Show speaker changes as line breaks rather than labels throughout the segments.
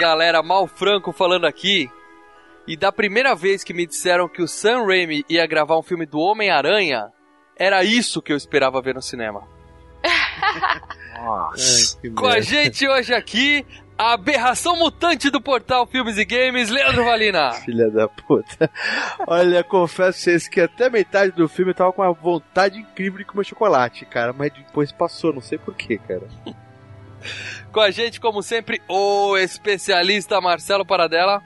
Galera, Mal Franco falando aqui. E da primeira vez que me disseram que o Sam Raimi ia gravar um filme do Homem-Aranha, era isso que eu esperava ver no cinema.
Nossa.
Com a gente hoje aqui, a aberração mutante do portal Filmes e Games, Leandro Valina.
Filha da puta. Olha, confesso pra vocês que até metade do filme eu tava com uma vontade incrível de comer chocolate, cara. Mas depois passou, não sei porquê, cara.
Com a gente, como sempre, o especialista Marcelo Paradela.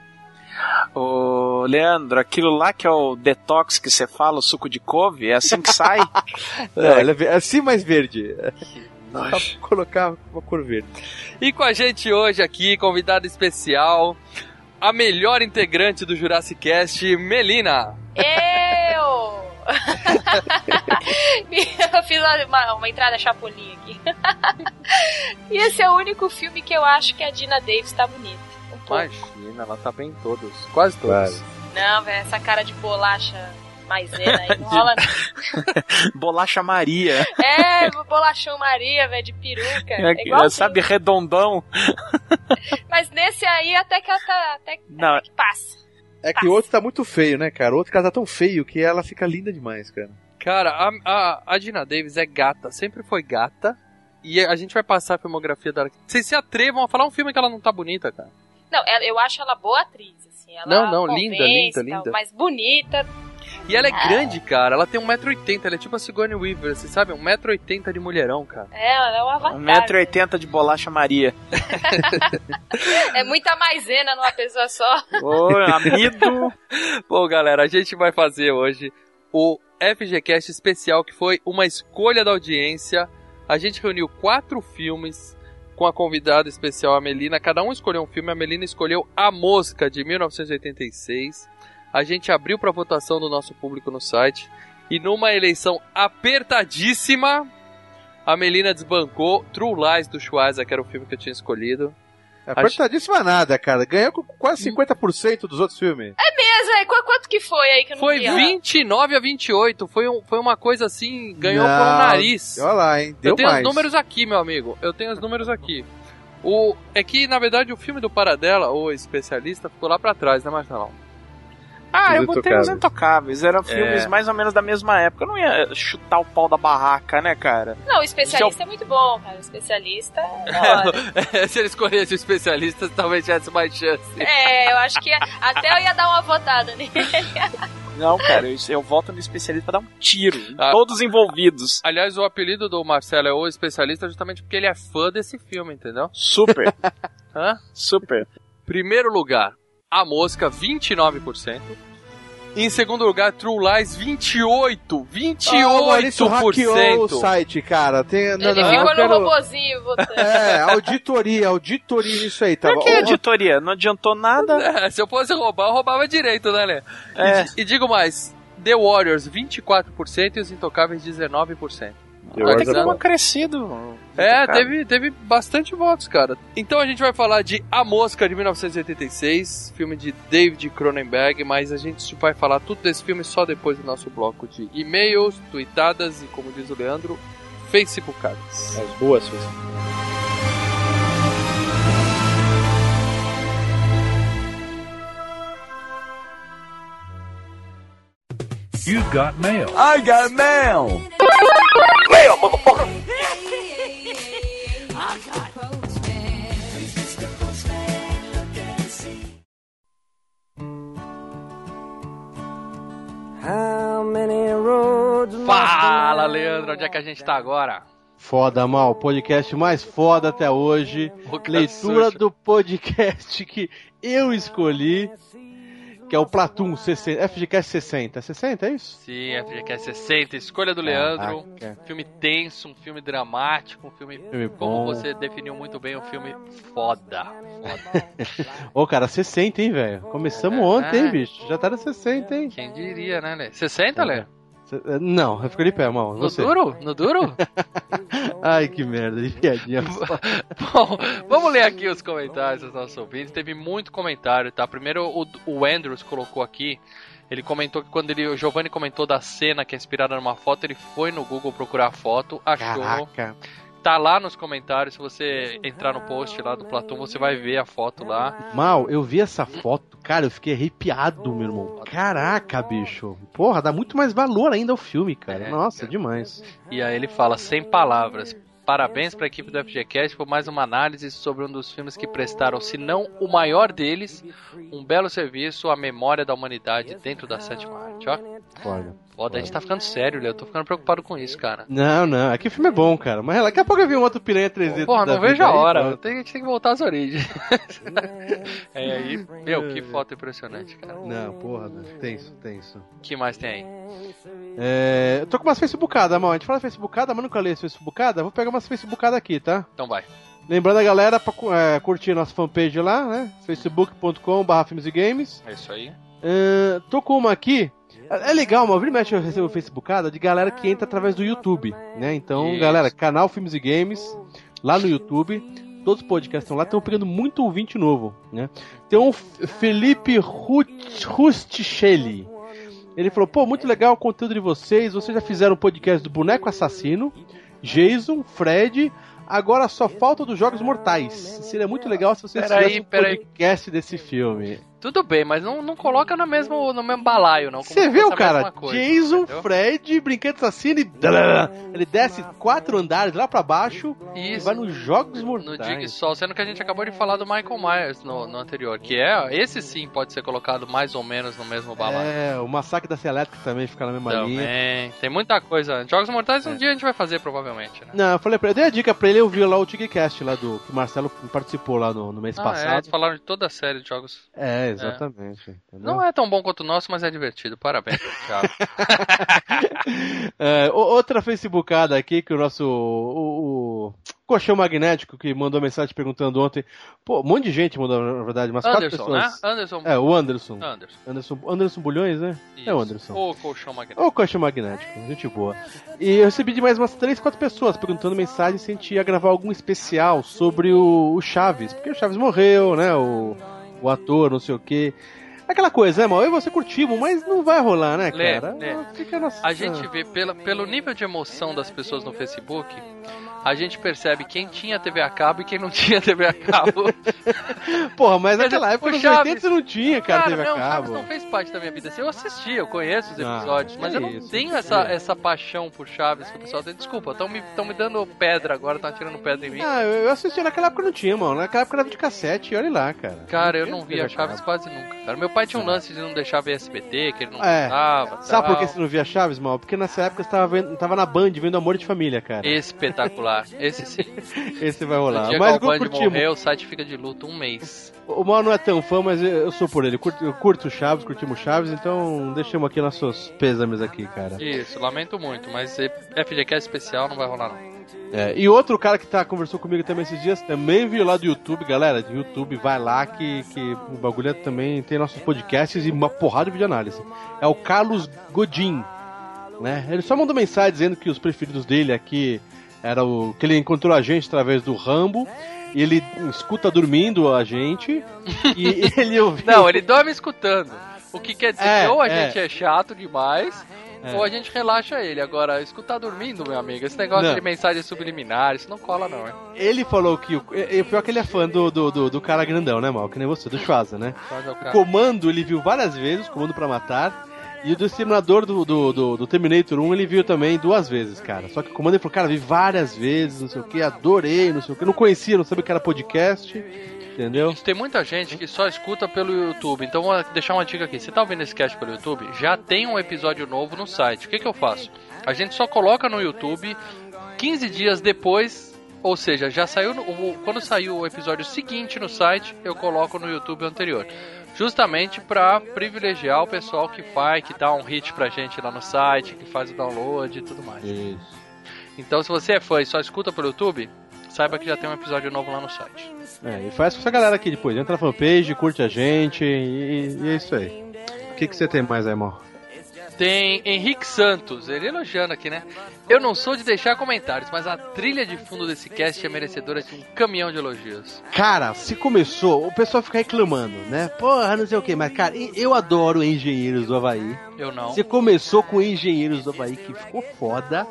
Ô, Leandro, aquilo lá que é o detox que você fala, o suco de couve, é assim que sai?
É, é ve- assim mais verde. Pra colocar uma cor verde.
E com a gente hoje aqui, convidado especial, a melhor integrante do Jurassic Cast, Melina.
Eu! eu fiz uma, uma entrada chapolinha aqui. e esse é o único filme que eu acho que a Dina Davis tá bonita. Um.
Imagina, ela tá bem em todos, quase todos.
Não, velho, essa cara de bolacha maisena aí não rola não.
Bolacha Maria.
É, bolachão Maria, velho, de peruca. É,
É,
igual
sabe, redondão.
Mas nesse aí até que ela tá. Até,
Não.
até que passa.
É que o outro tá muito feio, né, cara? O outro cara tá tão feio que ela fica linda demais, cara.
Cara, a, a, a Dina Davis é gata, sempre foi gata. E a gente vai passar a filmografia dela. Vocês se atrevam a falar um filme que ela não tá bonita, cara.
Não, eu acho ela boa atriz, assim. Ela
Não, não, linda, linda, linda.
Mas bonita.
E ela é grande, cara. Ela tem 1,80m. Ela é tipo a Sigourney Weaver, vocês sabem? 1,80m de mulherão, cara.
É, ela é um avatar.
1,80m de bolacha Maria.
É muita maisena numa pessoa só.
Ô, amido.
Bom, galera, a gente vai fazer hoje o FGCast especial, que foi uma escolha da audiência. A gente reuniu quatro filmes com a convidada especial, a Melina. Cada um escolheu um filme. A Melina escolheu A Mosca, de 1986. A gente abriu para votação do nosso público no site. E numa eleição apertadíssima, a Melina desbancou True Lies do Schweizer, que era o filme que eu tinha escolhido.
Apertadíssima nada, cara. Ganhou com quase 50% dos outros filmes.
É, qu- quanto que foi aí que eu não
Foi
vi? ó?
29 a 28. Foi, um, foi uma coisa assim, ganhou
Não,
pelo nariz.
Olha lá, hein? Deu
Eu tenho
mais.
os números aqui, meu amigo. Eu tenho os números aqui. O, é que, na verdade, o filme do Paradela, o especialista, ficou lá pra trás, né, Marcelão?
Ah,
Os
eu botei os
Intocáveis.
Eram filmes mais ou menos da mesma época. Eu não ia chutar o pau da barraca, né, cara?
Não, o especialista é muito bom, cara. O especialista é hora.
Se ele escolhesse o especialista, talvez tivesse mais chance.
É, eu acho que até eu ia dar uma votada nele.
Não, cara, eu, eu volto no especialista pra dar um tiro
Ah.
todos envolvidos.
Aliás, o apelido do Marcelo é o especialista justamente porque ele é fã desse filme, entendeu?
Super,
Hã?
super.
Primeiro lugar, A Mosca, 29%. Em segundo lugar, True Lies, 28%. 28%.
Ah, o Maurício hackeou o site, cara. Tem, não,
Ele
não,
ficou no
quero-
robozinho votando.
É, auditoria, auditoria nisso aí, tá
Por que
bom?
editoria? Não adiantou nada?
É, se eu fosse roubar, eu roubava direito, né, Lê?
É.
E, e digo mais, The Warriors, 24% e os Intocáveis, 19%.
Warriors
Até que
é
deu uma crescido.
É, teve, teve bastante votos, cara. Então a gente vai falar de A Mosca, de 1986, filme de David Cronenberg, mas a gente vai falar tudo desse filme só depois do nosso bloco de e-mails, tweetadas e, como diz o Leandro, facebookadas.
As boas, suas.
You've got mail.
I got mail!
Fala, Leandro, onde é que a gente tá agora?
Foda, mal. Podcast mais foda até hoje. Leitura do podcast que eu escolhi.
Que é o Platum 60, FGCast 60. É 60, é isso?
Sim, FGCast 60, Escolha do Leandro.
Caraca.
Filme tenso, um filme dramático, um filme,
Filme
como
bom.
você definiu muito bem, um filme foda.
Ô, cara, 60, hein, velho? Começamos ontem, hein, bicho? Já tá no 60, hein?
Quem diria, né, Lê? 60, Lê?
Eh, Não, eu fico de pé, mal.
No duro? No duro?
Ai, que merda, de piadinha.
Bom, vamos ler aqui os comentários dos nossos ouvintes. Teve muito comentário, tá? Primeiro o, o Andrews colocou aqui. Ele comentou que quando ele, o Giovanni comentou da cena que é inspirada numa foto, ele foi no Google procurar a foto, achou.
Caraca.
Tá lá nos comentários. Se você entrar no post lá do Platão, você vai ver a foto lá.
Mal, eu vi essa foto, cara, eu fiquei arrepiado, meu irmão. Caraca, bicho. Porra, dá muito mais valor ainda ao filme, cara.
É,
Nossa,
cara.
demais.
E aí ele fala, sem palavras. Parabéns para a equipe do FGCast por mais uma análise sobre um dos filmes que prestaram, se não o maior deles, um belo serviço à memória da humanidade dentro da sétima arte. Ó,
Foda.
Foda, a gente tá ficando sério, Léo. Eu tô ficando preocupado com isso, cara.
Não, não, é que o filme é bom, cara. Mas daqui a pouco eu vi um outro piranha 3D.
Porra, não vejo a hora. Tem, a gente tem que voltar às origens. é aí, meu, que foto impressionante, cara.
Não, porra, né? tenso, tenso.
O que mais tem aí?
É, eu tô com umas facebookadas, mal. A gente fala facebookada, mas nunca lê esse facebookada. Vou pegar umas facebookadas aqui, tá?
Então vai.
Lembrando a galera pra é, curtir nossa fanpage lá, né? facebook.com.br filmes e games.
É isso aí.
É, tô com uma aqui. É é legal, uma vez mexe eu recebo facebookada de galera que entra através do YouTube, né? Então,
Isso.
galera, canal Filmes e Games, lá no YouTube. Todos os podcasts estão lá, estão pegando muito ouvinte novo, né? Tem um Felipe Rustichelli. Ele falou, pô, muito legal o conteúdo de vocês. Vocês já fizeram o podcast do Boneco Assassino, Jason, Fred. Agora só falta dos Jogos Mortais. Seria muito legal se vocês fizessem um podcast desse filme.
Tudo bem, mas não, não coloca no mesmo, no mesmo balaio, não.
Você viu, cara?
coisa,
Jason,
entendeu?
Fred, Brinquedo Assassino e... Ele desce quatro andares lá pra baixo e
Isso.
vai nos Jogos
No
Mortais.
Dig Sol, sendo que a gente acabou de falar do Michael Myers no, no anterior, que é, esse sim pode ser colocado mais ou menos no mesmo balaio.
É, o Massacre da Serra Elétrica também fica na mesma linha.
Também. Tem muita coisa. Jogos Mortais um dia a gente vai fazer, provavelmente, né?
Não, eu falei pra ele, eu dei a dica pra ele, eu vi lá o Tigcast lá do. que o Marcelo participou lá no, no mês
Ah, é,
passado.
eles falaram de toda a série de jogos.
É, exatamente. entendeu?
Não é tão bom quanto o nosso, mas é divertido. Parabéns, Thiago.
É, o- outra facebookada aqui que o nosso. O, o Colchão Magnético que mandou mensagem perguntando ontem. Pô, um monte de gente mandou, na verdade, umas
Anderson,
quatro
né?
pessoas.
Anderson.
É, o Anderson.
Anderson.
Anderson, Anderson Bulhões, né? É o
Isso.
Anderson.
O colchão magnético.
Ô, Coxa Magnético, gente boa. E eu recebi de mais umas 3, 4 pessoas perguntando mensagem se a gente ia gravar algum especial sobre o, o Chaves. Porque o Chaves morreu, né? O, o ator, não sei o quê. Aquela coisa, né, mal? Eu e você curtimos, mas não vai rolar, né,
Lê,
cara?
lê.
Fica na...
A gente vê pela, pelo nível de emoção das pessoas no Facebook, a gente percebe quem tinha TV a cabo e quem não tinha TV a cabo.
Porra, mas naquela época, nos
Chaves-
80 não tinha, cara,
Cara,
TV
não,
a
Chaves
cabo.
não fez parte da minha vida. assim, Eu assisti, eu conheço os
Ah,
episódios,
que
mas eu não
isso,
tenho essa, essa paixão por Chaves que o pessoal tem. Desculpa, estão me, tão me dando pedra agora, estão atirando pedra em mim.
Ah, eu eu assisti naquela época não tinha, mano. Naquela época era videocassete, e olha lá, cara.
Cara, eu
tinha
não via Chaves
cabo.
quase nunca. Cara, meu pai tinha um lance de não deixar ver SBT, que ele não
É.
gostava.
Sabe por que você não via Chaves, mal? Porque nessa época você tava, vendo, tava na Band vendo Amor de Família, cara.
Espetacular. Esse sim.
Esse vai rolar.
dia
Mas
que o Band
curti
morreu, o site fica de luto um mês.
O Mal não é tão fã, mas eu sou por ele. Eu curto, eu curto Chaves, curtimos Chaves, então deixamos aqui nossos pêsames aqui, cara.
Isso, lamento muito, mas FGCast especial não vai rolar não.
É, e outro cara que tá, conversou comigo também esses dias, também viu lá do YouTube, galera, do YouTube, vai lá que, que o bagulho é também tem nossos podcasts e uma porrada de videoanálise. É o Carlos Godin, né? Ele só mandou mensagem dizendo que os preferidos dele aqui era o que ele encontrou a gente através do Rambo. E ele escuta dormindo a gente. e ele ouviu.
Não, ele dorme escutando. O que quer dizer
É,
que ou a
é.
gente é chato demais,
É.
ou a gente relaxa ele. Agora, escutar dormindo, meu amigo, esse negócio
Não.
de mensagem subliminar, isso não cola não, hein?
Ele falou que. o- E, pior é que ele é fã do, do, do, do cara grandão, né, mal? Que nem você, do Schwarza, né?
Faz o
comando ele viu várias vezes, comando pra matar. E o do exterminador do, do, do, do Terminator 1 ele viu também duas vezes, cara. Só que o comando ele falou, cara, vi várias vezes, não sei o que, adorei, não sei o que. Não conhecia, não sabia que era podcast, entendeu?
Tem muita gente que só escuta pelo YouTube, então vou deixar uma dica aqui. Você tá ouvindo esse cast pelo YouTube? Já tem um episódio novo no site. O que, que eu faço? A gente só coloca no YouTube 15 dias depois, ou seja, já saiu. no- o- quando saiu o episódio seguinte no site, eu coloco no YouTube anterior. justamente para privilegiar o pessoal que faz, que dá um hit pra gente lá no site, que faz o download e tudo mais.
Isso.
Então, se você é fã e só escuta pelo YouTube, saiba que já tem um episódio novo lá no site.
É, e faz com essa galera aqui depois. Entra na fanpage, curte a gente e, e é isso aí. O que, que você tem mais aí, irmão?
Tem Henrique Santos, ele elogiando aqui, né? Eu não sou de deixar comentários, mas a trilha de fundo desse cast é merecedora de um caminhão de elogios.
Cara, se começou, o pessoal fica reclamando, né? Porra, não sei o que, mas cara, eu adoro Engenheiros do Havaí.
Eu não.
Você começou com Engenheiros do Havaí, que ficou foda,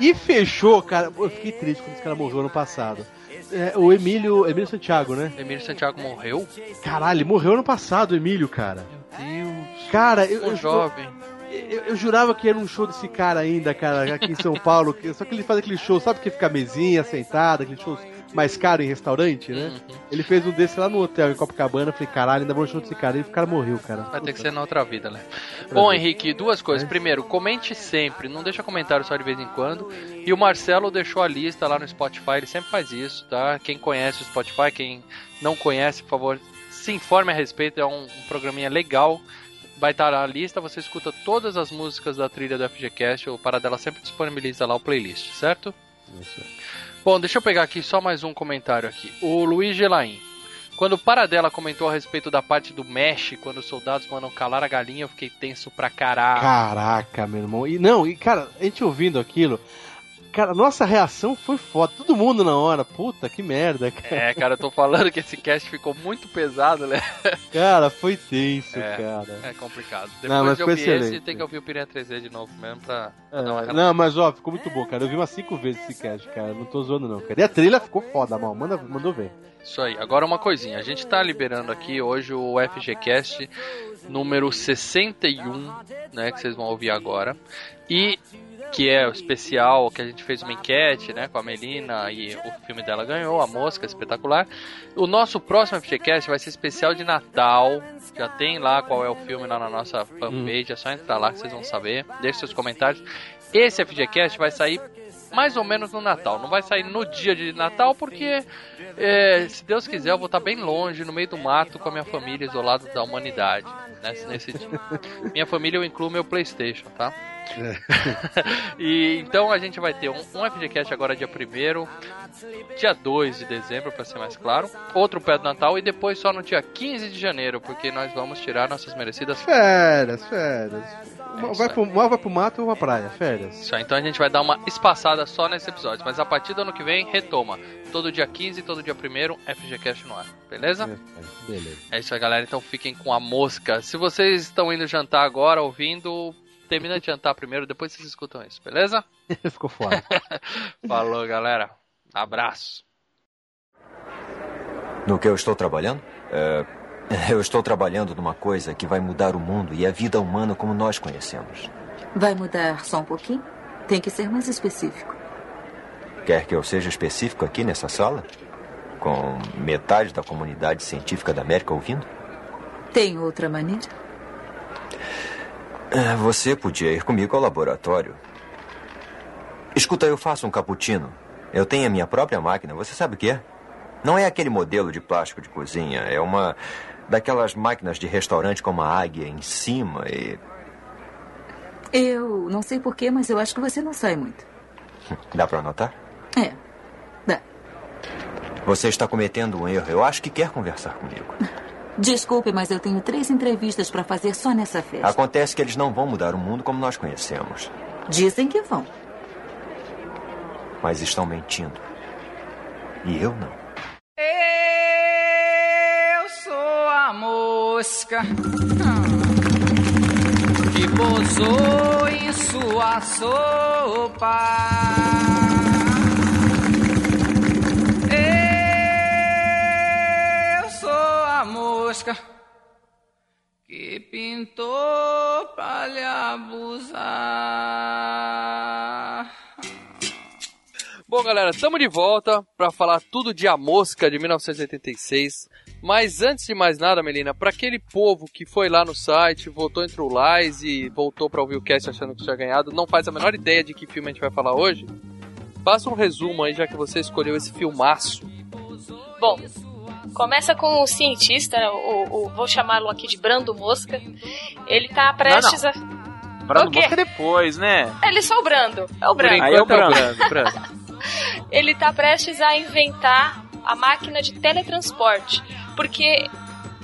e fechou, cara. Eu fiquei triste quando esse cara morreu ano passado. É, o Emílio, Emílio Santiago, né?
Emílio Santiago morreu?
Caralho, ele morreu ano passado, o Emílio, cara.
Meu Deus.
Cara, eu, eu,
jovem.
eu, eu jurava que era um show desse cara ainda, cara, aqui em São Paulo. Só que ele faz aquele show, sabe que fica mesinha, sentada, aquele show mais caro em restaurante, né?
Uhum.
Ele fez um desse lá no hotel em Copacabana. Falei, caralho, ainda show desse cara. E o cara morreu, cara.
Vai ter que ser na outra vida, né? Bom. Henrique, duas coisas.
É.
Primeiro, comente sempre, não deixa comentário só de vez em quando. E o Marcelo deixou a lista lá no Spotify, ele sempre faz isso, tá? Quem conhece o Spotify, quem não conhece, por favor, se informe a respeito. É um, um programinha legal. Vai estar na lista, você escuta todas as músicas da trilha do FGCast. O Paradela sempre disponibiliza lá o playlist, certo? Bom, deixa eu pegar aqui só mais um comentário aqui. O Luiz Gelain. Quando o Paradela comentou a respeito da parte do mesh, quando os soldados mandam calar a galinha, eu fiquei tenso pra caralho.
Caraca, meu irmão. E não, e cara, a gente ouvindo aquilo, cara, nossa reação foi foda. Todo mundo na hora. Puta, que merda, cara.
É, cara, eu tô falando que esse cast ficou muito pesado, né?
Cara, foi tenso,
É.
cara.
É complicado. Depois
Não, mas
de ouvir esse,
excelente.
tem que ouvir o Piranha 3D de novo mesmo pra, pra
É,
dar uma relaxada.
não, mas ó, ficou muito bom, cara. Eu vi umas cinco vezes esse cast, cara. Não tô zoando, não, cara. E a trilha ficou foda, mal. Manda, mandou ver.
Isso aí. Agora uma coisinha. A gente tá liberando aqui hoje o FGCast número 61, né? Que vocês vão ouvir agora. E que é o especial que a gente fez uma enquete, né? Com a Melina e o filme dela ganhou, A Mosca, espetacular. O nosso próximo FGCast vai ser especial de Natal. Já tem lá qual é o filme lá na nossa fanpage. É só entrar lá que vocês vão saber. Deixe seus comentários. Esse FGCast vai sair mais ou menos no Natal. Não vai sair no dia de Natal porque, é, se Deus quiser, eu vou estar bem longe, no meio do mato, com a minha família, isolado da humanidade. Nesse, nesse dia. Minha família eu incluo meu Playstation, tá? e então a gente vai ter um, um FGCast agora dia 1 dia 2 de dezembro, para ser mais claro, outro pé do Natal e depois só no dia 15 de janeiro, porque nós vamos tirar nossas merecidas
Férias, férias. Uma
isso
vai pro, uma vai pro mato ou uma praia, férias.
Isso aí, então a gente vai dar uma espaçada só nesse episódio. Mas a partir do ano que vem, retoma. Todo dia 15, todo dia 1 FGCast no ar. Beleza?
Beleza.
É isso aí, galera. Então fiquem com a mosca. Se vocês estão indo jantar agora, ouvindo, termina de jantar primeiro, depois vocês escutam isso, beleza?
Ficou foda.
Falou, galera. Abraço.
No que eu estou trabalhando? É, eu estou trabalhando numa coisa que vai mudar o mundo e a vida humana como nós conhecemos.
Vai mudar só um pouquinho? Tem que ser mais específico.
Quer que eu seja específico aqui nessa sala? Com metade da comunidade científica da América ouvindo?
Tem outra maneira?
É, Você podia ir comigo ao laboratório. Escuta, eu faço um cappuccino. Eu tenho a minha própria máquina. Você sabe o que é? Não é aquele modelo de plástico de cozinha. É uma daquelas máquinas de restaurante com uma águia em cima e.
Eu não sei porquê, mas eu acho que você não sai muito.
Dá pra notar?
É. Dá.
Você está cometendo um erro. Eu acho que quer conversar comigo.
Desculpe, mas eu tenho três entrevistas para fazer só nessa festa.
Acontece que eles não vão mudar o mundo como nós conhecemos.
Dizem que vão.
Mas estão mentindo. E eu não.
Sou a mosca que pousou em sua sopa. Eu sou a mosca que pintou pra lhe abusar.
Bom, galera, estamos de volta para falar tudo de A Mosca de 1986. Mas antes de mais nada, Melina, para aquele povo que foi lá no site, votou entre o Lies e voltou para ouvir o cast achando que tinha ganhado, não faz a menor ideia de que filme a gente vai falar hoje, faça um resumo aí, já que você escolheu esse filmaço.
Bom, Começa com o cientista, o, o- vou chamá-lo aqui de Brando Mosca. Ele tá prestes a.
Brando
O quê?
Mosca depois, né?
Ele só o Brando. É o Brando.
Aí é o
é
Brando.
Brando. Brando.
Ele tá prestes a inventar a máquina de teletransporte. Porque,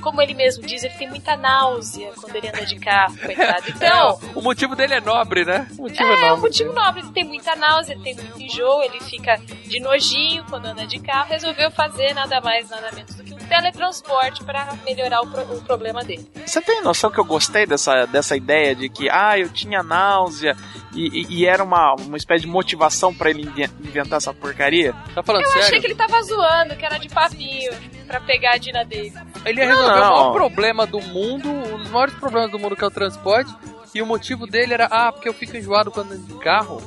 como ele mesmo diz, ele tem muita náusea quando ele anda de carro, coitado. Então.
É, o motivo dele é nobre, né? O motivo é,
É,
nobre.
motivo nobre, ele tem muita náusea, ele tem muito enjoo, ele fica de nojinho quando anda de carro, resolveu fazer nada mais, nada menos do que teletransporte para melhorar o, pro- o problema dele.
Você tem noção que eu gostei dessa, dessa ideia de que, ah, eu tinha náusea e, e- e era uma, uma espécie de motivação pra ele inven- inventar essa porcaria?
Tá falando
Eu
sério?
achei que ele tava zoando, que era de papinho, pra pegar a Dina Davis.
Ele ia resolver
Não.
o maior problema do mundo, um dos maiores problemas do mundo que é o transporte. E o motivo dele era, ah, porque eu fico enjoado quando ando de carro.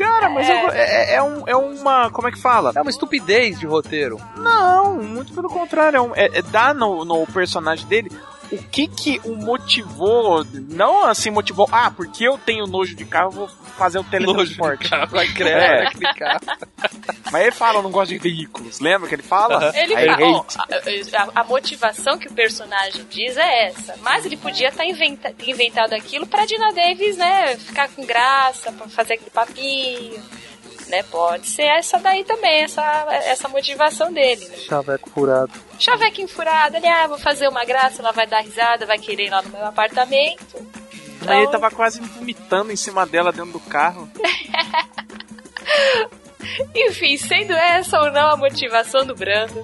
Cara, mas
É.
eu- é, é um, é uma. Como é que fala?
É uma estupidez de roteiro.
Não, muito pelo contrário. É, um- é- é dá no, no personagem dele o que que o motivou. Não assim motivou, ah, porque eu tenho nojo de carro, eu vou fazer o
Nojo de
teletransporte.
carro, vai credo,
É.
aquele carro.
Mas ele fala, eu não gosto de veículos. Lembra que ele fala?
Ele
I
fa- ó,
hate.
a, a- motivação que o personagem diz é essa. Mas ele podia estar inventa, ter inventado aquilo pra Dina Davis, né? Ficar com graça, pra fazer aquele papinho. Né? Pode ser essa daí também, essa, essa motivação dele. Né?
Chaveco furado.
Chavequinho furado, ele, ah, vou fazer uma graça, ela vai dar risada, vai querer ir lá no meu apartamento.
Aí ele
Então-
tava quase vomitando em cima dela dentro do carro.
Enfim, sendo essa ou não a motivação do Brando,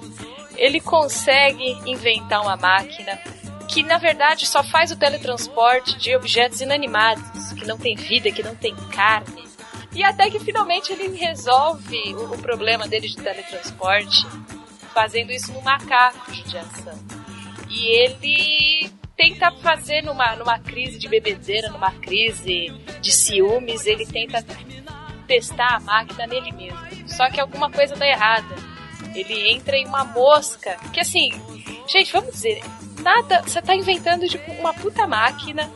ele consegue inventar uma máquina que na verdade só faz o teletransporte de objetos inanimados, que não tem vida, que não tem carne. E até que finalmente ele resolve o, o problema dele de teletransporte, fazendo isso no macaco de judiação. E ele tenta fazer numa, numa crise de bebedeira, numa crise de ciúmes, ele tenta testar a máquina nele mesmo. Só que alguma coisa dá errada. Ele entra em uma mosca. Que assim, gente, vamos dizer, nada. Você tá inventando tipo, uma puta máquina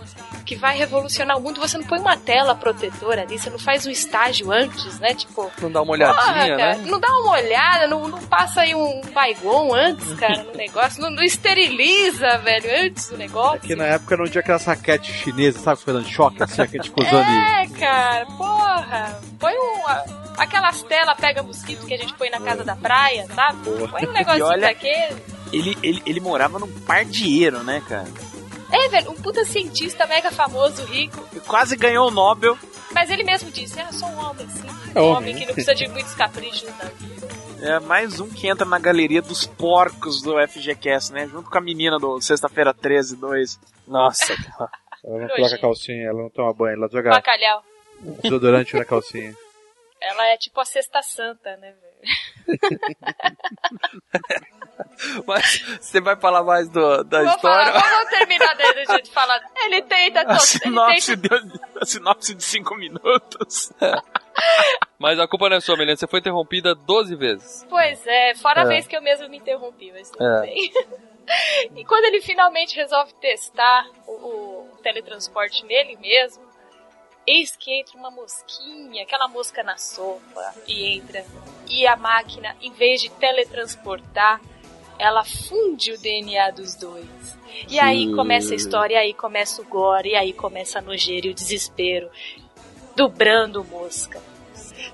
que vai revolucionar o mundo. Você não põe uma tela protetora ali, você não faz um estágio antes, né? Tipo.
Não dá uma
Porra,
olhadinha,
cara,
né?
Não dá uma olhada, não, não passa aí um baigon antes, cara, no negócio. Não, não esteriliza, velho, antes do negócio.
Que na época não tinha aquelas raquetes chinesas, sabe? Ficando de choque, assim, que a gente ficou usando. e-
É, cara, porra. Põe um, aquelas telas pega mosquito que a gente põe na casa da praia, sabe? Põe um negocinho
olha-
daquele.
Ele, ele, ele morava num pardieiro, né, cara?
É, velho, um puta cientista mega famoso, rico.
Ele quase ganhou o Nobel.
Mas ele mesmo disse, ah, sou um homem sim.
É
um
homem,
homem
né?
que não precisa de muitos caprichos na vida.
É mais um que entra na galeria dos porcos do FGCast, né? Junto com a menina do Sexta-feira 13, 2.
Nossa,
Ela não coloca calcinha, ela não toma banho, ela joga
Bacalhau.
desodorante na calcinha.
Ela é tipo a sexta santa, né, velho?
Mas você vai falar mais do, da
Vou
história?
falar, vamos terminar daí da gente falar. Ele tenta,
A
to- ele
sinopse,
tenta
deu, a sinopse de 5 minutos.
Mas a culpa não é sua, Melina. Você foi interrompida 12 vezes.
Pois é, fora a
É.
vez que eu mesmo me interrompi, mas tudo
É.
bem. e quando ele finalmente resolve testar o, o teletransporte nele mesmo, eis que entra uma mosquinha, aquela mosca na sopa, e entra. E a máquina, em vez de teletransportar, ela funde o DNA dos dois. E aí começa a história, e aí começa o gore, e aí começa a nojeira e o desespero do Brando Mosca.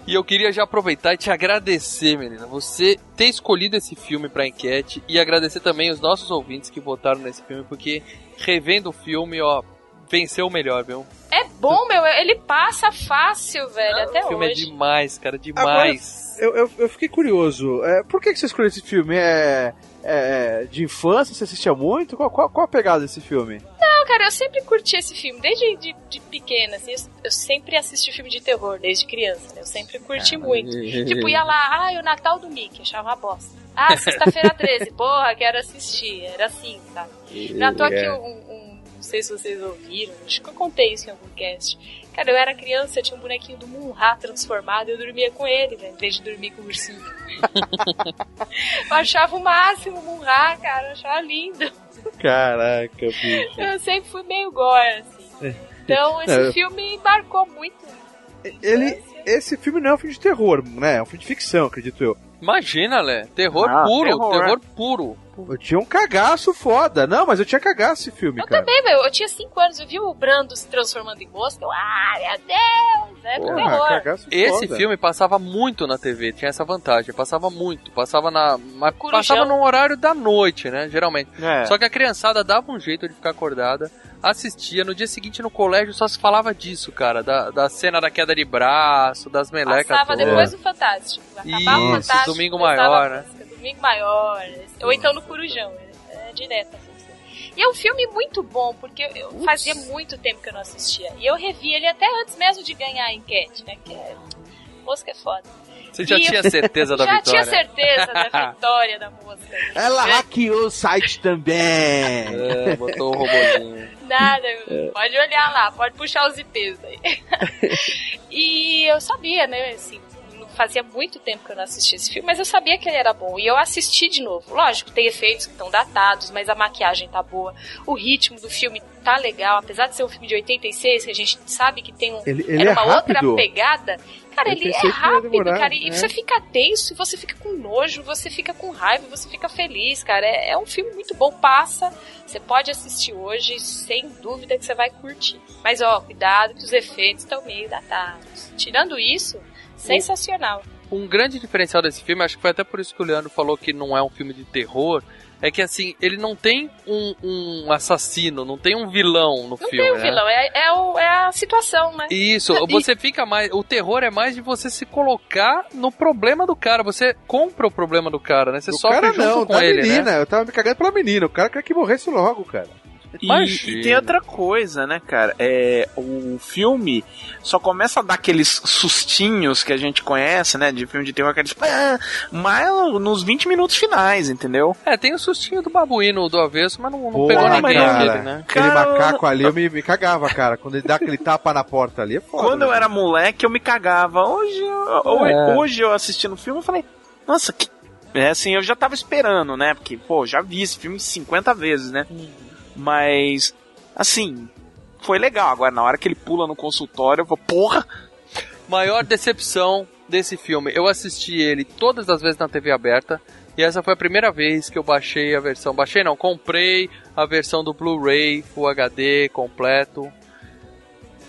E eu queria já aproveitar e te agradecer, menina. Você ter escolhido esse filme pra enquete e agradecer também os nossos ouvintes que votaram nesse filme, porque revendo o filme, ó, venceu o melhor, viu?
É bom, meu, ele passa fácil, velho, até
O filme é
hoje.
demais, cara, demais.
Eu, eu, eu fiquei curioso. É, por que, que você escolheu esse filme? É, é de infância? Você assistia muito? Qual, qual, qual a pegada desse filme?
Não, cara, eu sempre curti esse filme, desde de, de pequena, assim, eu, eu sempre assisti filme de terror, desde criança, né? Eu sempre curti muito. Tipo, ia lá, ah, o Natal do Mickey, achava uma bosta. Ah, sexta-feira 13, porra, quero assistir. Era assim, sabe? Não é à toa que um, um- Não sei se vocês ouviram, acho que eu contei isso em algum cast. Cara, eu era criança, eu tinha um bonequinho do Munra transformado e eu dormia com ele, velho, em vez de dormir com o ursinho. eu achava o máximo o Munra, cara, eu achava lindo.
Caraca, bicho.
Eu sempre fui meio gore, assim. Então, esse
É.
filme embarcou muito.
Ele, esse filme não é um filme de terror, né? É um filme de ficção, acredito eu.
Imagina, Lé. Terror
Ah,
puro,
terror.
terror. puro.
Eu tinha um cagaço foda. Não, mas eu tinha cagaço esse filme,
Eu
cara.
também, meu. Eu tinha 5 anos, eu vi o Brando se transformando em mosca. Eu, ah, meu Deus! É
Porra,
terror.
cagaço
Esse
foda.
filme passava muito na TV, tinha essa vantagem, passava muito, passava na, mas
Corujão.
passava no horário da noite, né, geralmente.
É.
Só que a criançada dava um jeito de ficar acordada, assistia, no dia seguinte no colégio só se falava disso, cara, da, da cena da queda de braço, das melecas
Passava
todas.
depois do Fantástico. Acabava o
Isso,
Fantástico.
Domingo Maior, né?
Domingo Maior. Ou então no Corujão. É, é direto. a música. E é um filme muito bom, porque eu fazia muito tempo que eu não assistia. E eu revi ele até antes mesmo de ganhar a enquete, né? Que é... Mosca é foda.
Você já
E eu-
tinha certeza da
Já
vitória?
tinha certeza da vitória da mosca.
Ela hackeou o site também.
É, botou o robozinho.
Nada, pode olhar lá, pode puxar os IPs aí. e eu sabia, né, assim, fazia muito tempo que eu não assistia esse filme, mas eu sabia que ele era bom. E eu assisti de novo. Lógico, tem efeitos que estão datados, mas a maquiagem tá boa. O ritmo do filme tá legal, apesar de ser um filme de 86, que a gente sabe que tem um,
Ele- ele
era
é
uma
rápido.
outra pegada. Cara,
Eu
ele é rápido,
demorar,
cara. E
né?
você fica tenso, você fica com nojo, você fica com raiva, você fica feliz, cara. É, é um filme muito bom. Passa, você pode assistir hoje, sem dúvida que você vai curtir. Mas, ó, cuidado que os efeitos estão meio datados. Tirando isso, sensacional.
Um grande diferencial desse filme, acho que foi até por isso que o Leandro falou que não é um filme de terror, é que assim, ele não tem um, um assassino, não tem um vilão no
Não
filme.
tem o
né?
vilão, é, é, o- é a situação, né?
Isso, você fica mais. O terror é mais de você se colocar no problema do cara. Você compra o problema do cara, né? Você
O
sofre
cara
junto
não,
com
da
ele,
menina.
né?
Eu tava me cagando pela menina. O cara quer que morresse logo, cara.
E,
Imagina.
e tem outra coisa, né, cara? É, o filme só começa a dar aqueles sustinhos que a gente conhece, né? De filme de terror, aqueles. "Ah", Mas nos 20 minutos finais, entendeu?
É, tem o sustinho do babuíno do avesso, mas não, não
Porra,
pegou ninguém
cara.
aquele, né?
Aquele
Cara,
macaco ali, eu me, me cagava, cara. Quando ele dá aquele tapa na porta ali, é foda.
Quando eu
né?
era moleque, eu me cagava. Hoje, eu-
É.
hoje eu assistindo o filme, eu falei, nossa, que. É assim, eu já tava esperando, né? Porque, pô, já vi esse filme 50 vezes, né? Mas, assim, foi legal. Agora, na hora que ele pula no consultório, eu vou, porra!
Maior decepção desse filme. Eu assisti ele todas as vezes na TV aberta. E essa foi a primeira vez que eu baixei a versão. Baixei não, comprei a versão do Blu-ray, Full HD, completo.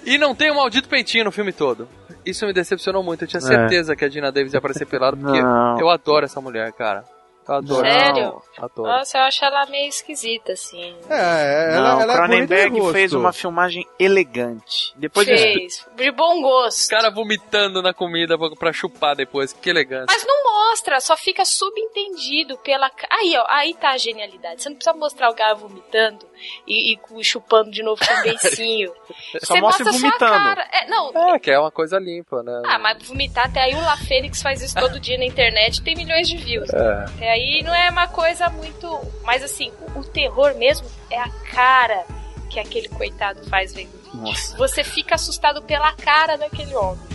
E não tem um maldito peitinho no filme todo. Isso me decepcionou muito. Eu tinha
É.
certeza que a Dina Davis ia aparecer pelada, porque
Não.
eu adoro essa mulher, cara. Eu adoro.
Sério?
Adoro.
Nossa, eu acho ela meio esquisita, assim.
É,
Não,
ela, ela é
Cronenberg
de
fez uma filmagem elegante. Depois de
Fez. De bom gosto.
Os caras vomitando na comida pra- chupar depois. Que elegante.
Mas não mostra, só fica subentendido pela. Aí, ó, aí tá a genialidade. Você não precisa mostrar o cara vomitando e, e chupando de novo com o beicinho.
Só
Você
mostra
mostra
ele
sua
vomitando.
cara. É, não.
É, que é uma coisa limpa, né?
Ah, mas vomitar até aí o La Fênix faz isso todo dia na internet e tem milhões de views.
É.
Até aí não é uma coisa muito. Mas assim, o, o terror mesmo é a cara que aquele coitado faz vendo o vídeo.
Nossa.
Você fica assustado pela cara daquele homem.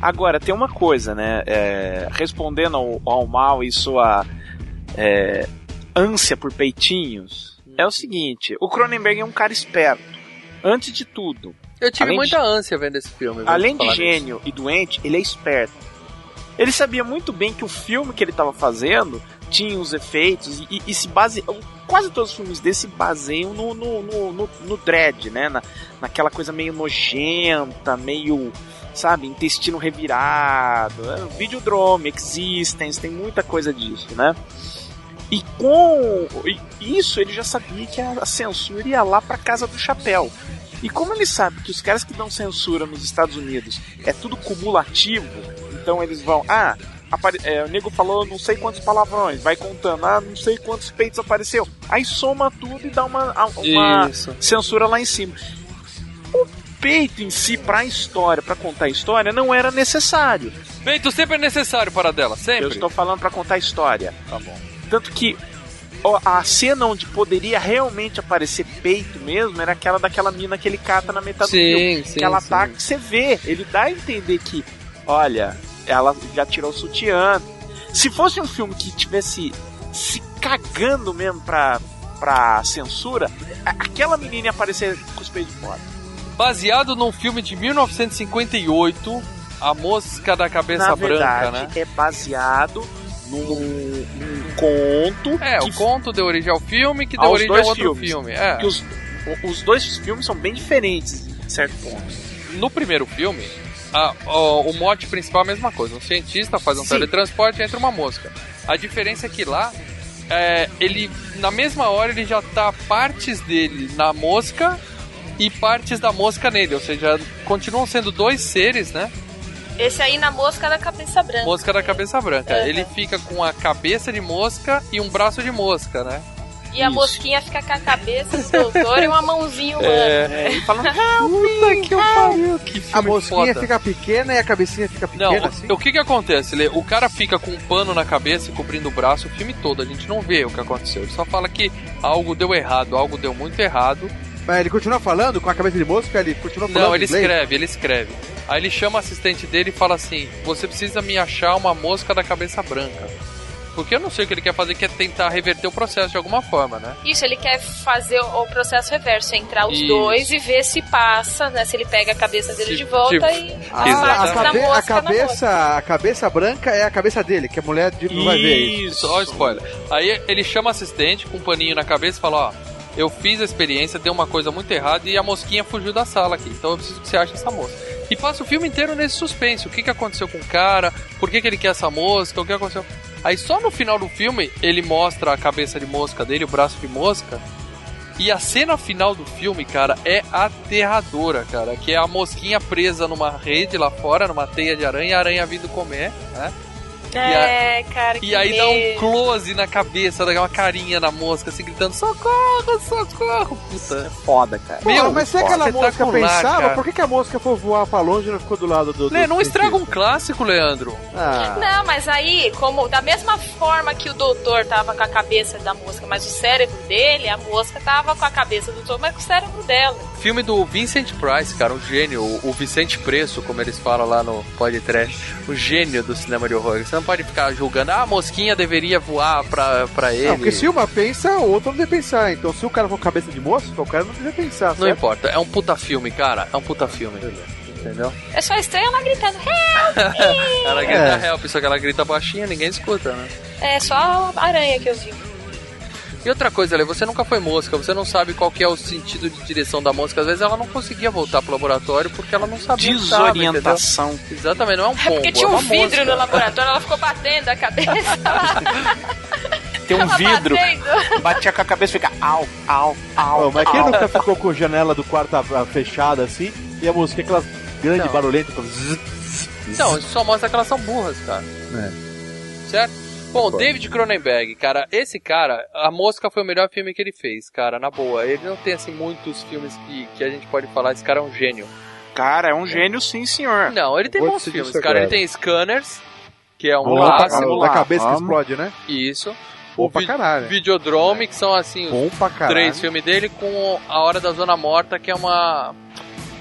Agora, tem uma coisa, né? é, respondendo ao, ao mal e sua é, ânsia por peitinhos, é o seguinte: o Cronenberg é um cara esperto. Antes de tudo,
Eu tive muita ânsia vendo esse filme.
além de gênio e doente, ele é esperto. Ele sabia muito bem que o filme que ele estava fazendo tinha os efeitos e, e se base quase todos os filmes desse se baseiam no, no, no, no, no dread, né? Na, naquela coisa meio nojenta, meio, sabe, intestino revirado. É, Videodrome, Existence, tem muita coisa disso, né? E com isso ele já sabia que a, censura ia lá pra casa do chapéu. E como ele sabe que os caras que dão censura nos Estados Unidos é tudo cumulativo, então eles vão, ah, apare- é, o nego falou não sei quantos palavrões, vai contando, ah, não sei quantos peitos apareceu. Aí soma tudo e dá uma, uma
Isso.
censura lá em cima. O peito em si, pra história, pra contar a história, não era necessário.
Peito sempre é necessário para dela, sempre.
Eu estou falando pra contar a história.
Tá bom.
Tanto que a cena onde poderia realmente aparecer peito mesmo era aquela daquela mina que ele cata na metade do filme.
Sim, sim.
que ela
sim.
tá, você vê, ele dá a entender que, olha, ela já tirou o sutiã. Se fosse um filme que tivesse se cagando mesmo pra, pra censura, aquela menina ia aparecer com os peitos de fora.
Baseado num filme de 1958, A Mosca da Cabeça
Na
Branca,
verdade,
né?
é baseado num, num conto.
É, o conto deu origem ao filme, que deu origem ao outro
filmes.
filme. É.
que os, os dois filmes são bem diferentes, em certo ponto.
No primeiro filme, a- o, o mote principal é a mesma coisa. Um cientista faz um
Sim.
teletransporte e entra uma mosca. A diferença é que lá, é, ele na mesma hora ele já tá partes dele na mosca e partes da mosca nele. Ou seja, continuam sendo dois seres, né?
Esse aí na mosca da cabeça branca.
Mosca da cabeça branca.
Aham.
Ele fica com a cabeça de mosca e um braço de mosca, né?
E a
Isso.
mosquinha fica com a cabeça do doutor e uma mãozinha humana.
É.
E falando,
Puta que pariu, que
A mosquinha
foda.
fica pequena e a cabecinha fica
Não,
pequena,
o-
assim?
o, que que acontece, Lê? O cara fica com um pano na cabeça e cobrindo o braço o filme todo. A gente não vê o que aconteceu. Ele só fala que algo deu errado, algo deu muito errado.
Mas ele continua falando com a cabeça de mosca, ele continua falando
Não, ele
inglês?
escreve, ele escreve. Aí ele chama o assistente dele e fala assim: Você precisa me achar uma mosca da cabeça branca. Porque eu não sei o que ele quer fazer, que é tentar reverter o processo de alguma forma, né?
Isso, ele quer fazer o processo reverso, entrar os
Isso.
dois e ver se passa, né? Se ele pega a cabeça dele
Se-
de volta
tipo,
e
Ah, a, cabe- a cabeça, a cabeça branca é a cabeça dele, que a mulher de- não vai ver isso.
Isso, ó, spoiler. Aí ele chama o assistente com um paninho na cabeça e fala: Ó, eu fiz a experiência, deu uma coisa muito errada e a mosquinha fugiu da sala aqui. Então eu preciso que você ache essa mosca. E passa o filme inteiro nesse suspense: o que, que aconteceu com o cara, por que, que ele quer essa mosca, o que aconteceu. Aí só no final do filme ele mostra a cabeça de mosca dele, o braço de mosca. E a cena final do filme, cara, é aterradora, cara. Que é a mosquinha presa numa rede lá fora, numa teia de aranha, a aranha vindo comer, né?
É, cara, que
E aí dá um
medo.
close na cabeça, dá uma carinha na mosca, assim, gritando: socorro, socorro! Puta.
foda, cara.
Porra,
Meu,
mas se aquela mosca
espetacular,
pensava,
cara.
por que, que a mosca foi voar pra longe e não ficou do lado do. do
Lê, não
do
estraga um clássico, Leandro.
Ah,
Não, mas aí, como da mesma forma que o doutor tava com a cabeça da mosca, mas o cérebro dele, a mosca tava com a cabeça do doutor, mas com o cérebro dela.
Filme do Vincent Price, cara, um gênio, o- o Vicente Preço, como eles falam lá no podcast, o gênio do cinema de horror. Você não pode ficar julgando, ah, a mosquinha deveria voar pra, pra ele.
não, porque se uma pensa, o outro não deve pensar. Então se o cara for cabeça de mosca, o cara não deve pensar.
Não
certo?
importa, é um puta filme, cara, é um puta filme. Entendeu?
É só estranho ela gritando, help!
Ela grita
É.
help, só que ela grita baixinha, ninguém escuta, né?
é só a aranha que eu vi.
E outra coisa, Ale, você nunca foi mosca, você não sabe qual que é o sentido de direção da mosca. Às vezes ela não conseguia voltar pro laboratório porque ela não sabia onde tava?
Desorientação.
Exatamente, não é um pombo,
É porque tinha
é
um
uma
vidro
mosca.
no laboratório, ela ficou batendo a cabeça.
Tem um vidro,
batendo.
batia com a cabeça e fica au, au, au.
Mas quem nunca ficou com a janela do quarto fechada assim e a mosquinha aquelas grandes
Não.
barulhentas? então, zzz,
Então, isso só mostra que elas são burras, cara.
É.
Certo? Bom, David Cronenberg, cara, esse cara, A Mosca foi o melhor filme que ele fez, cara, na boa. Ele não tem, assim, muitos filmes que, que a gente pode falar, esse cara é um gênio.
Cara, é um gênio sim, senhor.
Não, ele tem
Vou
bons filmes, cara. Ele tem Scanners, que é um
lá,
clássico.
da cabeça que explode, né?
Isso.
Bom
O
pra caralho.
Videodrome, que são, assim, os
Bom pra caralho.
três filmes dele, com A Hora da Zona Morta, que é uma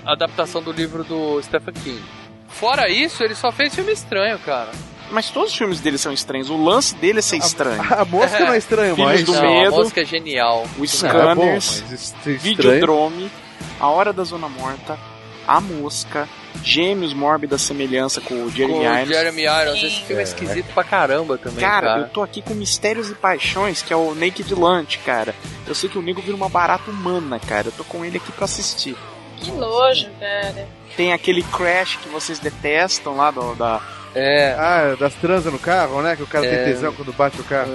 adaptação do livro do Stephen King. Fora isso, ele só fez filme estranho, cara.
Mas todos os filmes dele são estranhos. O lance dele é ser estranho.
A mosca não é estranho,
Filhos
mas.
do
Não,
medo.
A Mosca é genial.
O
é
Scanners,
estranho.
Videodrome, A Hora da Zona Morta, A Mosca, Gêmeos Mórbida Semelhança com o Jeremy
com o
Irons.
Jeremy Irons. Esse filme é esquisito pra caramba também, cara.
Cara, eu tô aqui com Mistérios e Paixões, que é o Naked Lunch, cara. Eu sei que o nego vira uma barata humana, cara. Eu tô com ele aqui pra assistir.
Que nojo, cara.
Tem aquele Crash que vocês detestam lá do, da.
É.
Ah, das transas no carro, né? Que o cara
É.
tem tesão quando bate o carro.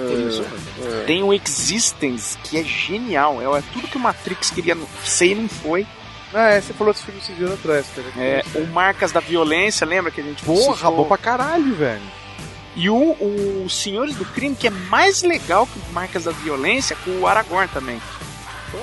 Tem o Existence, que é genial. É, é tudo que o Matrix queria ser e não foi.
Ah, é, você falou desse filme esses dias atrás, cara.
É, o Marcas da Violência, lembra que a gente
Porra, bom pra caralho, velho.
E o, o Senhores do Crime, que é mais legal que o Marcas da Violência, com o Aragorn também.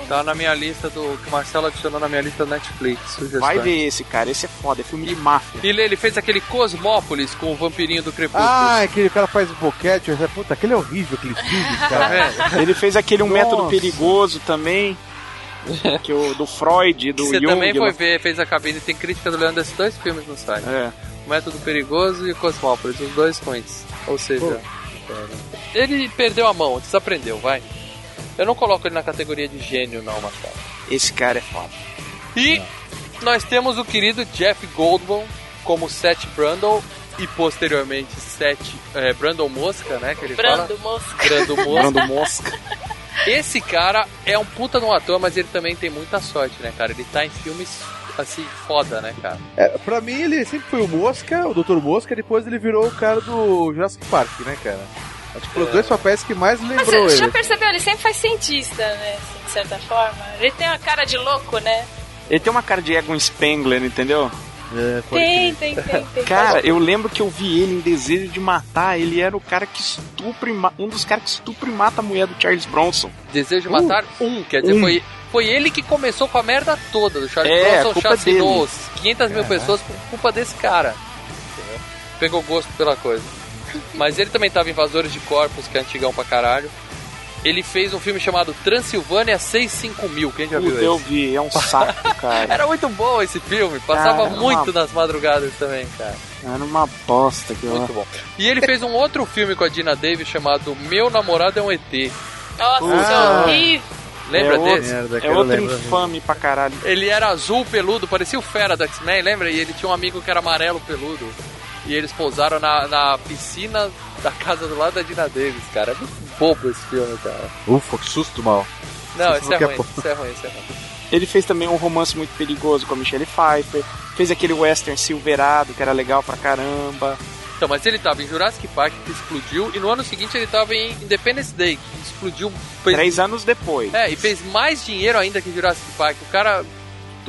Tá na minha lista do. que o Marcelo adicionou na minha lista do Netflix. Sugestões.
Vai ver esse, cara. Esse é foda. É filme de máfia.
E ele, ele fez aquele Cosmópolis com o vampirinho do Crepúsculo.
Ah, aquele cara faz boquete, eu- puta, aquele é horrível, aquele filme, cara.
Ele fez aquele Um
Nossa.
Método Perigoso também. Que o, do Freud, do
Você
Jung.
também foi ver, fez a cabine, tem crítica do Leandro desses dois filmes no site.
É.
O Método Perigoso e o Cosmópolis, os dois ruins. Ou seja, ele perdeu a mão, desaprendeu, vai. Eu não coloco ele na categoria de gênio, não, Marcelo.
Esse cara é foda.
E nós temos o querido Jeff Goldblum como Seth Brundle e posteriormente Sete, é, Brandon Mosca, né? Que ele
Brando
fala.
Mosca.
Brando Mosca.
Brando Mosca.
Esse cara é um puta de um ator, mas ele também tem muita sorte, né, cara? Ele tá em filmes assim, foda, né, cara?
É, pra mim, ele sempre foi o Mosca, o Dr. Mosca, depois ele virou o cara do Jurassic Park, né, cara? Acho que foram os dois papéis que mais
Mas
lembrou
você
ele.
já percebeu? Ele sempre faz cientista, né? assim, de certa forma. Ele tem uma cara de louco, né?
Ele tem uma cara de Egon Spengler, entendeu?
É,
Tem, tem, tem, tem.
Cara, eu lembro que eu vi ele em Desejo de Matar. Ele era o cara que estupra um dos caras que estupra e mata a mulher do Charles Bronson.
Desejo de Matar um, quer dizer,
um.
foi, foi ele que começou com a merda toda do Charles
É,
Bronson,
culpa
chacinou
dele.
500 mil pessoas por culpa desse cara. Pegou gosto pela coisa. Mas ele também tava em Invasores de Corpos, que é antigão pra caralho. Ele fez um filme chamado Transilvânia 65000, quem já viu
eu vi, é um saco, cara.
Era muito bom esse filme, passava
Cara,
muito
uma-
nas madrugadas também, cara.
Era uma bosta que
Muito bom. E ele fez um outro filme com a Dina Davis chamado Meu Namorado é um ET.
Nossa,
Ah.
isso é horrível.
Lembra
é
desse?
Merda,
É outro
lembro.
infame pra caralho.
Ele era azul peludo, parecia o Fera do X-Men, lembra? E ele tinha um amigo que era amarelo peludo. E eles pousaram na, na piscina da casa do lado da Dina Davis, cara. É muito bobo esse filme, cara.
Ufa, que susto, mal.
Não, esse é
é
ruim, esse é ruim, esse é ruim.
Ele fez também um romance muito perigoso com a Michelle Pfeiffer. Fez aquele western Silverado, que era legal pra caramba.
Então, mas ele tava em Jurassic Park, que explodiu, e no ano seguinte ele tava em Independence Day, que explodiu. Fez,
Três anos depois.
é, e fez mais dinheiro ainda que Jurassic Park. O cara,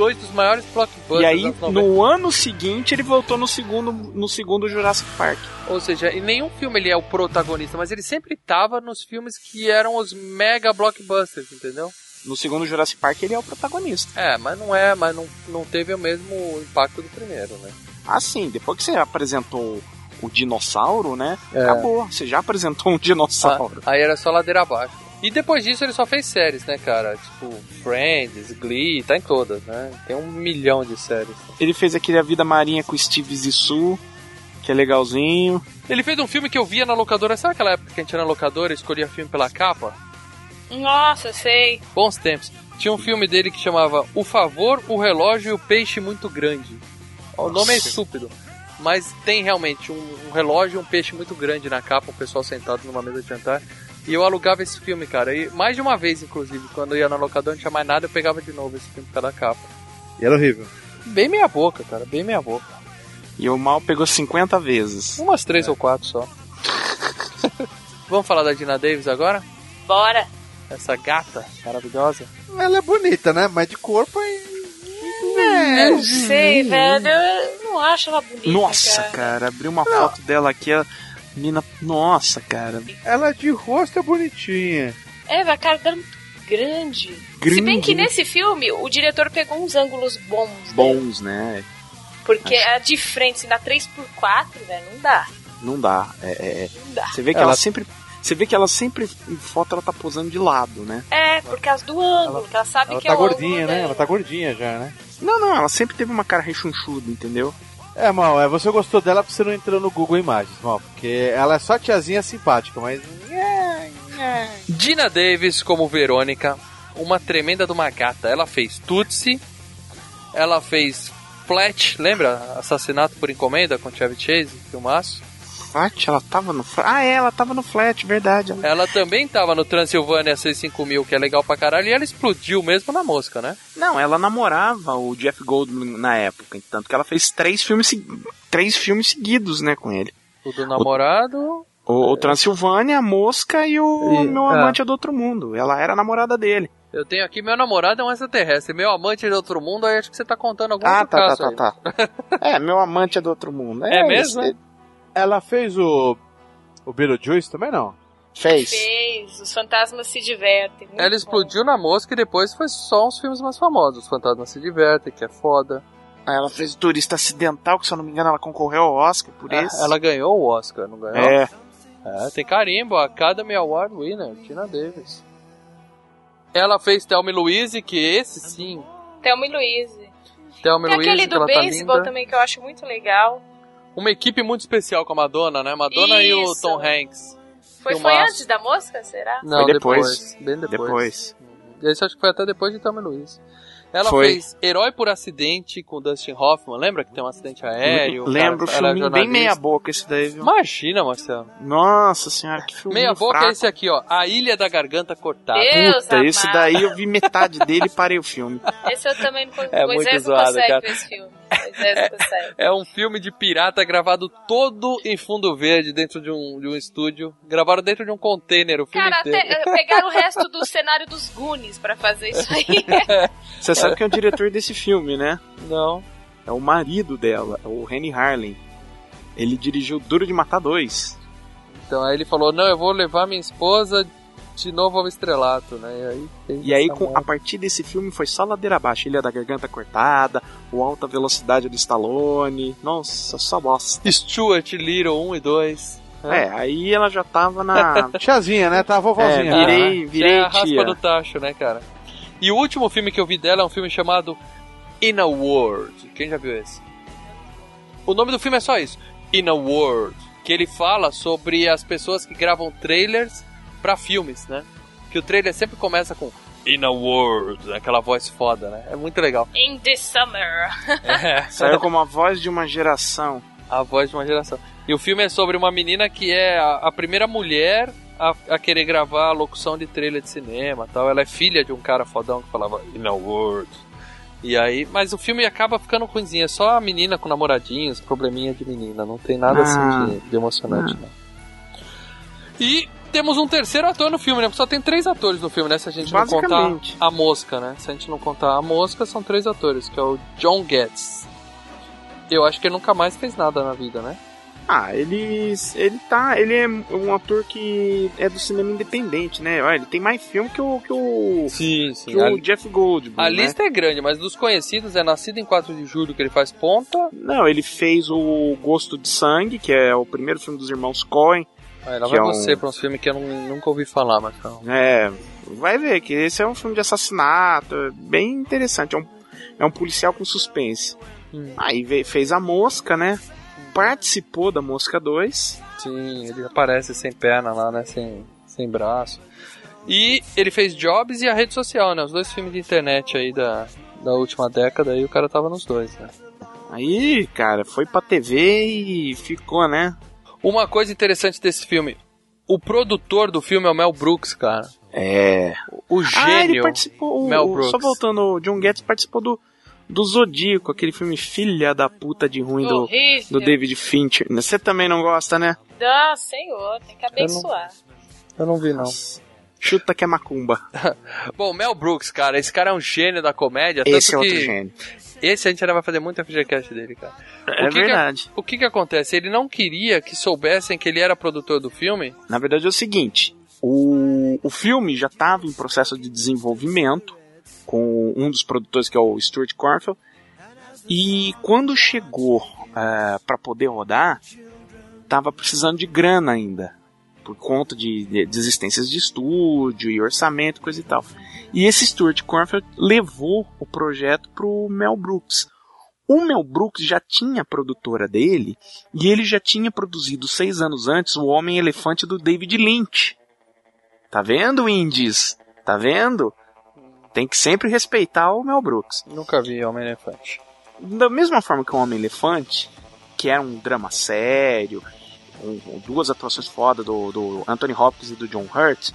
dois dos maiores blockbusters
E aí,
dos anos 90.
no ano seguinte, ele voltou no segundo, no segundo Jurassic Park.
Ou seja, em nenhum filme ele é o protagonista, mas ele sempre tava nos filmes que eram os mega blockbusters, entendeu?
No segundo Jurassic Park, ele é o protagonista.
É, mas não é, mas não, não teve o mesmo impacto do primeiro, né?
Assim, depois que você apresentou o dinossauro, né?
É.
Acabou. Você já apresentou um dinossauro.
Ah, aí era só ladeira abaixo. E depois disso ele só fez séries, né, cara? Tipo, Friends, Glee, tá em todas, né? Tem um milhão de séries.
Ele fez aquele A Vida Marinha com Steve Zissou, que é legalzinho.
Ele fez um filme que eu via na locadora, sabe aquela época que a gente ia na locadora e escolhia filme pela capa?
Nossa, sei.
Bons tempos. Tinha um filme dele que chamava O Favor, o Relógio e o Peixe Muito Grande. O nome é estúpido. Mas tem realmente um, um relógio e um peixe muito grande na capa, o pessoal sentado numa mesa de jantar. E eu alugava esse filme, cara. E mais de uma vez, inclusive. Quando eu ia na locadora, não tinha mais nada, eu pegava de novo esse filme pela capa.
E era horrível.
Bem meia boca, cara. Bem meia boca.
E o mal pegou 50 vezes.
Umas três ou quatro só. Vamos falar da Dina Davis agora?
Bora.
Essa gata maravilhosa.
Ela é bonita, né? Mas de corpo é...
É, não sei, velho. Eu não acho ela bonita.
Nossa,
cara.
cara, abriu uma foto dela aqui, a mina. Nossa, cara.
Ela de rosto é bonitinha.
É, a cara dela é muito grande. Se
Grande,
bem que
né?
nesse filme o diretor pegou uns ângulos bons. né?
Bons, né?
Porque a de frente, se na 3x4, velho, não dá.
Não dá. É, é- é.
Não dá.
Você vê que
Ela-
ela... sempre. Você vê que ela sempre, em foto, ela tá posando de lado, né?
É, por causa do ângulo, que ela sabe
Ela
que
tá
é o
gordinha, né?
dela.
Ela tá gordinha já, né?
Não, não, ela sempre teve uma cara rechonchuda, entendeu?
É, mal, é, você gostou dela porque você não entrou no Google Imagens, mal. Porque ela é só tiazinha simpática, mas...
Dina Davis como Verônica, uma tremenda de uma gata. Ela fez Tootsie, ela fez Flat, lembra? Assassinato por encomenda com Chevy Chase, filmaço.
Flat, ela tava no flat. Ah, é, ela tava no flat, verdade. Ela-
Ela também tava no Transilvânia 65000, que é legal pra caralho, e ela explodiu mesmo na mosca, né?
Não, ela namorava o Jeff Goldblum na época, tanto que ela fez três filmes, três filmes seguidos, né, com ele.
O do namorado.
O, o Transilvânia, a Mosca e o
E-
Meu
ah.
Amante é do Outro Mundo. Ela era namorada dele.
Eu tenho aqui, meu namorado é um extraterrestre, meu amante é de outro mundo, aí acho que você tá contando algum
Ah, tá, tá,
caso
tá,
aí.
tá. É, Meu Amante é do Outro Mundo.
É mesmo,
esse-
é?
Ela fez o... O Beetlejuice também, não?
Fez.
Fez, os fantasmas se divertem. muito
Ela
bom.
explodiu na mosca e depois foi só uns filmes mais famosos. Os Fantasmas se Divertem, que é foda.
Ah, Ela fez o Turista Acidental, que se eu não me engano ela concorreu ao Oscar por
Ah,
esse.
Ela ganhou o Oscar, não ganhou?
É.
É, tem carimbo, Academy Award winner, Tina Davis. Ela fez Thelma e Louise, que esse sim,
Thelma e Louise.
Thelma e
Tem
Louise,
aquele
que
do
tá
beisebol
linda.
também que eu acho muito legal.
Uma equipe muito especial com a Madonna, né? Madonna e o
Isso.
Tom Hanks.
Foi, foi antes da mosca, será?
Não,
Foi
depois.
depois.
Bem depois.
Depois.
Esse acho que foi até depois de Thelma e Louise. Ela
Foi.
fez Herói por Acidente com Dustin Hoffman. Lembra que tem um acidente aéreo? o
Lembro,
cara
filme bem meia boca esse daí, viu?
Imagina, Marcelo.
Nossa senhora, que filme
Meia boca
fraco.
é esse aqui, ó. A Ilha da Garganta Cortada.
Deus
Puta, esse
amado.
daí eu vi metade dele e parei o filme.
Esse eu também não consigo.
É
Moisés
muito zoado,
consegue
cara.
ver esse filme. Consegue.
É um filme de pirata gravado todo em fundo verde dentro de um, de um estúdio. Gravaram dentro de um container o filme
Cara,
inteiro.
até eh, pegaram o resto do cenário dos Goonies pra fazer isso aí.
Você sabe quem é o diretor desse filme, né?
Não.
É o marido dela, é o Henry Harlem. Ele dirigiu Duro de Matar 2.
Então aí ele falou, não, eu vou levar minha esposa de novo ao estrelato, né? E aí,
E aí, com, a partir desse filme, foi só ladeira abaixo. Ilha da Garganta Cortada, o Alta Velocidade do Stallone. Nossa, só bosta.
Stuart Little 1 e 2.
É, aí ela já tava na...
Tiazinha, né? Tá a vovozinha.
É, virei-
né?
Virei
é a raspa
tia.
do tacho, né, cara? E o último filme que eu vi dela é um filme chamado In a World. Quem já viu esse? O nome do filme é só isso. In a World. Que ele fala sobre as pessoas que gravam trailers pra filmes, né? Que o trailer sempre começa com In a World, aquela voz foda, né? É muito legal.
In the summer.
É,
Saiu como a voz de uma geração.
a voz de uma geração. E o filme é sobre uma menina que é a, a primeira mulher a, a querer gravar a locução de trailer de cinema tal. Ela é filha de um cara fodão que falava In a World. E aí, mas o filme acaba ficando ruimzinho. É só a menina com namoradinhos, probleminha de menina. Não tem nada
Ah.
assim de, de emocionante, não. E temos um terceiro ator no filme, né? Só tem três atores no filme, né? Se a gente não contar a mosca, né? Se a gente não contar a mosca, são três atores, que é o John Getz. Eu acho que ele nunca mais fez nada na vida, né?
Ah, ele, ele tá. Ele é um ator que é do cinema independente, né? Olha, ele tem mais filme que o. Que o
Sim, sim.
que o Jeff Goldblum.
A
né?
lista é grande, mas dos conhecidos é Nascido em 4 de Julho que ele faz ponta.
Não, ele fez o Gosto de Sangue, que é o primeiro filme dos irmãos Coen.
Aí lá vai
é um-
você pra uns filmes que eu não- nunca ouvi falar, mas não.
É, vai ver que esse é um filme de assassinato, é bem interessante. É um, é um policial com suspense.
Hum.
Aí fez a Mosca, né? Participou da Mosca 2.
Sim, ele aparece sem perna lá, né? Sem, sem braço. E ele fez Jobs e a rede social, né? Os dois filmes de internet aí da, da última década e o cara tava nos dois, né?
Aí, cara, foi pra TV e ficou, né?
Uma coisa interessante desse filme. O produtor do filme é o Mel Brooks, cara.
É.
O
Ah, ele
gênio.
participou. o-
Mel
o-
Brooks.
só voltando, o John Getz participou do, do Zodíaco, aquele filme filha da puta de ruim do, do David Fincher. Você também não gosta, né?
Ah, senhor, tem que abençoar.
Eu não vi, não.
Chuta que é macumba.
Bom, Mel Brooks, cara, esse cara é um gênio da comédia.
Esse é outro
que
gênio.
Esse a gente ainda vai fazer muito FGCast dele, cara.
É
O que que-
verdade.
o que que acontece? Ele não queria que soubessem que ele era produtor do filme.
Na verdade é o seguinte: o, o filme já estava em processo de desenvolvimento com um dos produtores que é o Stuart Cornfield. E quando chegou para poder rodar, tava precisando de grana ainda. Por conta de, de desistências de estúdio e orçamento, coisa e tal. E esse Stuart Cornfield levou o projeto pro Mel Brooks. O Mel Brooks já tinha a produtora dele e ele já tinha produzido seis anos antes o Homem-Elefante do David Lynch. Tá vendo, Indies? Tá vendo? Tem que sempre respeitar o Mel Brooks.
Nunca vi Homem-Elefante.
Da mesma forma que o Homem-Elefante, que era um drama sério, um- duas atuações foda do, do Anthony Hopkins e do John Hurt,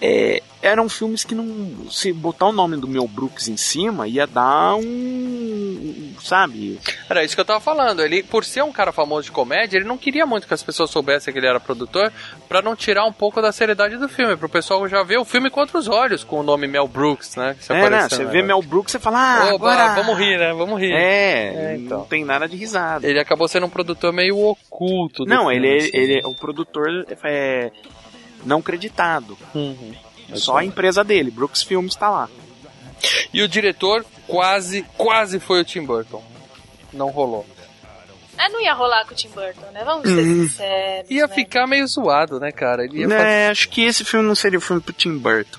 é, eram filmes que não. Se botar o nome do Mel Brooks em cima, ia dar um. Sabe?
Era isso que eu tava falando. Ele, por ser um cara famoso de comédia, ele não queria muito que as pessoas soubessem que ele era produtor, pra não tirar um pouco da seriedade do filme, pro pessoal já ver o filme com outros olhos, com o nome Mel Brooks, né?
É, né? Você
né?
vê Mel Brooks e fala, ah,
Oba,
agora...
vamos rir, né? Vamos rir.
É,
É, então.
não tem nada de risada.
Ele acabou sendo um produtor meio oculto. do
Não,
filme,
ele, é-
assim.
ele é o produtor é, não creditado.
Uhum.
Só a empresa dele, Brooks Films tá lá.
E o diretor quase, quase foi o Tim Burton. Não rolou.
Ah, não ia rolar com o Tim Burton, né? Vamos ser
Hum.
sinceros.
Ia
né?
ficar meio zoado, né, cara? Ele ia fazer...
É, acho que esse filme não seria o filme pro Tim Burton.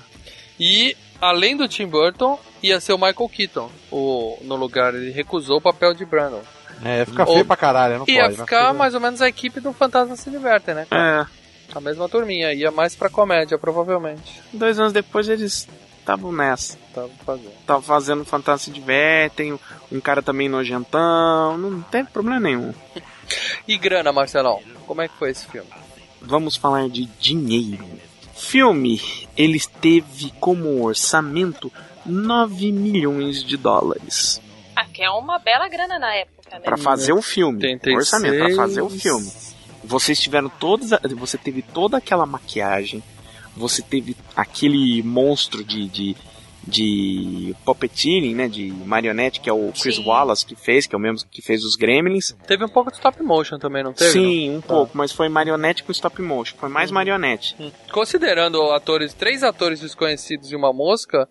E, além do Tim Burton, ia ser o Michael Keaton. O, no lugar, ele recusou o papel de Brandon.
É, fica feio
Ou-
pra caralho, não
ia
pode. né?
ficar mais ou menos a equipe do Fantasma Se Diverte, né?
É,
A mesma turminha. Ia mais pra comédia, provavelmente.
dois anos depois eles estavam nessa.
Tava fazendo.
Tava fazendo Fantasma se divertem, um cara também nojentão, não teve problema nenhum.
E grana, Marcelão? Como é que foi esse filme?
Vamos falar de dinheiro. Filme, ele teve como orçamento 9 milhões de dólares
Ah, que é uma bela grana na época, né?
Pra fazer o filme.
86.
Orçamento pra fazer o filme. Vocês tiveram todas, você teve toda aquela maquiagem, você teve aquele monstro de de, de puppeteering, né, de marionete que é o Chris
Sim.
Wallace que fez, que é o mesmo que fez os Gremlins.
Teve um pouco de stop motion também, não teve?
Sim, um
Tá.
pouco, mas foi marionete com stop motion, foi mais marionete.
Considerando atores, três atores desconhecidos e uma mosca,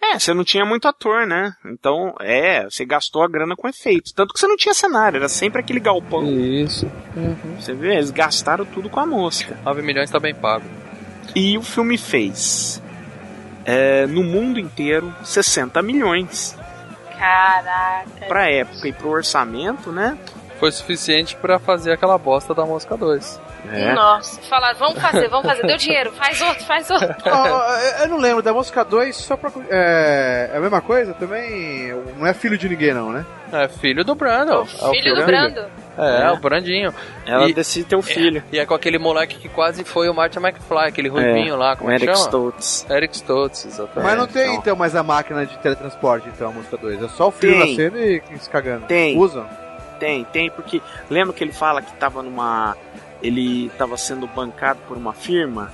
É, você não tinha muito ator, né? Então, é, você gastou a grana com efeitos. Tanto que você não tinha cenário, era sempre aquele galpão.
Isso.
Você vê, eles gastaram tudo com a mosca.
9 milhões tá bem pago.
E o filme fez, é, no mundo inteiro, 60 milhões.
Caraca.
Pra época e pro orçamento, né?
Foi suficiente pra fazer aquela bosta da Mosca 2.
É.
Nossa, falar, vamos fazer, vamos fazer. Deu dinheiro, faz outro, faz outro.
Ó, eu- não lembro, da Mosca 2, só pra. É, é a mesma coisa também? Não é filho de ninguém, não, né?
É filho do Brandon. É o
Filho do Brando.
É,
É.
o Brandinho.
Ela
E-
decide ter um filho.
E é com aquele moleque que quase foi o Martin McFly, aquele ruivinho lá, como
o
é que
Eric
chama?
Stoltz.
Eric Stoltz, exatamente.
Mas não tem
então.
então mais a máquina de teletransporte, então, a Mosca 2. É só o filho
Tem.
nascendo e e se cagando.
Tem.
Usam?
Tem, tem, porque lembra que ele fala que tava numa. Ele tava sendo bancado por uma firma?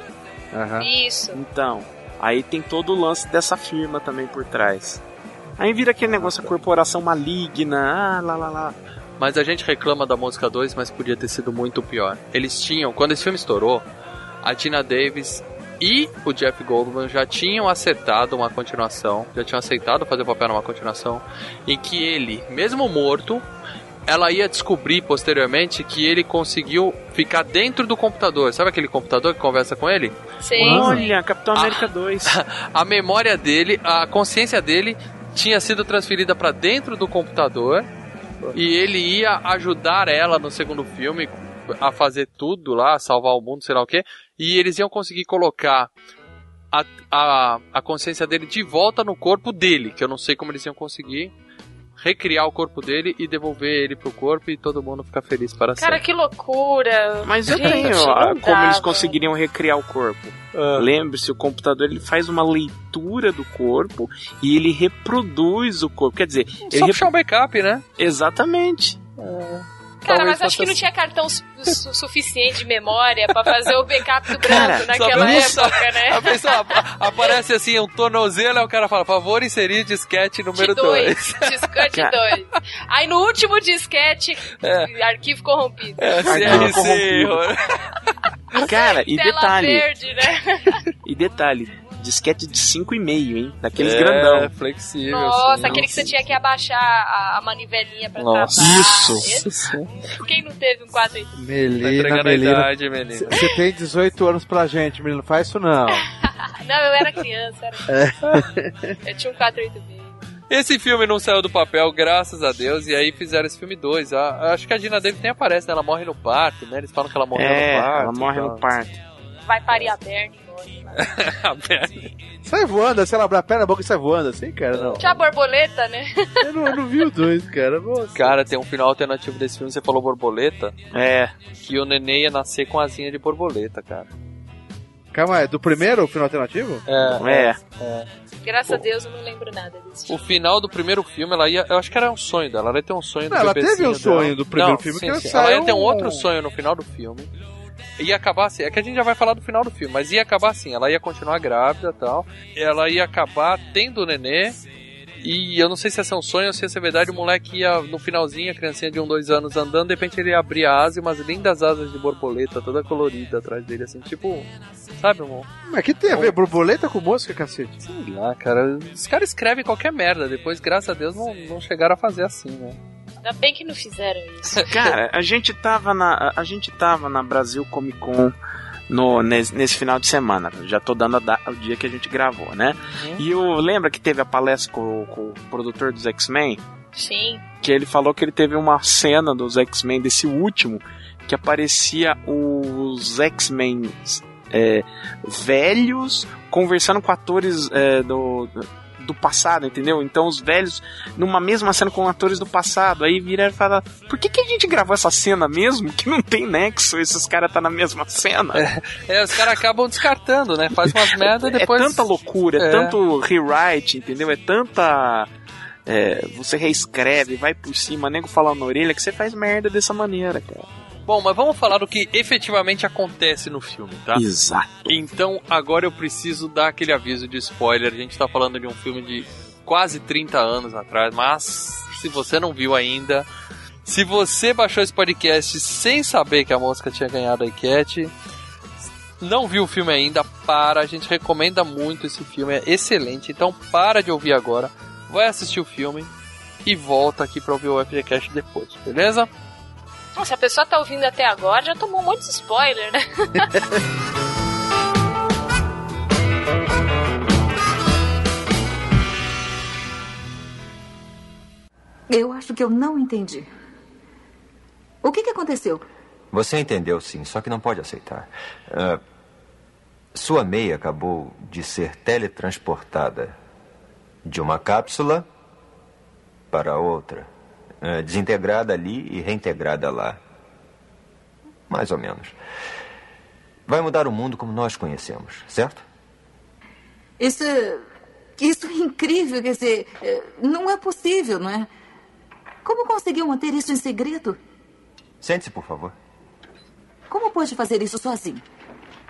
Aham.
Isso.
Então, aí tem todo o lance dessa firma também por trás. Aí vira aquele negócio, a corporação maligna, ah, lá, lá, lá.
Mas a gente reclama da música 2, mas podia ter sido muito pior. Eles tinham, quando esse filme estourou, a Tina Davis e o Jeff Goldblum já tinham acertado uma continuação, já tinham aceitado fazer o papel numa continuação, em que ele, mesmo morto, ela ia descobrir posteriormente que ele conseguiu ficar dentro do computador. Sabe aquele computador que conversa com ele?
Sim.
Olha, Capitão América 2.
A memória dele, a consciência dele tinha sido transferida para dentro do computador e ele ia ajudar ela no segundo filme a fazer tudo lá, salvar o mundo, sei lá o que, e eles iam conseguir colocar a, a, a consciência dele de volta no corpo dele, que eu não sei como eles iam conseguir recriar o corpo dele e devolver ele pro corpo e todo mundo ficar feliz para
Cara,
sempre.
que loucura.
Mas eu
Gente,
tenho ah, como eles
dava.
conseguiriam recriar o corpo.
Ah.
Lembre-se, o computador ele faz uma leitura do corpo e ele reproduz o corpo. Quer dizer, ele
Só
rep-
puxar o backup, né?
exatamente.
Cara, mas acho que não tinha cartão su- su- suficiente de memória pra fazer o backup do
Cara,
Brando naquela
só-
época, né?
A pessoa ap- aparece assim, um tornozelo, aí o cara fala, favor, inserir disquete número
De dois.
2.
Discute
Cara.
2. Aí no último disquete, arquivo corrompido.
É,
Arquivo
CRC.
corrompido. Cara, e
Tela
detalhe,
verde, né?
e detalhe, disquete de 5,5, hein? Daqueles
é,
grandão.
flexível.
Nossa,
assim.
aquele que você tinha que abaixar a, a manivelinha pra
Nossa.
travar.
Isso.
Esse- Quem não teve um 4
Tá
Melina,
entregando a
Melina.
idade.
Você tem 18 anos pra gente, menino. Não faz isso não.
Não, eu era criança.
É.
Era... Eu tinha um 486.
Esse filme não saiu do papel, graças a Deus, e aí fizeram esse filme 2. Acho que a Gina Davis nem aparece, né? Ela morre no parto, né? Eles falam que ela morreu
É,
no parto.
ela morre
e
no parto.
Vai parir a perna
Sai voando, sei lá, abre a perna, a boca e sai voando assim, cara, não.
Tinha a borboleta, né?
Eu não, eu não vi o dois, cara. Nossa.
Cara, tem um final alternativo desse filme, você falou borboleta,
É,
que o neném ia nascer com asinha de borboleta, cara.
Calma, é do primeiro o final alternativo?
É,
é.
Graças a Deus eu não lembro nada desse
O
filme.
final do primeiro filme, ela ia. Eu acho que era um sonho dela. Ela ia ter um sonho do
Não, ela
bebezinho
teve um sonho
dela.
do primeiro
Não,
filme
sim,
que ela
sim. Ela ia
saiu
ter um- outro sonho no final do filme. Ia acabar assim. É que a gente já vai falar do final do filme, mas ia acabar assim. Ela ia continuar grávida e tal. Ela ia acabar tendo o nenê. E eu não sei se ia ser um sonho ou se ia ser verdade. O moleque ia no finalzinho, a criancinha de um, dois anos andando. De repente ele ia abrir a asa e umas lindas asas de borboleta, toda colorida atrás dele, assim. Tipo, sabe, amor?
Mas que tem a ver? Borboleta com mosca, cacete?
Sei lá, cara. Os caras escrevem qualquer merda. Depois, graças a Deus, não, não chegaram a fazer assim, né?
Ainda bem que não fizeram isso.
Cara, a gente tava na, a gente tava na Brasil Comic Con no, nesse, nesse final de semana. Já tô dando da- o dia que a gente gravou, né? E eu lembra que teve a palestra com, com o produtor dos X-Men?
Sim.
Que ele falou que ele teve uma cena dos X-Men desse último que aparecia os X-Men é, velhos conversando com atores é, do, do passado, entendeu? Então os velhos, numa mesma cena com atores do passado, aí viraram e falaram: por que, que a gente gravou essa cena mesmo? Que não tem nexo, esses caras tá na mesma cena.
É, é, os caras acabam descartando, né? Faz umas merda e depois.
É tanta loucura, é,
É.
tanto rewrite, entendeu? É tanta. é, você reescreve, vai por cima, nego falando na orelha que você faz merda dessa maneira, cara.
Bom, mas vamos falar do que efetivamente acontece no filme, tá?
Exato.
Então, agora eu preciso dar aquele aviso de spoiler. A gente tá falando de um filme de quase 30 anos atrás, mas se você não viu ainda, se você baixou esse podcast sem saber que a mosca tinha ganhado a enquete, não viu o filme ainda, para, a gente recomenda muito esse filme, é excelente. Então, para de ouvir agora, vai assistir o filme e volta aqui pra ouvir o FGCast depois, beleza?
Nossa, se a pessoa tá ouvindo até agora, já tomou um monte de spoiler, né?
Eu acho que eu não entendi. O que, que aconteceu?
Você entendeu sim, só que não pode aceitar. Ah, sua meia acabou de ser teletransportada de uma cápsula para outra. Ah, desintegrada ali e reintegrada lá. Mais ou menos. Vai mudar o mundo como nós conhecemos, certo?
Isso. Isso é incrível, quer dizer, eh, não é possível, não é? Como conseguiu manter isso em segredo?
Sente-se, por favor.
Como pôde fazer isso sozinho?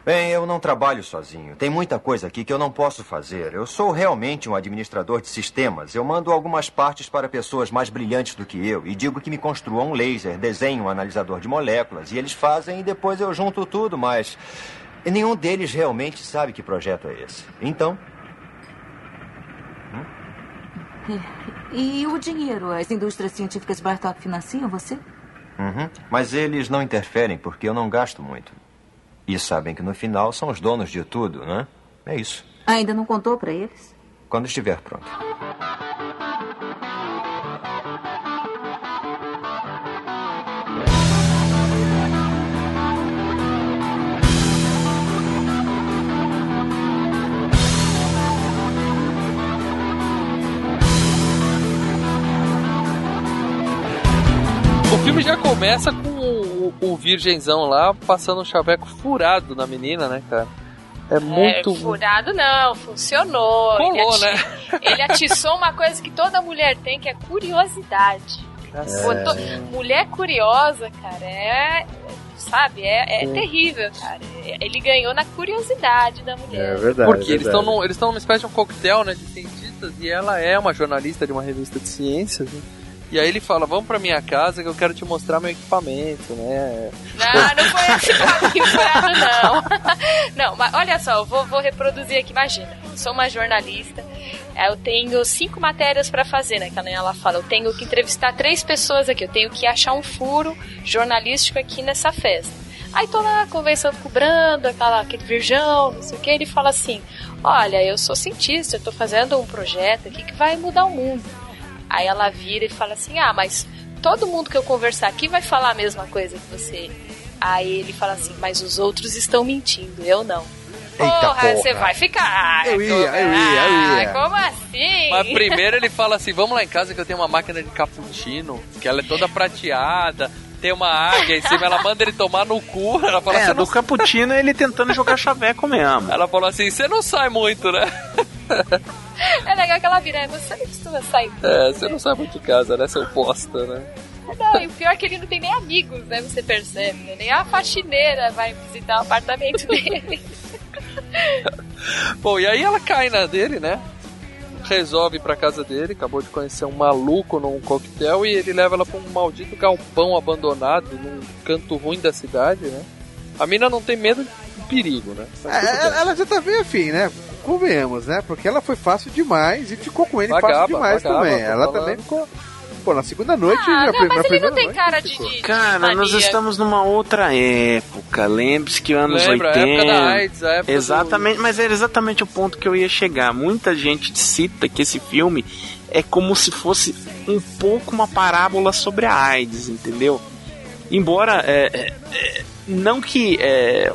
Bem, eu não trabalho sozinho. Tem muita coisa aqui que eu não posso fazer. Eu sou realmente um administrador de sistemas. Eu mando algumas partes para pessoas mais brilhantes do que eu e digo que me construam um laser, desenhem um analisador de moléculas e eles fazem e depois eu junto tudo, mas nenhum deles realmente sabe que projeto é esse. Então,
E o dinheiro? As indústrias científicas Bartok financiam você?
uhum. mas eles não interferem porque eu não gasto muito. E sabem que no final são os donos de tudo, né? É isso.
Ainda não contou para eles?
Quando estiver pronto.
O filme já começa com o, o virgenzão lá passando um chaveco furado na menina, né, cara? É muito.
É, furado não, funcionou.
Colou,
ele, ati-
né?
ele atiçou uma coisa que toda mulher tem, que é curiosidade. Botou- Mulher curiosa, cara, é. Sabe, é, é terrível, cara. Ele ganhou na curiosidade da mulher.
É verdade.
Porque
é
eles estão
verdade.
num, eles estão numa espécie de um coquetel, né, de cientistas, e ela é uma jornalista de uma revista de ciências, né? E aí ele fala, vamos pra minha casa que eu quero te mostrar meu equipamento, né?
Não, não foi esse caminho furado, não. Não, mas olha só, eu vou, vou reproduzir aqui. Imagina, sou uma jornalista, eu tenho cinco matérias pra fazer, né? Que ela fala, eu tenho que entrevistar três pessoas aqui, eu tenho que achar um furo jornalístico aqui nessa festa. Aí tô lá conversando com o Brando, aquela, aquele virgão, não sei o que, ele fala assim: Olha, eu sou cientista, eu tô fazendo um projeto aqui que vai mudar o mundo. Aí ela vira e fala assim: Ah, mas todo mundo que eu conversar aqui vai falar a mesma coisa que você. Aí ele fala assim: Mas os outros estão mentindo, eu não.
Eita
porra,
porra.
você vai ficar.
Eu ia,
como-
eu ia, eu ia.
Ah, Como assim?
Mas primeiro ele fala assim, vamos lá em casa que eu tenho uma máquina de cappuccino, que ela é toda prateada, tem uma águia em cima, ela manda ele tomar no cu, ela fala
É,
assim,
do Caputino ele tentando jogar chaveco mesmo.
ela falou assim, você não sai muito, né?
É legal que ela vira, "É, você não costuma sair.
É, você não sai muito de casa, né, seu bosta, né?
Não, e o pior é que ele não tem nem amigos, né? Você percebe, né? Nem a faxineira vai visitar o apartamento dele.
Bom, e aí ela cai na dele, né? Resolve ir pra casa dele, acabou de conhecer um maluco num coquetel e ele leva ela pra um maldito galpão abandonado num canto ruim da cidade, né? A mina não tem medo de perigo, né?
É, ela já tá bem afim, né? Convenhamos, né? Porque ela foi fácil demais e ficou com ele
Vagaba,
fácil demais
vagaba,
também. Ela
falando.
também ficou. Pô, na segunda noite,
Ah,
já,
não,
na
mas ele
primeira
não tem
noite,
cara de. de
Cara, nós estamos numa outra época. Lembre-se que anos
Lembra,
80.
a época da AIDS, a época
Exatamente, mas era exatamente o ponto que eu ia chegar. Muita gente cita que esse filme é como se fosse um pouco uma parábola sobre a AIDS, entendeu? Embora é, é, é, não que é,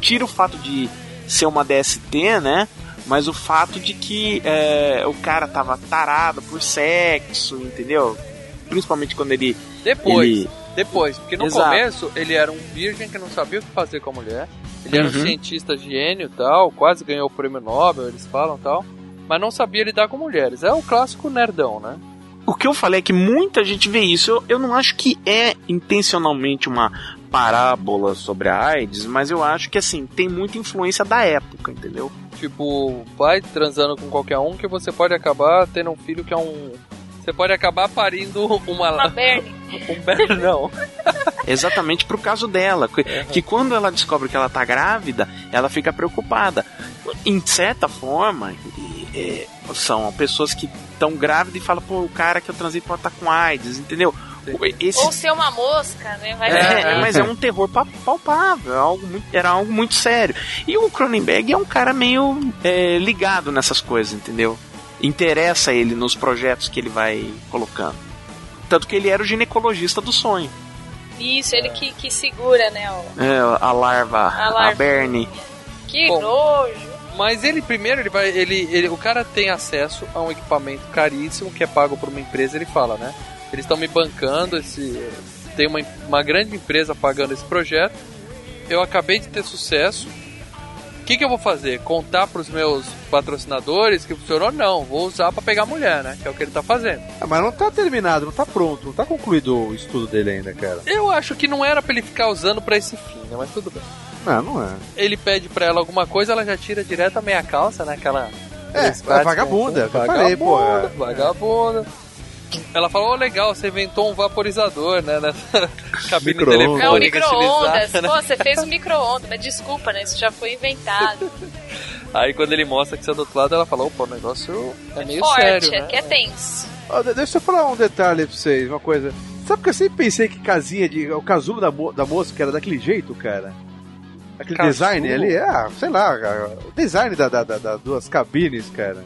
tira o fato de ser uma DST, né? Mas o fato de que é, o cara tava tarado por sexo, entendeu? Principalmente quando ele.
Depois.
ele-
Depois, porque no
Exato.
começo ele era um virgem que não sabia o que fazer com a mulher. Ele era um
Uhum.
cientista gênio e tal, quase ganhou o prêmio Nobel, eles falam e tal. Mas não sabia lidar com mulheres. É o clássico nerdão, né?
O que eu falei é que muita gente vê isso. Eu, eu não acho que é intencionalmente uma parábola sobre a AIDS, mas eu acho que assim, tem muita influência da época, entendeu?
Tipo, vai transando com qualquer um que você pode acabar tendo um filho que é um. Você pode acabar parindo uma.
Uma Bernie.
um Bernie, não.
Exatamente pro caso dela. Que, que quando ela descobre que ela tá grávida, ela fica preocupada. Em certa forma, é, são pessoas que estão grávidas e falam, pô, o cara que eu transei pode estar com AIDS, entendeu? Esse,
Ou ser uma mosca, né? Vai
É,
saber.
mas é um terror pa- palpável, é algo muito- era algo muito sério. E o Cronenberg é um cara meio é, ligado nessas coisas, entendeu? Interessa ele nos projetos que ele vai colocando. Tanto que ele era o ginecologista do sonho.
Isso, ele que, que segura, né? o-
É, a larva,
A
a,
larva.
Bernie.
Que
Bom.
nojo.
Mas ele primeiro, ele vai. Ele, ele, o cara tem acesso a um equipamento caríssimo que é pago por uma empresa, ele fala, né? Eles estão me bancando, esse, tem uma, uma grande empresa pagando esse projeto. Eu acabei de ter sucesso. O que, que eu vou fazer? Contar pros meus patrocinadores que funcionou? Não, vou usar pra pegar mulher, né? Que é o que ele tá fazendo.
Ah, mas não tá terminado, não tá pronto, não tá concluído o estudo dele ainda, cara.
Eu acho que não era pra ele ficar usando pra esse fim, né? Mas tudo bem.
Não, não é.
Ele pede pra ela alguma coisa, ela já tira direto a meia calça, né? Aquela.
É,
aqueles práticos,
vagabunda, eu falei, pô, é.
Vagabunda, Vagabunda. Ela falou, oh, legal, você inventou um vaporizador, né? Nessa cabine telefônica
É o micro-ondas.
né?
Pô, você fez um micro-ondas, mas desculpa, né? Isso já foi inventado.
Aí quando ele mostra que você é do outro lado, ela falou, opa, o negócio é meio
Forte,
sério,
é
né?
que é tenso.
Deixa eu falar um detalhe pra vocês, uma coisa. Sabe que eu sempre pensei que casinha de. O casulo da, mo- da moça que era daquele jeito, cara? Aquele design ali, ah, sei lá, cara, o design da, da, da- da- duas cabines, cara.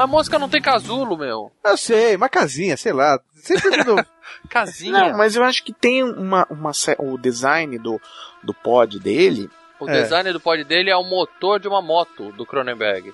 Mas mosca não tem casulo, meu.
Eu sei, uma casinha, sei lá. Sempre quando.
Casinha.
Não, mas eu acho que tem uma, uma o design do, do pod dele.
O
É.
design do pod dele é o motor de uma moto do Cronenberg.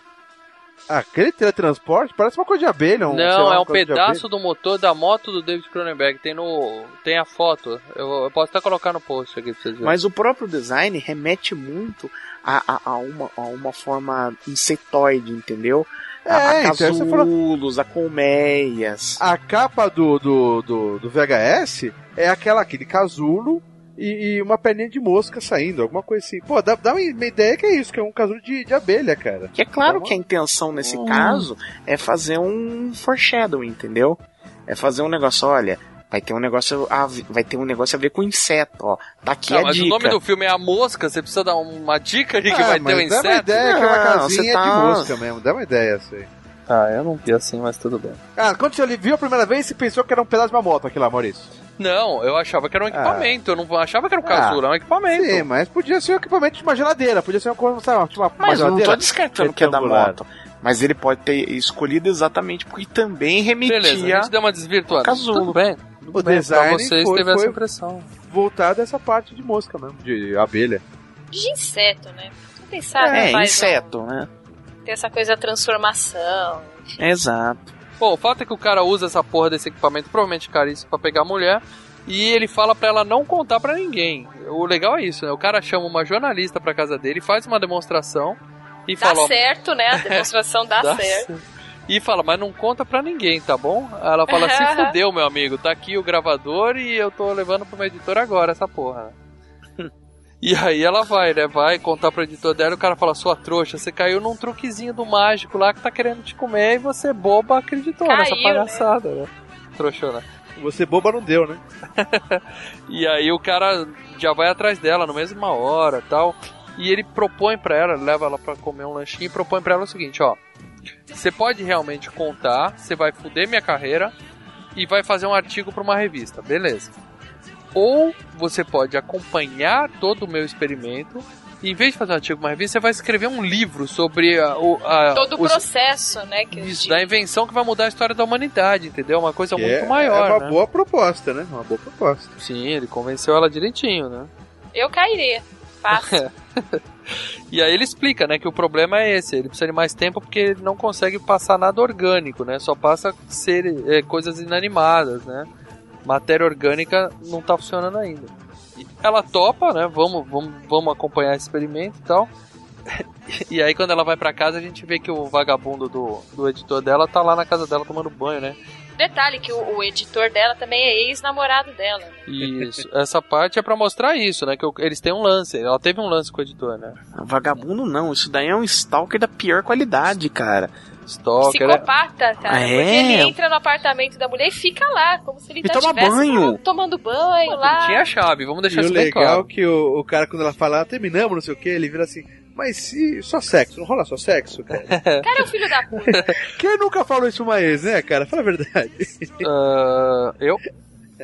Ah, aquele teletransporte parece uma coisa de abelha. Um,
Não,
lá,
é um pedaço do motor da moto do David Cronenberg. Tem no. Tem a foto. Eu, eu posso até colocar no post aqui pra vocês verem.
Mas o próprio design remete muito a, a, a uma, a uma forma insetoide, entendeu? A, a
É, então, você falou-
casulos, a colmeias.
A capa do, do, do, do VHS é aquela aquele casulo e, e uma perninha de mosca saindo, alguma coisa assim. Pô, dá, dá uma ideia que é isso, que é um casulo de, de abelha, cara.
Que é claro
Tá
que a intenção nesse
Hum.
caso é fazer um foreshadowing, entendeu? É fazer um negócio, olha, vai ter um negócio a, vai ter um negócio a ver com inseto, ó. Tá aqui
Não,
a
mas
dica.
o nome do filme é A Mosca, você precisa dar uma dica de que
Ah,
vai ter
mas
um
dá uma
inseto.
ideia que é uma
Não,
casinha
você tá-
de mosca mesmo, dá uma ideia assim.
Ah, eu não vi assim, mas tudo bem.
Ah, quando você viu a primeira vez, você pensou que era um pedaço de uma moto aquilo lá, Maurício?
Não, eu achava que era um equipamento, eu não achava que era um casulo, era um equipamento.
Sim, mas podia ser um equipamento de uma geladeira, podia ser uma coisa, sabe, tipo uma, uma
Mas eu não
geladeira.
tô descartando que é da moto. Mas ele pode ter escolhido exatamente porque também remetia.
Beleza, a gente deu uma desvirtuada.
Casulo.
Tudo bem.
O
bem,
design
pra vocês
foi-
teve essa
foi-
impressão.
Voltado a essa parte de mosca mesmo, de abelha.
De inseto, né? Quem sabe
É,
faz
inseto, né?
um- tem essa coisa da transformação.
Exato.
Bom, o fato é que o cara usa essa porra desse equipamento, provavelmente caríssimo, pra pegar a mulher. E ele fala pra ela não contar pra ninguém. O legal é isso, né? O cara chama uma jornalista pra casa dele, faz uma demonstração e
Dá
fala. ó,
certo, né? A demonstração dá,
dá
certo.
E fala, mas não conta pra ninguém, tá bom? Aí Ela fala, se fudeu, meu amigo, tá aqui o gravador e eu tô levando pro meu editor agora essa porra. E aí ela vai, né? Vai contar pro editor dela e o cara fala, sua trouxa, você caiu num truquezinho do mágico lá que tá querendo te comer e você boba acreditou nessa
Caiu,
palhaçada, né? Trouxona.
Você boba não deu, né?
E aí o cara já vai atrás dela na mesma hora tal. E ele propõe pra ela, leva ela pra comer um lanchinho e propõe pra ela o seguinte, ó. Você pode realmente contar, você vai fuder minha carreira e vai fazer um artigo pra uma revista, beleza. Ou você pode acompanhar todo o meu experimento e em vez de fazer um artigo pra uma revista, você vai escrever um livro sobre a, o, a,
Todo o processo, né? Que
isso, da invenção que vai mudar a história da humanidade, entendeu? Uma coisa
Que
muito
é,
maior,
É uma
né?
boa proposta, né? Uma boa proposta.
Sim, ele convenceu ela direitinho, né?
Eu cairia. Fácil.
E aí ele explica, né, que o problema é esse, ele precisa de mais tempo porque ele não consegue passar nada orgânico, né? Só passa ser é, coisas inanimadas, né? Matéria orgânica não tá funcionando ainda. E ela topa, né? Vamos, vamos, vamos acompanhar esse experimento e tal. E aí quando ela vai pra casa a gente vê que o vagabundo do, do editor dela tá lá na casa dela tomando banho, né?
Detalhe que o, o editor dela também é ex-namorado dela. né?
Isso. Essa parte é pra mostrar isso, né? Que o- eles têm um lance. Ela teve um lance com o editor, né?
Vagabundo não, isso daí é um stalker da pior qualidade, cara.
Stalker, né?
Psicopata, cara.
É.
Porque ele entra no apartamento da mulher e fica lá, como se ele
E toma
tivesse
banho.
tomando banho lá.
Tinha a chave, vamos
E
deixar
o
isso bem
legal
claro.
que o, o cara, quando ela fala, ah, terminamos, não sei o que, ele vira assim, mas se só sexo, não rola só sexo, cara?
O cara é o filho da puta.
Quem nunca falou isso uma ex, né, cara? Fala a verdade.
Ah, eu?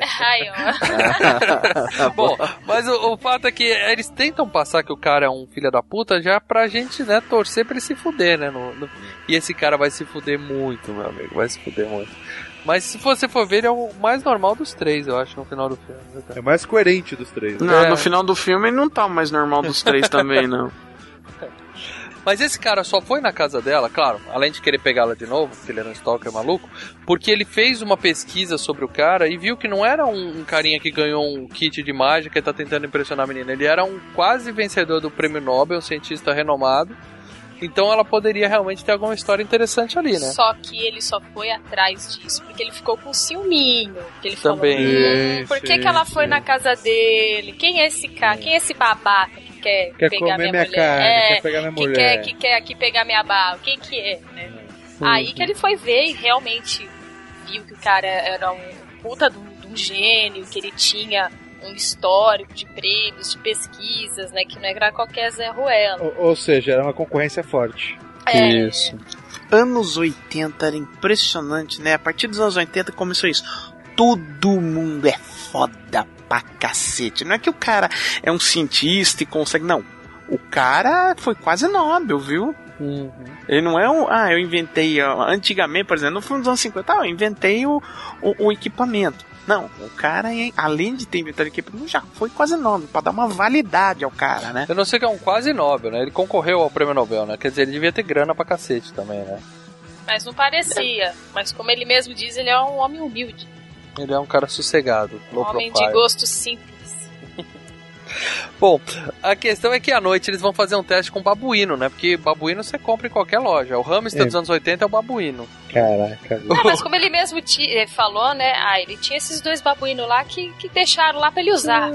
Ai, ó.
Bom, mas o, o fato é que eles tentam passar que o cara é um filho da puta já pra gente, né, torcer pra ele se fuder, né? no- no- E esse cara vai se fuder muito, meu amigo, vai se fuder muito. Mas se você for ver, ele é o mais normal dos três, eu acho, no final do filme. né?
É mais coerente dos três. né?
Não,
É.
no final do filme ele não tá o mais normal dos três também, não.
Mas esse cara só foi na casa dela, claro, além de querer pegá-la de novo, porque ele era um stalker maluco, porque ele fez uma pesquisa sobre o cara e viu que não era um, um carinha que ganhou um kit de mágica e tá tentando impressionar a menina. Ele era um quase vencedor do prêmio Nobel, um cientista renomado. Então ela poderia realmente ter alguma história interessante ali, né?
Só que ele só foi atrás disso porque ele ficou com ciúminho. Que ele
Também.
falou, hum, por que, que ela foi na casa dele? Quem é esse cara? Quem é esse babaca quer,
Quer
pegar
comer
minha,
minha
mulher?
carne,
é,
quer pegar minha
que
mulher.
Quer, que quer aqui pegar minha bala? Quem que é, né? Aí que ele foi ver e realmente viu que o cara era um puta de um, de um gênio, que ele tinha um histórico de prêmios, de pesquisas, né? Que não era qualquer Zé Ruela.
Ou, ou seja, era uma concorrência forte.
É,
Isso.
Anos 80 era impressionante, né? A partir dos anos 80 começou isso. Todo mundo é foda pra cacete. Não é que o cara é um cientista e consegue. Não. O cara foi quase Nobel, viu?
Uhum.
Ele não é um. Ah, eu inventei. Antigamente, por exemplo, no filme dos anos 50, ah, eu inventei o, o, o equipamento. Não, o cara, é- além de ter inventado o equipamento, já foi quase Nobel, pra dar uma validade ao cara, né?
Eu não sei que é um quase Nobel, né? Ele concorreu ao prêmio Nobel, né? Quer dizer, ele devia ter grana pra cacete também, né?
Mas não parecia. Mas como ele mesmo diz, ele é um homem humilde.
Ele é um cara sossegado,
Um
low
homem
profile.
de gosto simples.
Bom, a questão é que à noite eles vão fazer um teste com babuíno, né? Porque babuíno você compra em qualquer loja. O hamster
É.
dos anos 80 é o babuíno.
Caraca.
Ah, mas como ele mesmo eh, falou, né? Ah, ele tinha esses dois babuínos lá que, que deixaram lá pra ele usar.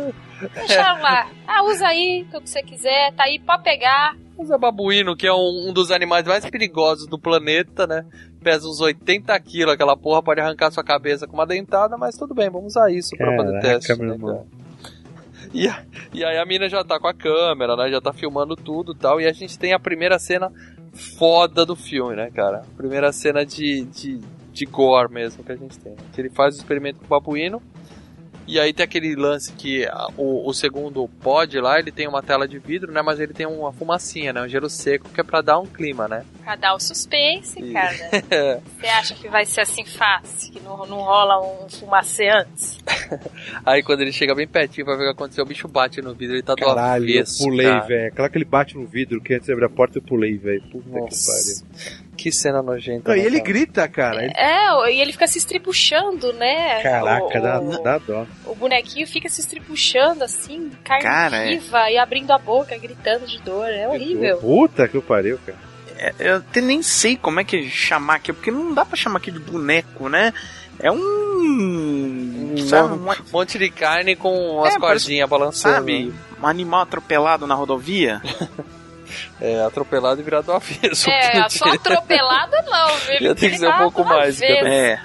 Deixaram lá. Ah, usa aí, o que você quiser, tá aí, pode pegar.
Usa babuíno, que é um, um dos animais mais perigosos do planeta, né? Pesa uns 80 quilos, aquela porra pode arrancar sua cabeça com uma dentada, mas tudo bem, vamos usar isso pra fazer
Caraca,
teste.
meu
né,
irmão.
E, e aí a mina já tá com a câmera, né? Já tá filmando tudo e tal. E a gente tem a primeira cena foda do filme, né, cara? Primeira cena de, de, de gore mesmo que a gente tem. Que ele faz o experimento com o babuíno. E aí tem aquele lance que a- o, o segundo pod lá, ele tem uma tela de vidro, né? Mas ele tem uma fumacinha, né? Um gelo seco, que é pra dar um clima, né?
Pra dar o suspense,
Isso.
cara. Você acha que vai ser assim fácil? Que não, não rola um fumacê antes?
Aí quando ele chega bem pertinho vai ver o que aconteceu, o bicho bate no vidro, ele tá do
Caralho, eu
avesso,
pulei,
cara.
velho. Aquela que ele bate no vidro, que antes de abrir a porta eu pulei, velho. Puta que pariu.
Que cena nojenta.
Não, e
né,
ele
cara?
grita, cara. Ele-
É, e ele fica se estribuchando, né?
Caraca,
o,
dá,
o,
dá dó.
o bonequinho fica se estribuchando assim, carne
Cara, é.
viva e abrindo a boca, gritando de dor. É horrível.
Puta que pariu, cara.
É, Eu até nem sei como é que chamar aqui, porque não dá pra chamar aqui de boneco, né? É um. Sabe, um,
monte de carne com as
É,
cordinhas balançando.
sabe, um animal atropelado na rodovia?
É, atropelado e virado do avesso.
É, só atropelada não, viu?
Tem que ser um pouco mais.
É.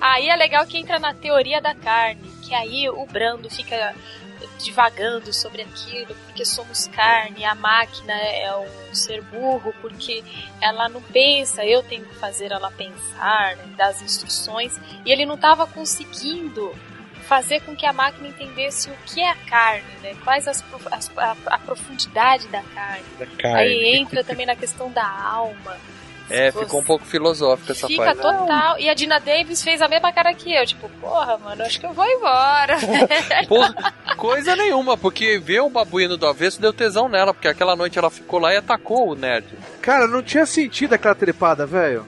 Aí é legal que entra na teoria da carne, que aí o Brando fica divagando sobre aquilo, porque somos carne, a máquina é um ser burro, porque ela não pensa, eu tenho que fazer ela pensar, né, dar as instruções, e ele não estava conseguindo fazer com que a máquina entendesse o que é a carne, né? Quais as, as- a, a profundidade da carne.
Da carne.
Aí entra também na questão da alma.
É, ficou um pouco filosófica essa
Fica
parte.
total. E a Dina Davis fez a mesma cara que eu. Tipo, porra, mano, acho que eu vou embora.
Porra, coisa nenhuma, porque ver o babuíno do avesso deu tesão nela, porque aquela noite ela ficou lá e atacou o nerd.
Cara, não tinha sentido aquela trepada, velho.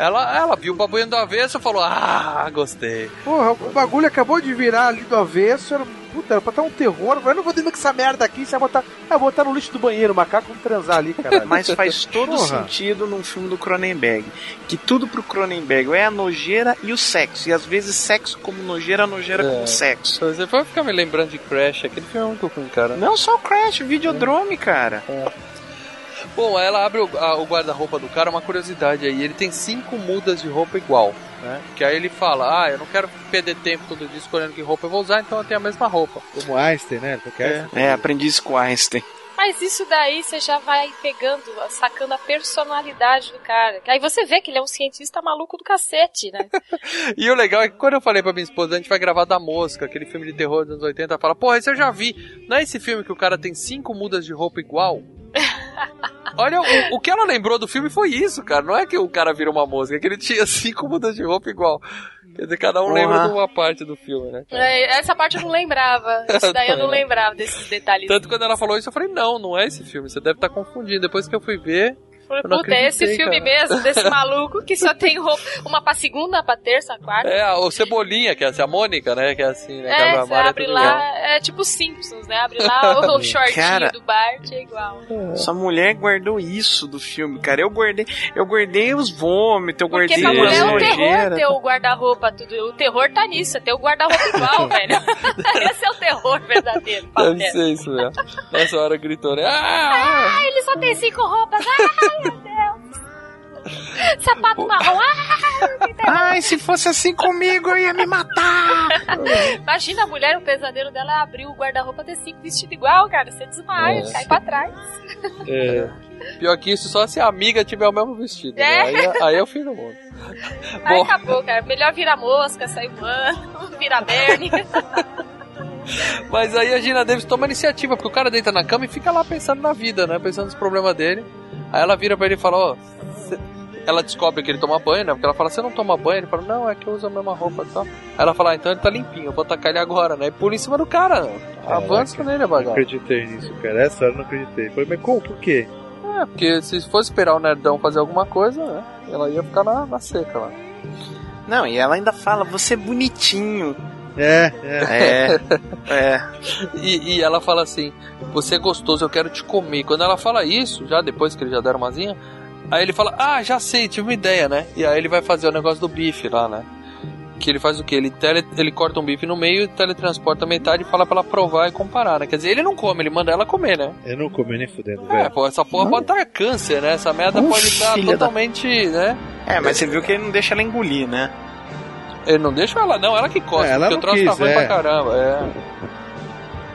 Ela, ela viu o babuíno do avesso e falou: Ah, gostei.
Porra, o bagulho acabou de virar ali do avesso, era, puta, era pra estar um terror. Eu não vou dormir com essa merda aqui, você vai botar. Ah, botar no lixo do banheiro, o macaco vamos transar ali, cara.
Mas faz todo
Porra.
sentido num filme do Cronenberg. Que tudo pro Cronenberg é a nojeira e o sexo. E às vezes sexo como nojeira, nojeira
É.
como sexo.
Você foi ficar me lembrando de Crash, aquele filme é muito ruim, cara.
Não só o Crash, o Videodrome, cara.
Bom, aí ela abre o, a- o guarda-roupa do cara, uma curiosidade aí. Ele tem cinco mudas de roupa igual, né? Que aí ele fala: Ah, eu não quero perder tempo todo dia escolhendo que roupa eu vou usar, então eu tenho a mesma roupa.
Como Einstein, né? Porque
É, aprendi isso com Einstein.
Mas isso daí você já vai pegando, sacando a personalidade do cara. Aí você vê que ele é um cientista maluco do cacete, né?
E o legal é que quando eu falei pra minha esposa, a gente vai gravar da Mosca, aquele filme de terror dos anos 80, ela fala, porra, esse eu já vi. Não é esse filme que o cara tem cinco mudas de roupa igual? Olha, o, o que ela lembrou do filme foi isso, cara. Não é que o cara virou uma mosca, é que ele tinha cinco mudas de roupa igual. Quer dizer, cada um
Porra.
lembra de uma parte do filme, né?
É, Essa parte eu não lembrava. Isso daí eu não lembrava desses detalhes.
Tanto quando ela falou isso, eu falei, não, não é esse filme, você deve estar confundindo. Depois que eu fui ver,
Falei,
eu não
Puta, é esse filme
cara.
mesmo, desse maluco que só tem roupa, uma pra segunda, pra terça, quarta.
É, o Cebolinha, que é assim, a Mônica, né? Que é assim, né?
É,
a
você
Mara
abre
tudo
lá,
igual.
é tipo Simpsons, né? Abre lá o, o shortinho
Cara.
do Bart, é igual.
Essa mulher guardou isso do filme, cara. Eu guardei, eu guardei os vômitos, eu
Porque
guardei
pra mulher é um terror ter o guarda-roupa, tudo. O terror tá nisso, é ter o guarda-roupa igual, velho. Esse é o terror verdadeiro.
Deve
mulher.
ser isso mesmo. Nessa hora gritou, né? Ah!
Ah, ele só tem cinco roupas. Ai, meu Deus. Sapato marrom. Ai,
Ai, se fosse assim comigo, eu ia me matar.
Imagina a mulher, o pesadelo dela é abrir o guarda-roupa ter cinco vestidos igual, cara. Você desmaia,
Nossa.
cai pra trás.
É. Pior que isso, só se a amiga tiver o mesmo vestido. né?
É.
Aí, aí é o fim do mundo.
Aí
Bom,
acabou, cara. Melhor virar mosca, sair voando, virar Bernie.
mas aí a Gina Davis toma iniciativa, porque o cara deita na cama e fica lá pensando na vida, né? Pensando nos problemas dele. Aí ela vira pra ele e fala, ó. cê- Ela descobre que ele toma banho, né? Porque ela fala, você não toma banho? Ele fala, não, é que eu uso a mesma roupa e tal. Aí ela fala, ah, então ele tá limpinho, eu vou tacar ele agora, né? E pula em cima do cara. Avança nele,
Não
bagaço.
acreditei nisso, cara. Essa hora eu não acreditei. Falei, mas como? Por quê?
É, porque se fosse esperar o nerdão fazer alguma coisa, né? Ela ia ficar na, na seca lá.
Não, e ela ainda fala, você é bonitinho.
É, é.
É, é.
E, e ela fala assim: Você é gostoso, eu quero te comer. Quando ela fala isso, já depois que eles já deram umazinha, aí ele fala: Ah, já sei, tive uma ideia, né? E aí ele vai fazer o negócio do bife lá, né? Que ele faz o quê? Ele, tele, ele corta um bife no meio e teletransporta metade e fala pra ela provar e comparar, né? Quer dizer, ele não come, ele manda ela comer, né?
Eu não comi nem fudendo,
É,
velho.
pô, essa porra pode dar câncer, né? Essa merda
Uf,
pode estar
filha da-
totalmente, né?
É, mas você viu que ele não deixa ela engolir, né?
Ele não deixa ela, não, ela que corta,
É, ela
porque o troço tá
quis,
ruim
é.
pra caramba, é.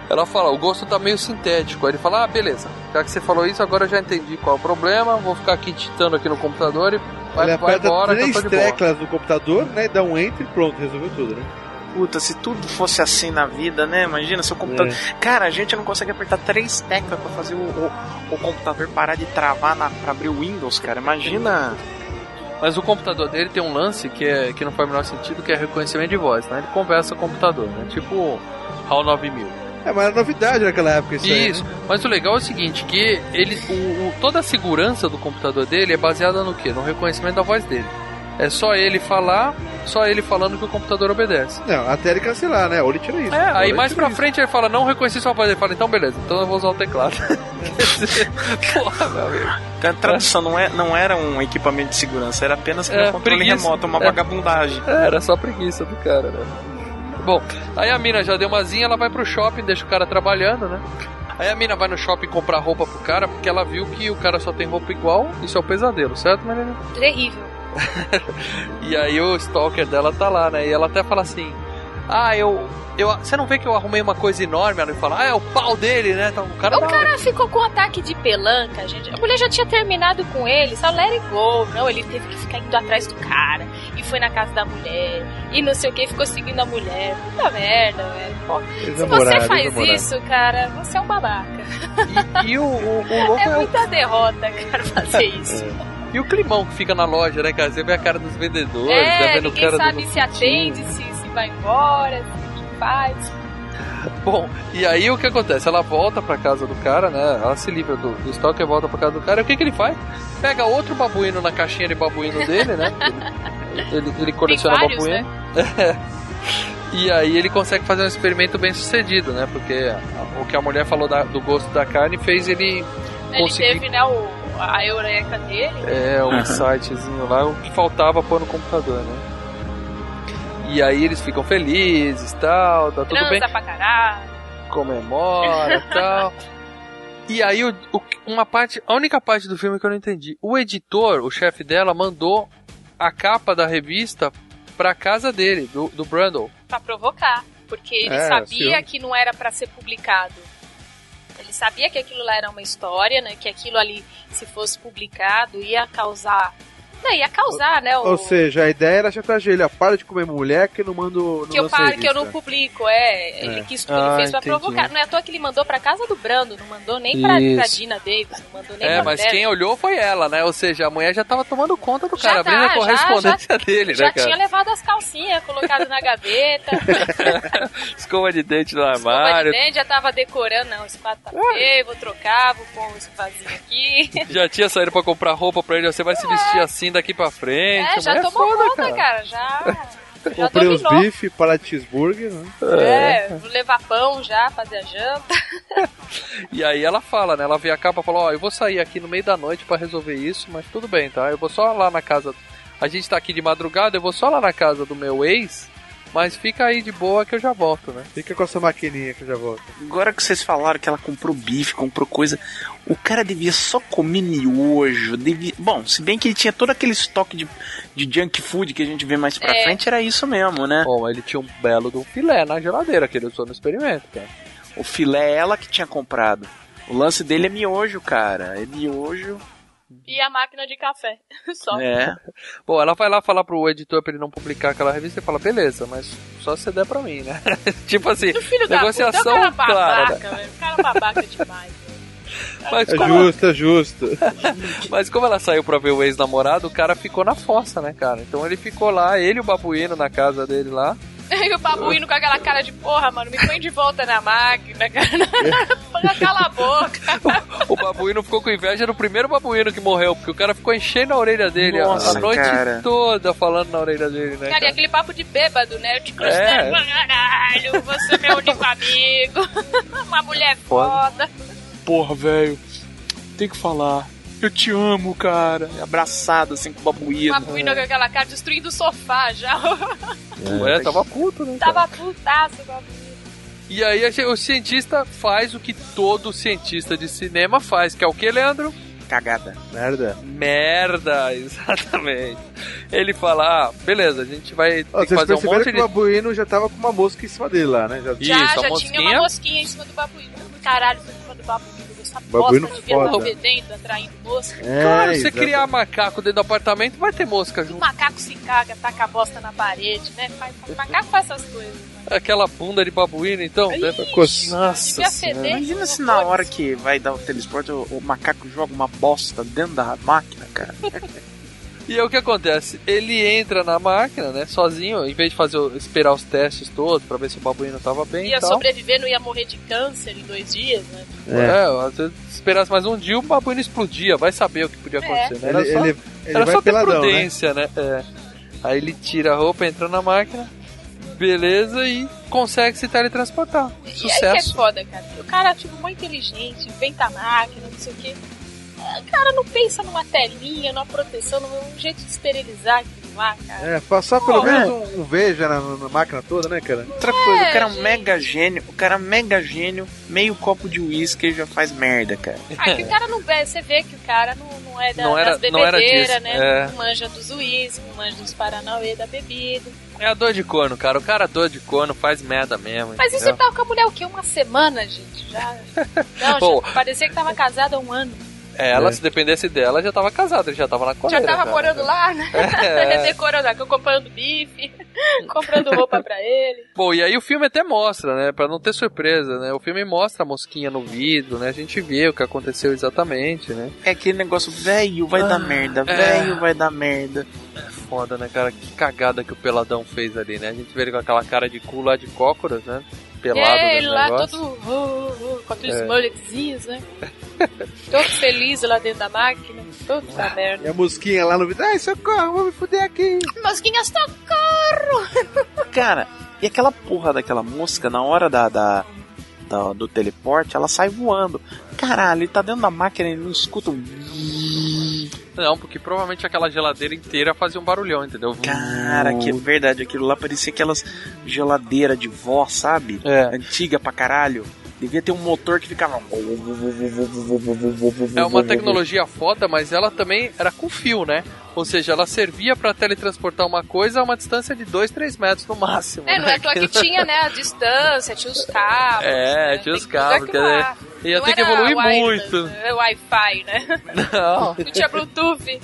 Ela fala, o gosto tá meio sintético. Aí ele fala, ah, beleza, já que você falou isso, agora eu já entendi qual é o problema, vou ficar aqui digitando aqui no computador e vai,
Ele
vai
aperta
embora que eu
três
tô de boa.
teclas no computador, né? Dá um enter e pronto, resolveu tudo, né?
Puta, se tudo fosse assim na vida, né? Imagina seu computador.
É.
Cara, a gente não consegue apertar três teclas pra fazer o, o, o computador parar de travar na, pra abrir o Windows, cara. Imagina.
Mas o computador dele tem um lance que, é, que não faz o menor sentido, que é reconhecimento de voz, né? Ele conversa com o computador, né? Tipo HAL 9000.
É, mas era novidade naquela época isso, aí,
Isso,
né?
mas o legal é o seguinte, que ele, o, o- toda a segurança do computador dele é baseada no quê? No reconhecimento da voz dele. É só ele falar, só ele falando que o computador obedece.
Não, até ele cancelar, né? Ou ele tira isso.
É, aí mais pra
isso.
frente ele fala, não reconheci sua voz. Ele fala, então beleza, então eu vou usar o teclado. Quer dizer, Porra, meu amigo.
A tradução não, é, não era um equipamento de segurança, era apenas
É,
um controle
preguiça.
remoto, uma
É.
vagabundagem.
É, era só preguiça do cara, né? Bom, aí a mina já deu uma zinha, ela vai pro shopping, deixa o cara trabalhando, né? Aí a mina vai no shopping comprar roupa pro cara, porque ela viu que o cara só tem roupa igual, isso é o pesadelo, certo, menina?
Terrível.
E aí o stalker dela tá lá, né? E ela até fala assim: Ah, eu. eu você não vê que eu arrumei uma coisa enorme? Ela fala: Ah, é o pau dele, né? Então, o cara
O
dá-
cara ficou com um ataque de pelanca, gente. A mulher já tinha terminado com ele, só let it go. Não, ele teve que ficar indo atrás do cara. E foi na casa da mulher. E não sei o que, ficou seguindo a mulher. Puta merda, velho. Pô, Se você faz isso, cara, você é um babaca.
E o, o, o louco
É
é o
muita derrota, cara, fazer isso.
E o climão que fica na loja, né, cara? Você vê a cara dos vendedores, tá
É,
vendo o
ninguém
cara
sabe
do...
se atende, se, se vai embora, se o que faz.
Bom, e aí o que acontece? Ela volta pra casa do cara, né? Ela se livra do, do estoque e volta pra casa do cara. E o que, que ele faz? Pega outro babuíno na caixinha de babuíno dele, né? Ele, ele, ele coleciona
vários,
babuíno. E aí ele consegue fazer um experimento bem sucedido, né? Porque o que a mulher falou da- do gosto da carne fez ele
Ele
conseguir
teve, né, o, a eureka dele.
é, um insightzinho lá, o que faltava pôr no computador, né? E aí eles ficam felizes tal, tá tudo
transa
bem,
pra caralho.
comemora tal. E aí o- o- uma parte, a única parte do filme que eu não entendi, o editor, o chefe dela, mandou a capa da revista pra casa dele, do, do Brundle.
Pra provocar. Porque ele
É,
sabia que não era pra ser publicado. Ele sabia que aquilo lá era uma história, né? Que aquilo ali, se fosse publicado, ia causar. Não, ia causar, né? O...
Ou seja, a ideia era chantagear ele, ó, para de comer mulher que não mando.
que eu paro, que eu não publico, é. Ele
É.
quis ele
Ah,
fez pra
entendi.
provocar. Não é à toa que ele mandou pra casa do Brando, não mandou nem pra, pra. Dina Davis, não mandou nem
É,
pra
mas
Beth.
quem olhou foi ela, né? Ou seja, a mulher já tava tomando conta do
Já
cara, abrindo
tá,
a
já-
correspondência
já-
dele,
Já
né, cara?
tinha levado as calcinhas, colocado na gaveta,
Escova de dente no
escova de
armário.
dente, já tava decorando, não, esse quadro tá feio, vou trocar, vou pôr esse vasinho aqui.
Já tinha saído pra comprar roupa pra ele, você vai se vestir assim daqui pra frente.
É, já
Mulher
tomou
foda,
conta, cara, já. Já
Comprei os bife para cheeseburger, né?
É, vou levar pão já, fazer a janta.
E aí ela fala, né? Ela vê a capa e fala, ó, eu vou sair aqui no meio da noite pra resolver isso, mas tudo bem, tá? Eu vou só lá na casa. A gente tá aqui de madrugada, eu vou só lá na casa do meu ex, mas fica aí de boa que eu já volto, né?
Fica com essa maquininha que eu já volto.
Agora que vocês falaram que ela comprou bife, comprou coisa, o cara devia só comer miojo, devia... Bom, se bem que ele tinha todo aquele estoque de, de junk food que a gente vê mais pra
É.
frente, era isso mesmo, né?
Bom, ele tinha um belo do filé na geladeira que ele usou no experimento, cara.
O filé é ela que tinha comprado. O lance dele é miojo, cara. É miojo.
E a máquina de café. Só.
É.
Bom, ela vai lá falar pro editor pra ele não publicar aquela revista e fala, beleza, mas só se der pra mim, né? tipo assim,
Filho da
negociação
puta, é um cara
clara.
babaca, velho. O cara é babaca demais.
Mas
É
como,
justo, é justo.
mas como ela saiu pra ver o ex-namorado, o cara ficou na fossa, né, cara? Então ele ficou lá, ele e o babuíno na casa dele lá.
E o babuíno com aquela cara de porra, mano, me põe de volta na máquina, cara. Cala a boca.
O babuíno ficou com inveja do primeiro babuíno que morreu, porque o cara ficou enchendo a orelha dele a- a,
Nossa,
noite
cara.
toda falando na orelha dele, né?
Cara, e
Cara?
aquele papo de bêbado, né? Eu te
É.
considero pra caralho, você é meu único amigo. Uma mulher foda.
Porra, velho. Tem que falar. Eu te amo, cara. Abraçado assim com o
O
babuíno.
babuíno com aquela cara destruindo o sofá já.
É, tava puto, né? cara?
Tava putaço o babuíno.
E aí o cientista faz o que todo cientista de cinema faz, que é o que, Leandro?
Cagada.
Merda.
Merda, exatamente. Ele fala, ah, beleza, a gente vai ter
Ó,
que fazer um monte
que
de...
o babuíno já tava com uma mosca em cima dele lá, né? Já...
Isso,
Já, tinha
mosquinha.
uma mosquinha em cima do babuíno. Caralho, em cima do babuíno. Essa bosta devia
foda.
estar fedendo, atraindo mosca.
É,
Claro, você criar macaco dentro do apartamento, vai ter mosca
O
junto.
macaco se caga, taca a bosta na parede, né? Faz, o macaco faz essas coisas. né?
Aquela bunda de babuíno, então. deve-
Nossa
Devia
senhora.
feder.
Imagina se na hora que vai dar o telesporte o, o macaco joga uma bosta dentro da máquina, cara.
E é o que acontece? Ele entra na máquina, né, sozinho, em vez de fazer esperar os testes todos pra ver se o babuíno tava bem
Ia
e tal.
sobreviver, não ia morrer de câncer em dois dias, né?
É, às vezes se esperasse mais um dia, o babuíno explodia, vai saber o que podia acontecer, né? Era
Ele,
só,
ele, ele
era
vai
só ter
peladão, né?
prudência, né? É. Aí ele tira a roupa, entra na máquina, beleza, e consegue se teletransportar.
E aí que é
Sucesso.
foda, cara. O cara, tipo, muito inteligente, inventa a máquina, não sei o quê. O cara não pensa numa telinha, numa proteção, num jeito de esterilizar aquilo lá, cara.
É, passar pelo
Pô,
menos um, um veja na, na máquina toda, né, cara?
Outra coisa, o cara é um
gente.
mega gênio, o cara é um mega gênio, meio copo de uísque ele já faz merda, cara.
Ah, que o cara não vê, você vê que o cara não, não é da,
Não era-
das
não era
bebedeiras, né?
é.
Não manja dos uísques, não manja dos paranauê da bebida.
É a dor de corno, cara. O cara dor de corno faz merda mesmo.
Mas isso
entendeu?
ele tava com a mulher o quê? Uma semana, gente? Já. Não,
Pô.
já parecia que tava casada há um ano.
Ela,
É.
se dependesse dela, já tava casada, ele já tava na
Já
coleira.
tava
cara.
morando lá, né?
É.
Redecorando, acompanhando bife. comprando roupa pra ele.
Bom, e aí o filme até mostra, né? Pra não ter surpresa, né? O filme mostra a mosquinha no vidro, né? A gente vê o que aconteceu exatamente, né?
É aquele negócio, velho, vai dar merda,
é.
velho, vai dar merda.
Foda, né, cara? Que cagada que o Peladão fez ali, né? A gente vê ele com aquela cara de cu lá de cócoras, né? Pelado
é, ele lá
negócio.
todo uh, uh, com aqueles
É.
mulletzinhos, né? todo feliz lá dentro da máquina. Puta
E
merda.
a mosquinha lá no vidro, ai, socorro, vou me fuder aqui.
Mosquinha, socorro!
Cara, e aquela porra daquela mosca, na hora da, da, da- do teleporte, ela sai voando. Caralho, ele tá dentro da máquina e não escuta um...
Não, porque provavelmente aquela geladeira inteira fazia um barulhão, entendeu?
Cara, que é verdade, aquilo lá parecia aquelas geladeiras de vó, sabe?
É.
Antiga pra caralho. Devia ter um motor que ficava.
É uma tecnologia foda, mas ela também era com fio, né? Ou seja, ela servia pra teletransportar uma coisa a uma distância de 2, 3 metros no máximo.
É, não
né?
é à toa que tinha, né, a distância, tinha os cabos.
É,
né?
tinha os cabos, quer dizer, ia
Não
ter que evoluir
wireless,
muito.
É Wi-Fi, né?
Não.
Não tinha Bluetooth.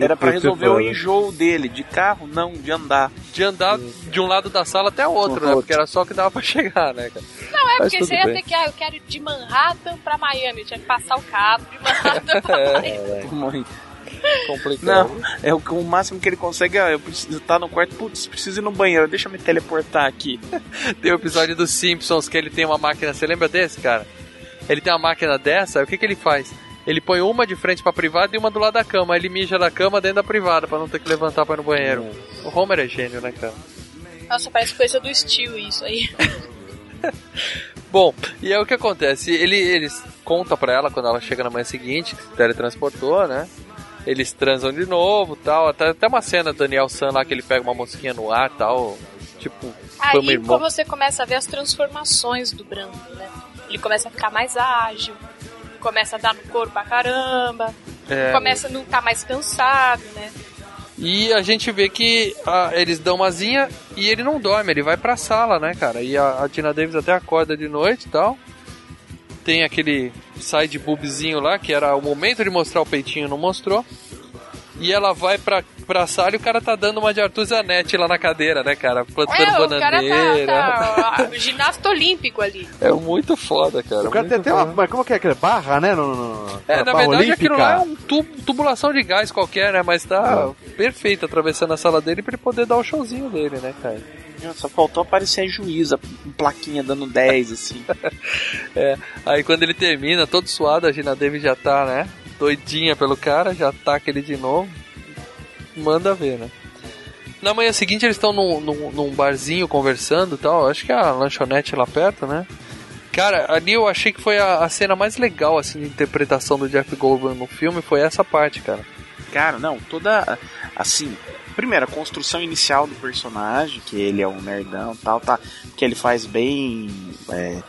Era pra resolver o enjoo dele, de carro, não, de andar.
De andar de um lado da sala até o outro, né? Porque era só o que dava pra chegar, né, cara?
Não, é
Mas
porque você ia
bem.
ter que, ah, eu quero ir de Manhattan pra Miami. Eu tinha que passar o cabo de Manhattan pra
É.
Miami.
Mãe.
Complicado.
Não, é o, o máximo que ele consegue. Ah, eu preciso estar no quarto, putz, preciso ir no banheiro, deixa eu me teleportar aqui.
Tem o episódio dos Simpsons que ele tem uma máquina. Você lembra desse, cara? Ele tem uma máquina dessa, o que, que ele faz? Ele põe uma de frente pra privada e uma do lado da cama. Aí ele mija da cama dentro da privada pra não ter que levantar pra ir no banheiro. O Homer é gênio, né, cara?
Nossa, parece coisa do Steel isso aí.
Bom, e aí o que acontece? Ele, eles conta pra ela quando ela chega na manhã seguinte, que se teletransportou, né? Eles transam de novo tal. Até, até uma cena do Daniel San lá que ele pega uma mosquinha no ar tal. Tipo,
Aí
irmã.
você começa a ver as transformações do Brando, né? Ele começa a ficar mais ágil, começa a dar no couro pra caramba,
É.
começa a não estar mais cansado, né?
E a gente vê que ah, eles dão uma zinha e ele não dorme, ele vai pra sala, né, cara? E a, a Tina Davis até acorda de noite e tal. Tem aquele side boobzinho lá, que era o momento de mostrar o peitinho, não mostrou. E ela vai pra, pra sala e o cara tá dando uma de Arthur Zanetti lá na cadeira, né, cara? Plantando
É, o cara
bananeira.
tá, tá ginasta olímpico ali.
É muito foda, cara.
O cara tem até uma. Mas como que é aquele? Barra, né? No, no-
É, na verdade aquilo lá é
olímpica.
um tubo, tubulação de gás qualquer, né? Mas tá perfeito atravessando a sala dele pra ele poder dar o showzinho dele, né, cara?
Só faltou aparecer a juíza, com plaquinha dando 10, assim.
É, aí quando ele termina, todo suado, a Gina Davis já tá, né? Doidinha pelo cara, já ataca ele de novo. Manda ver, né? Na manhã seguinte eles estão num, num, num barzinho conversando e tal. Acho que é a lanchonete lá perto, né? Cara, ali eu achei que foi a, a cena mais legal, assim, de interpretação do Jeff Goldblum no filme. Foi essa parte, cara.
Cara, não, toda. Assim, primeiro, a construção inicial do personagem, que ele é um nerdão tal, tá? Que ele faz bem. é,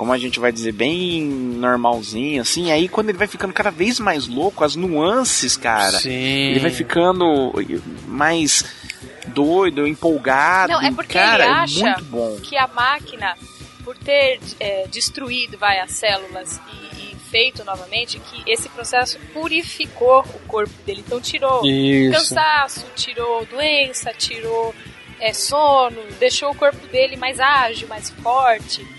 como a gente vai dizer, bem normalzinho, assim. Aí quando ele vai ficando cada vez mais louco, as nuances, cara.
Sim.
Ele vai ficando mais doido, empolgado.
Não, é porque
cara,
ele
é
acha
muito bom.
que a máquina, por ter é, destruído vai, as células e, e feito novamente, que esse processo purificou o corpo dele. Então tirou
Isso.
cansaço, tirou doença, tirou é, sono, deixou o corpo dele mais ágil, mais forte.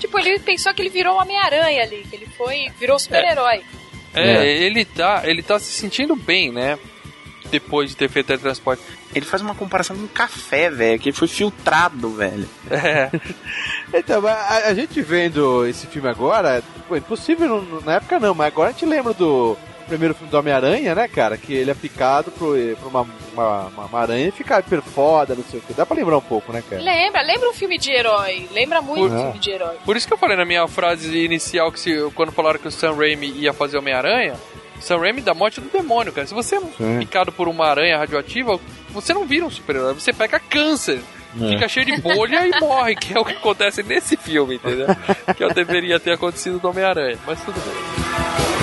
Tipo, ele pensou que ele virou um Homem-Aranha ali, que ele foi, virou super-herói.
É, ele tá, ele tá se sentindo bem, né? Depois de ter feito teletransporte.
Ele faz uma comparação com café, velho, que ele foi filtrado, velho.
É.
Então, a, a gente vendo esse filme agora, pô, impossível na época não, mas agora a gente lembra do primeiro filme do Homem-Aranha, né, cara? Que ele é picado por, por uma, uma, uma- uma aranha e fica hiper foda, não sei o que. Dá pra lembrar um pouco, né, cara?
Lembra, lembra um filme de herói. Lembra muito
É.
um filme de herói.
Por isso que eu falei na minha frase inicial que se, quando falaram que o Sam Raimi ia fazer Homem-Aranha, Sam Raimi da morte do demônio, cara. Se você é picado por uma aranha radioativa, você não vira um super-herói, você pega câncer. Fica cheio de bolha e morre, que é o que acontece nesse filme, entendeu? que eu deveria ter acontecido do Homem-Aranha, mas tudo bem.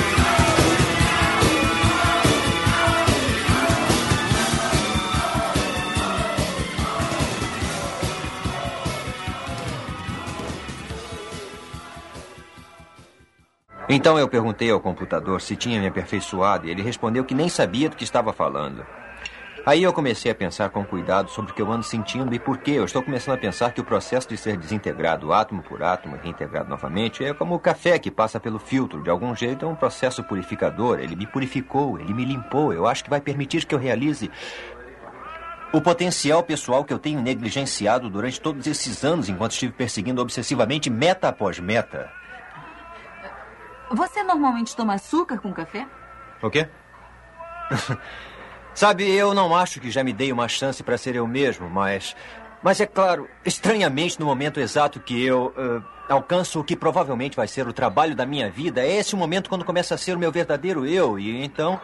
Então eu perguntei ao computador se tinha me aperfeiçoado e ele respondeu que nem sabia do que estava falando. Aí eu comecei a pensar com cuidado sobre o que eu ando sentindo e por quê. Eu estou começando a pensar que o processo de ser desintegrado átomo por átomo e reintegrado novamente é como o café que passa pelo filtro. De algum jeito é um processo purificador. Ele me purificou, ele me limpou. Eu acho que vai permitir que eu realize o potencial pessoal que eu tenho negligenciado durante todos esses anos enquanto estive perseguindo obsessivamente meta após meta.
Você normalmente toma açúcar com café?
O quê? Sabe, eu não acho que já me dei uma chance para ser eu mesmo, mas. Mas é claro, estranhamente, no momento exato que eu uh, alcanço o que provavelmente vai ser o trabalho da minha vida, é esse o momento quando começa a ser o meu verdadeiro eu, e então.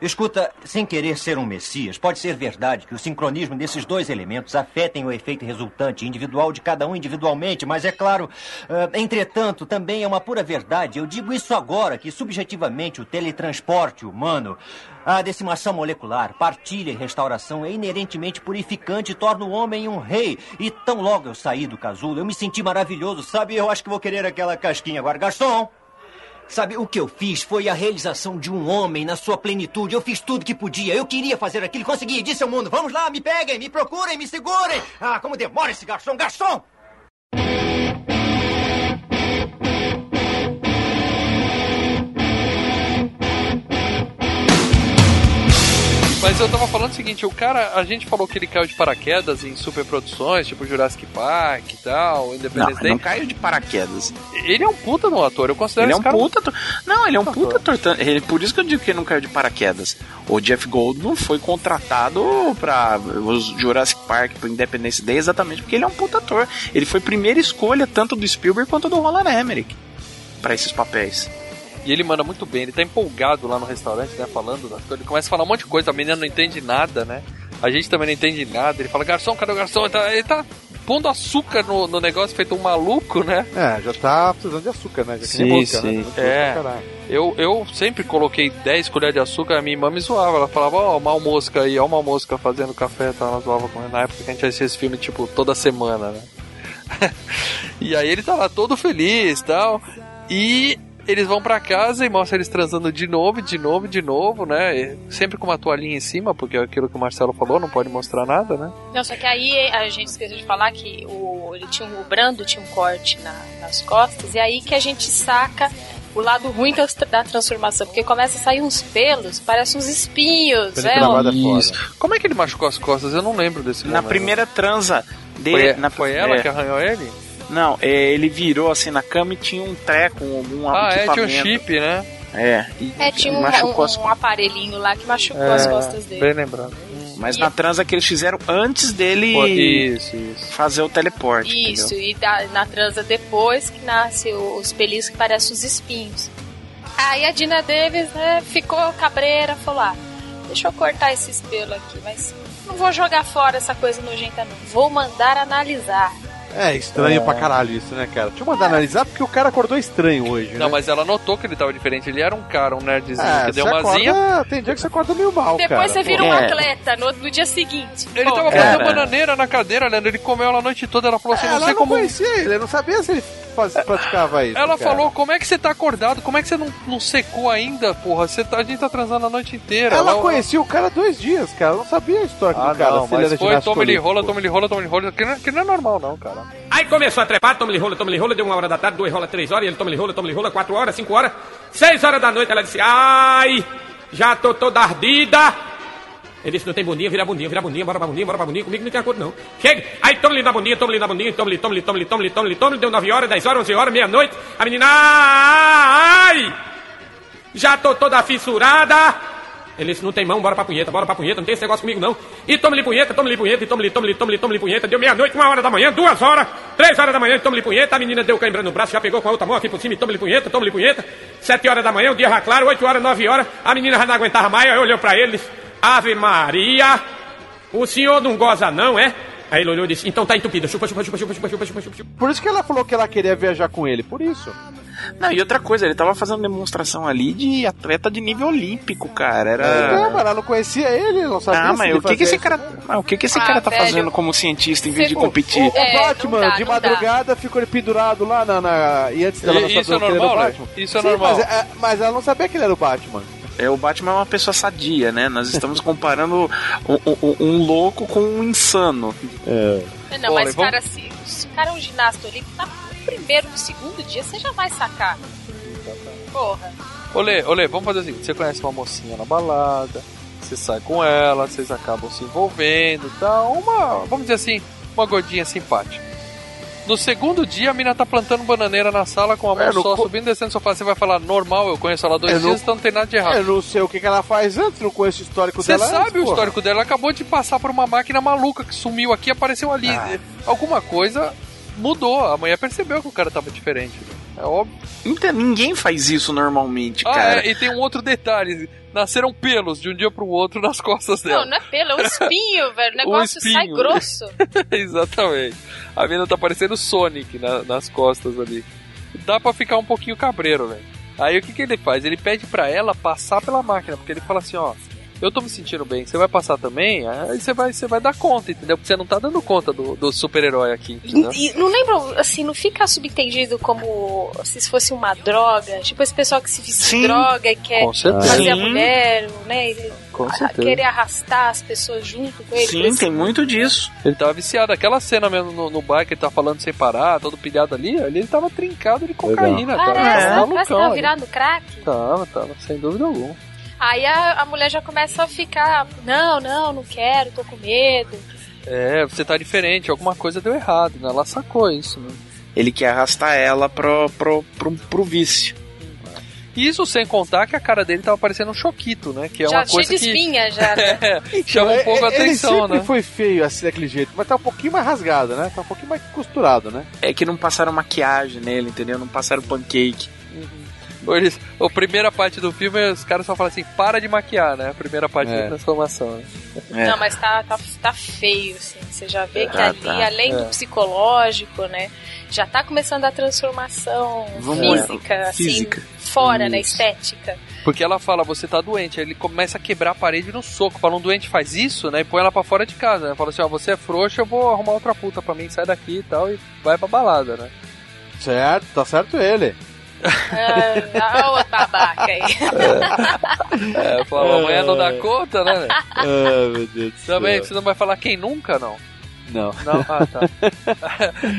Escuta, sem querer ser um messias, pode ser verdade que o sincronismo desses dois elementos afetem o efeito resultante individual de cada um individualmente, mas é claro, uh, entretanto, também é uma pura verdade. Eu digo isso agora, que subjetivamente o teletransporte humano, a decimação molecular, partilha e restauração é inerentemente purificante e torna o homem um rei. E tão logo eu saí do casulo, eu me senti maravilhoso, sabe? Eu acho que vou querer aquela casquinha agora. Garçom! Sabe, o que eu fiz foi a realização de um homem na sua plenitude. Eu fiz tudo que podia. Eu queria fazer aquilo, consegui. Disse ao mundo: vamos lá, me peguem, me procurem, me segurem. Ah, como demora esse garçom! Garçom!
Mas eu tava falando o seguinte, o cara, a gente falou que ele caiu de paraquedas em superproduções, tipo Jurassic Park e tal, Independence
Não,
Day.
não caiu de paraquedas.
Ele é um puta no ator, eu considero
Ele é um
cara...
puta ator. Não, ele é um puta ator. Ele- Por isso que eu digo que ele não caiu de paraquedas. O Jeff Goldblum foi contratado pra os Jurassic Park, pro Independence Day, exatamente porque ele é um puta ator. Ele foi primeira escolha tanto do Spielberg quanto do Roland Emmerich pra esses papéis.
E ele manda muito bem, ele tá empolgado lá no restaurante, né, falando das coisas. Ele começa a falar um monte de coisa, a menina não entende nada, né? A gente também não entende nada. Ele fala, garçom, cadê o garçom? Ele tá, ele tá pondo açúcar no, no negócio, feito um maluco, né?
É, já tá precisando de açúcar, né? Já
Sim,
vodka,
sim.
né?
É. Eu, eu sempre coloquei 10 colheres de açúcar, a minha irmã me zoava. Ela falava, ó, mal mosca aí, ó, mal mosca fazendo café, tá? Ela zoava com Na época que a gente assistia esse filme, tipo, toda semana, né? e aí ele tá lá todo feliz e tal. E eles vão pra casa e mostra eles transando de novo, de novo, de novo, né? E sempre com uma toalhinha em cima, porque é aquilo que o Marcelo falou, não pode mostrar nada, né?
Não, só que aí a gente esqueceu de falar que o, ele tinha um- o Brando tinha um corte na- nas costas, e aí que a gente saca o lado ruim da, da transformação, porque começa a sair uns pelos, parece uns espinhos,
Pele
é.
Como é que ele machucou as costas? Eu não lembro desse
Na
momento.
primeira transa
Foi,
dele. na,
foi ela
é,
que arranhou ele?
Não, é, ele virou assim na cama e tinha um treco, um, um
Ah, é, tinha um
equipamento.
chip, né?
É, e
É, tinha um,
machucou
um-
as
um aparelhinho lá que machucou
É,
as costas dele.
Bem lembrado.
Mas na transa que eles fizeram antes dele
Isso, isso.
fazer o teleporte.
Isso,
entendeu?
e da- na transa depois que nasce os pelinhos que parecem os espinhos. Aí a Dina Davis, né, ficou cabreira, falou: ah, deixa eu cortar esses pelos aqui, mas não vou jogar fora essa coisa nojenta, não. Vou mandar analisar.
É, estranho pra caralho isso, né, cara? Deixa eu mandar analisar porque o cara acordou estranho hoje,
Não,
né?
mas ela notou que ele tava diferente. Ele era um cara, um nerdzinho,
É,
que deu
você
uma
acorda,
zinha.
Tem dia que você acorda meio mal,
Depois
cara.
você vira
Pô.
um
É.
atleta no, no dia seguinte.
Ele
Pô,
tava
cara.
fazendo bananeira na cadeira, Leandro. Ele comeu ela a noite toda. Ela falou assim:
É,
não
ela
sei
não
como.
conhecia ele, eu não sabia se ele faz, praticava isso.
Ela
cara.
falou, como é que você tá acordado? Como é que você não, não secou ainda, porra? Você tá, a gente tá transando a noite inteira.
Ela conhecia o cara dois dias, cara. Ela não sabia a história
Ah,
do cara.
não,
se ele
mas foi
ginasta
toma-lhe rola,
olímpico.
toma-lhe rola, toma-lhe rola. Que não, que não é normal, não, cara.
Aí começou a trepar, toma-lhe rola, toma-lhe rola, deu uma hora da tarde, duas rola, três horas, e ele toma-lhe rola, toma-lhe rola, quatro horas, cinco horas, seis horas da noite, ela disse, ai, já tô toda ardida. Ele disse, não tem bundinha, vira bundinha, vira bundinha, bora pra bundinha, bora pra bundinha, comigo não tem acordo não. Chega, aí toma-lhe na bundinha, toma-lhe na bundinha, toma-lhe, toma-lhe, toma-lhe, toma-lhe, toma-lhe, toma-lhe, deu nove horas, dez horas, onze horas, meia-noite, a menina, ai, já tô toda fissurada. Ele disse, não tem mão, bora pra punheta, bora pra punheta, não tem esse negócio comigo não. E toma-lhe punheta, toma-lhe punheta, e toma-lhe, toma-lhe, toma-lhe, toma-lhe punheta. Deu meia-noite, uma hora da manhã, duas horas, três horas da manhã, toma-lhe punheta. A menina deu cãibra no braço, já pegou com a outra mão aqui por cima, toma-lhe punheta, toma-lhe punheta. Sete horas da manhã, o dia já claro, oito horas, nove horas. A menina já não aguentava mais, aí olhou pra ele Ave Maria, o senhor não goza não, é? Aí ele olhou e disse, então tá entupido, chupa, chupa, chupa, chupa, chupa, chupa, chupa, chupa.
Por isso que ela falou que ela queria viajar com ele, por isso.
Não, e outra coisa, ele tava fazendo demonstração ali de atleta de nível olímpico, cara. Era.
É, mas ela não conhecia ele, não sabia
Ah, mas o que, que esse cara. Ah, o que, que esse
Ah,
cara tá
velho.
fazendo como cientista em vez de competir?
O, o
É, não
Batman,
dá,
de
não
madrugada, ficou ele pendurado lá na, na- E antes dela
E-
não
isso é
o
normal, né? Isso é
Sim,
normal.
Mas, é- mas ela não sabia que ele era o Batman.
É, o Batman é uma pessoa sadia, né? Nós estamos comparando um, um- um louco com um insano.
É.
É, Não, mas cara, se, se o cara é um ginasta olímpico, tá primeiro, no segundo dia, você já vai sacar. Porra.
Olê, Olê, vamos fazer o seguinte: você conhece uma mocinha na balada, você sai com ela, vocês acabam se envolvendo e tal. Uma, vamos dizer assim, uma gordinha simpática. No segundo dia, a mina tá plantando bananeira na sala com a mão
É,
só,
co-
subindo e descendo no sofá. Você vai falar, normal, eu conheço ela há dois
Eu não-
dias, então não tem nada de errado.
Eu não sei o que, que ela faz antes, não conheço o histórico
Você
dela.
sabe
antes,
o
porra.
histórico dela, ela acabou de passar por uma máquina maluca que sumiu aqui e apareceu ali.
Ah.
Alguma coisa mudou, a mulher percebeu que o cara tava diferente. né? É óbvio.
Então, ninguém faz isso normalmente,
Ah,
cara.
é, e tem um outro detalhe: nasceram pelos de um dia pro outro nas costas dela.
Não, não é pelo, é um espinho, velho. O negócio sai
espinho.
grosso.
Exatamente. A mina tá parecendo Sonic na- nas costas ali. Dá pra ficar um pouquinho cabreiro, velho. Aí o que, que ele faz? Ele pede pra ela passar pela máquina, porque ele fala assim, ó. Eu tô me sentindo bem, você vai passar também? Aí você vai, você vai dar conta, entendeu? Porque você não tá dando conta do, do super-herói aqui, entendeu?
E não lembra, assim, não fica subentendido como se fosse uma droga? Tipo esse pessoal que se veste droga e quer fazer a mulher, né?
Com
a-
certeza.
Querer arrastar as pessoas junto com ele.
Sim, tem muito disso.
Ele tava viciado. Aquela cena mesmo no, no bar que ele tava falando sem parar, todo pilhado ali, ali ele tava trincado de cocaína, cara.
Parece,
Tava
né?
malucão
Parece que tava virado crack.
Tava, tava, sem dúvida alguma.
Aí a, a mulher já começa a ficar, não, não, não quero, tô com medo.
É, você tá diferente, alguma coisa deu errado, né? Ela sacou isso, né?
Ele quer arrastar ela pro, pro, pro, pro vício.
Isso sem contar que a cara dele tava parecendo um choquito, né? Que é
já
uma
cheio
coisa
de
que
espinha já, né?
É, chama um pouco a
Ele
atenção,
sempre
né?
foi feio assim daquele jeito, mas tá um pouquinho mais rasgado, né? Tá um pouquinho mais costurado, né?
É que não passaram maquiagem nele, entendeu? Não passaram pancake.
Eles, a primeira parte do filme, os caras só falam assim, para de maquiar, né? A primeira parte
É.
da transformação. Né?
Não, mas tá, tá, tá feio, assim. Você já vê que
Ah,
ali,
tá.
além do
É.
psicológico, né? Já tá começando a transformação
Vamos lá.
física, assim,
Física.
fora, né?
Isso.
Estética.
Porque ela fala, você tá doente. Aí ele começa a quebrar a parede no soco. Fala, um doente faz isso, né? E põe ela pra fora de casa. Né? Fala assim, ó, você é frouxa, eu vou arrumar outra puta pra mim, sai daqui e tal. E vai pra balada, né?
Certo, tá certo ele.
Ah, ô babaca aí.
É, fala, amanhã não dá conta, né? velho?
Ah, meu Deus do céu.
Também, você não vai falar quem nunca, não?
Não.
Não? Ah, tá.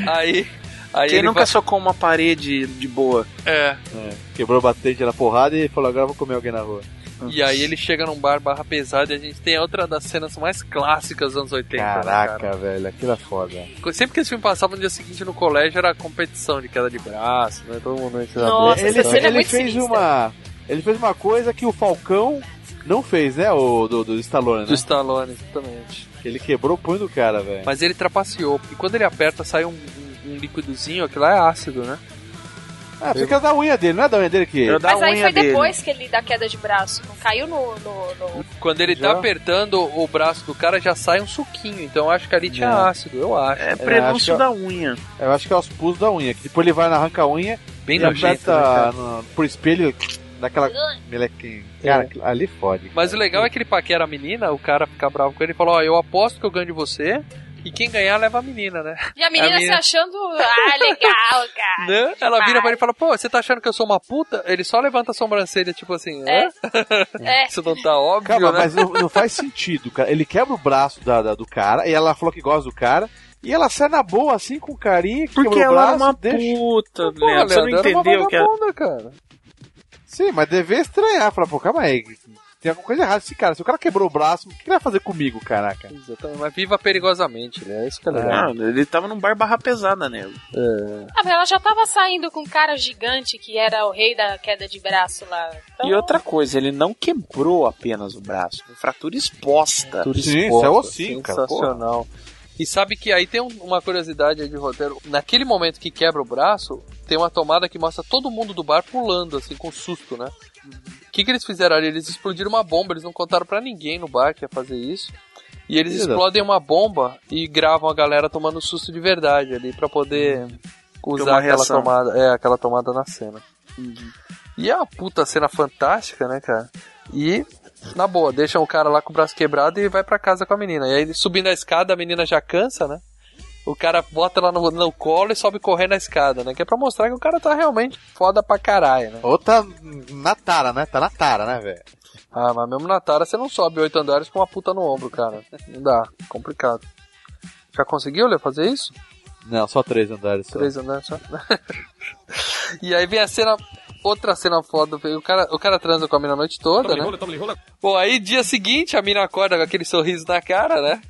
aí... aí
Quem
ele
nunca
vai-
socou uma parede de boa?
É.
É, Quebrou o batente na porrada e falou, agora eu vou comer alguém na rua.
E aí ele chega num bar barra pesada e a gente tem outra das cenas mais clássicas dos anos 80. né,
Caraca,
cara?
velho, aquilo é foda.
Sempre que esse filme passava no dia seguinte no colégio era competição de queda de braço, né? Todo mundo entrava
Nossa,
bem.
ele
é
ele
muito
fez
sinistra.
uma. Ele fez uma coisa que o Falcão não fez, né? O do, do Stallone,
do
né?
Stallone, exatamente.
Ele quebrou o punho do cara, velho.
Mas ele trapaceou, porque quando ele aperta sai um, um, um líquidozinho, aquilo lá é ácido, né?
Ah, fica da unha dele, não é da unha dele que.
Da
Mas aí foi
dele.
depois que ele dá queda de braço. Não caiu no. no, no-
Quando ele
Já?
tá apertando o braço do cara já sai um suquinho, então eu acho que ali tinha
É.
ácido, eu acho.
É
acho
prenúncio
que-
da unha.
Eu acho que é os pulsos da unha. Que depois ele vai na arranca a unha
Bem
e
nojento, né,
aperta no, por espelho daquela melequinha. Cara,
É.
ali fode.
Mas o legal é que ele paquera a menina, o cara fica bravo com ele e fala, ó, eu aposto que eu ganho de você, e quem ganhar leva a menina, né?
E a menina,
A menina-
se achando. Ah, legal, cara.
Né? Ela vira pra ele e fala, pô, você tá achando que eu sou uma puta? Ele só levanta a sobrancelha, tipo assim,
É.
é? Isso não tá óbvio,
Calma,
né?
mas não, não faz sentido, cara. Ele quebra o braço da, da- do cara e ela falou que gosta do cara. E ela sai na boa, assim, com carinho, que
Porque ela
braço,
era uma
deixa...
puta,
Pô,
Leandro. Você não entendeu que é-
vagabunda, cara.
Sim, mas deve estranhar. Falar, pô, calma aí. Tem alguma coisa errada. Esse cara, se o cara quebrou o braço, o que ele vai fazer comigo, caraca?
Exatamente, mas viva perigosamente, né? É isso que é legal.
Ah, ele tava num bar barra pesada, né?
É.
Ah, mas ela já tava saindo com um cara gigante que era o rei da queda de braço lá. Então,
E outra coisa, ele não quebrou apenas o braço, foi fratura exposta.
Tudo
Sim,
exposto,
isso é ossinho, cara,
Sensacional. E sabe que aí tem um- uma curiosidade aí de roteiro. Naquele momento que quebra o braço, tem uma tomada que mostra todo mundo do bar pulando, assim, com susto, né? O que, que eles fizeram ali? Eles explodiram uma bomba, eles não contaram pra ninguém no bar que ia fazer isso. E eles
Exato.
explodem uma bomba e gravam a galera tomando susto de verdade ali pra poder usar
uma
aquela tomada, é, aquela tomada na cena. E é uma puta cena fantástica, né, cara? E, na boa, deixam o cara lá com o braço quebrado e vai pra casa com a menina. E aí, subindo a escada, a menina já cansa, né? O cara bota ela no, no colo e sobe correndo a escada, né? Que é pra mostrar que o cara tá realmente foda pra caralho, né?
Ou tá na tara, né? Tá na tara, né, velho?
Ah, mas mesmo na Tara você não sobe oito andares com uma puta no ombro, cara. Não dá, complicado. Já conseguiu, Lê, fazer isso?
Não, só três andares. Só.
Três andares só. e aí vem a cena, outra cena foda. O cara, o cara transa com a mina a noite toda, né?
rola.
Bom, aí dia seguinte a mina acorda com aquele sorriso na cara, né?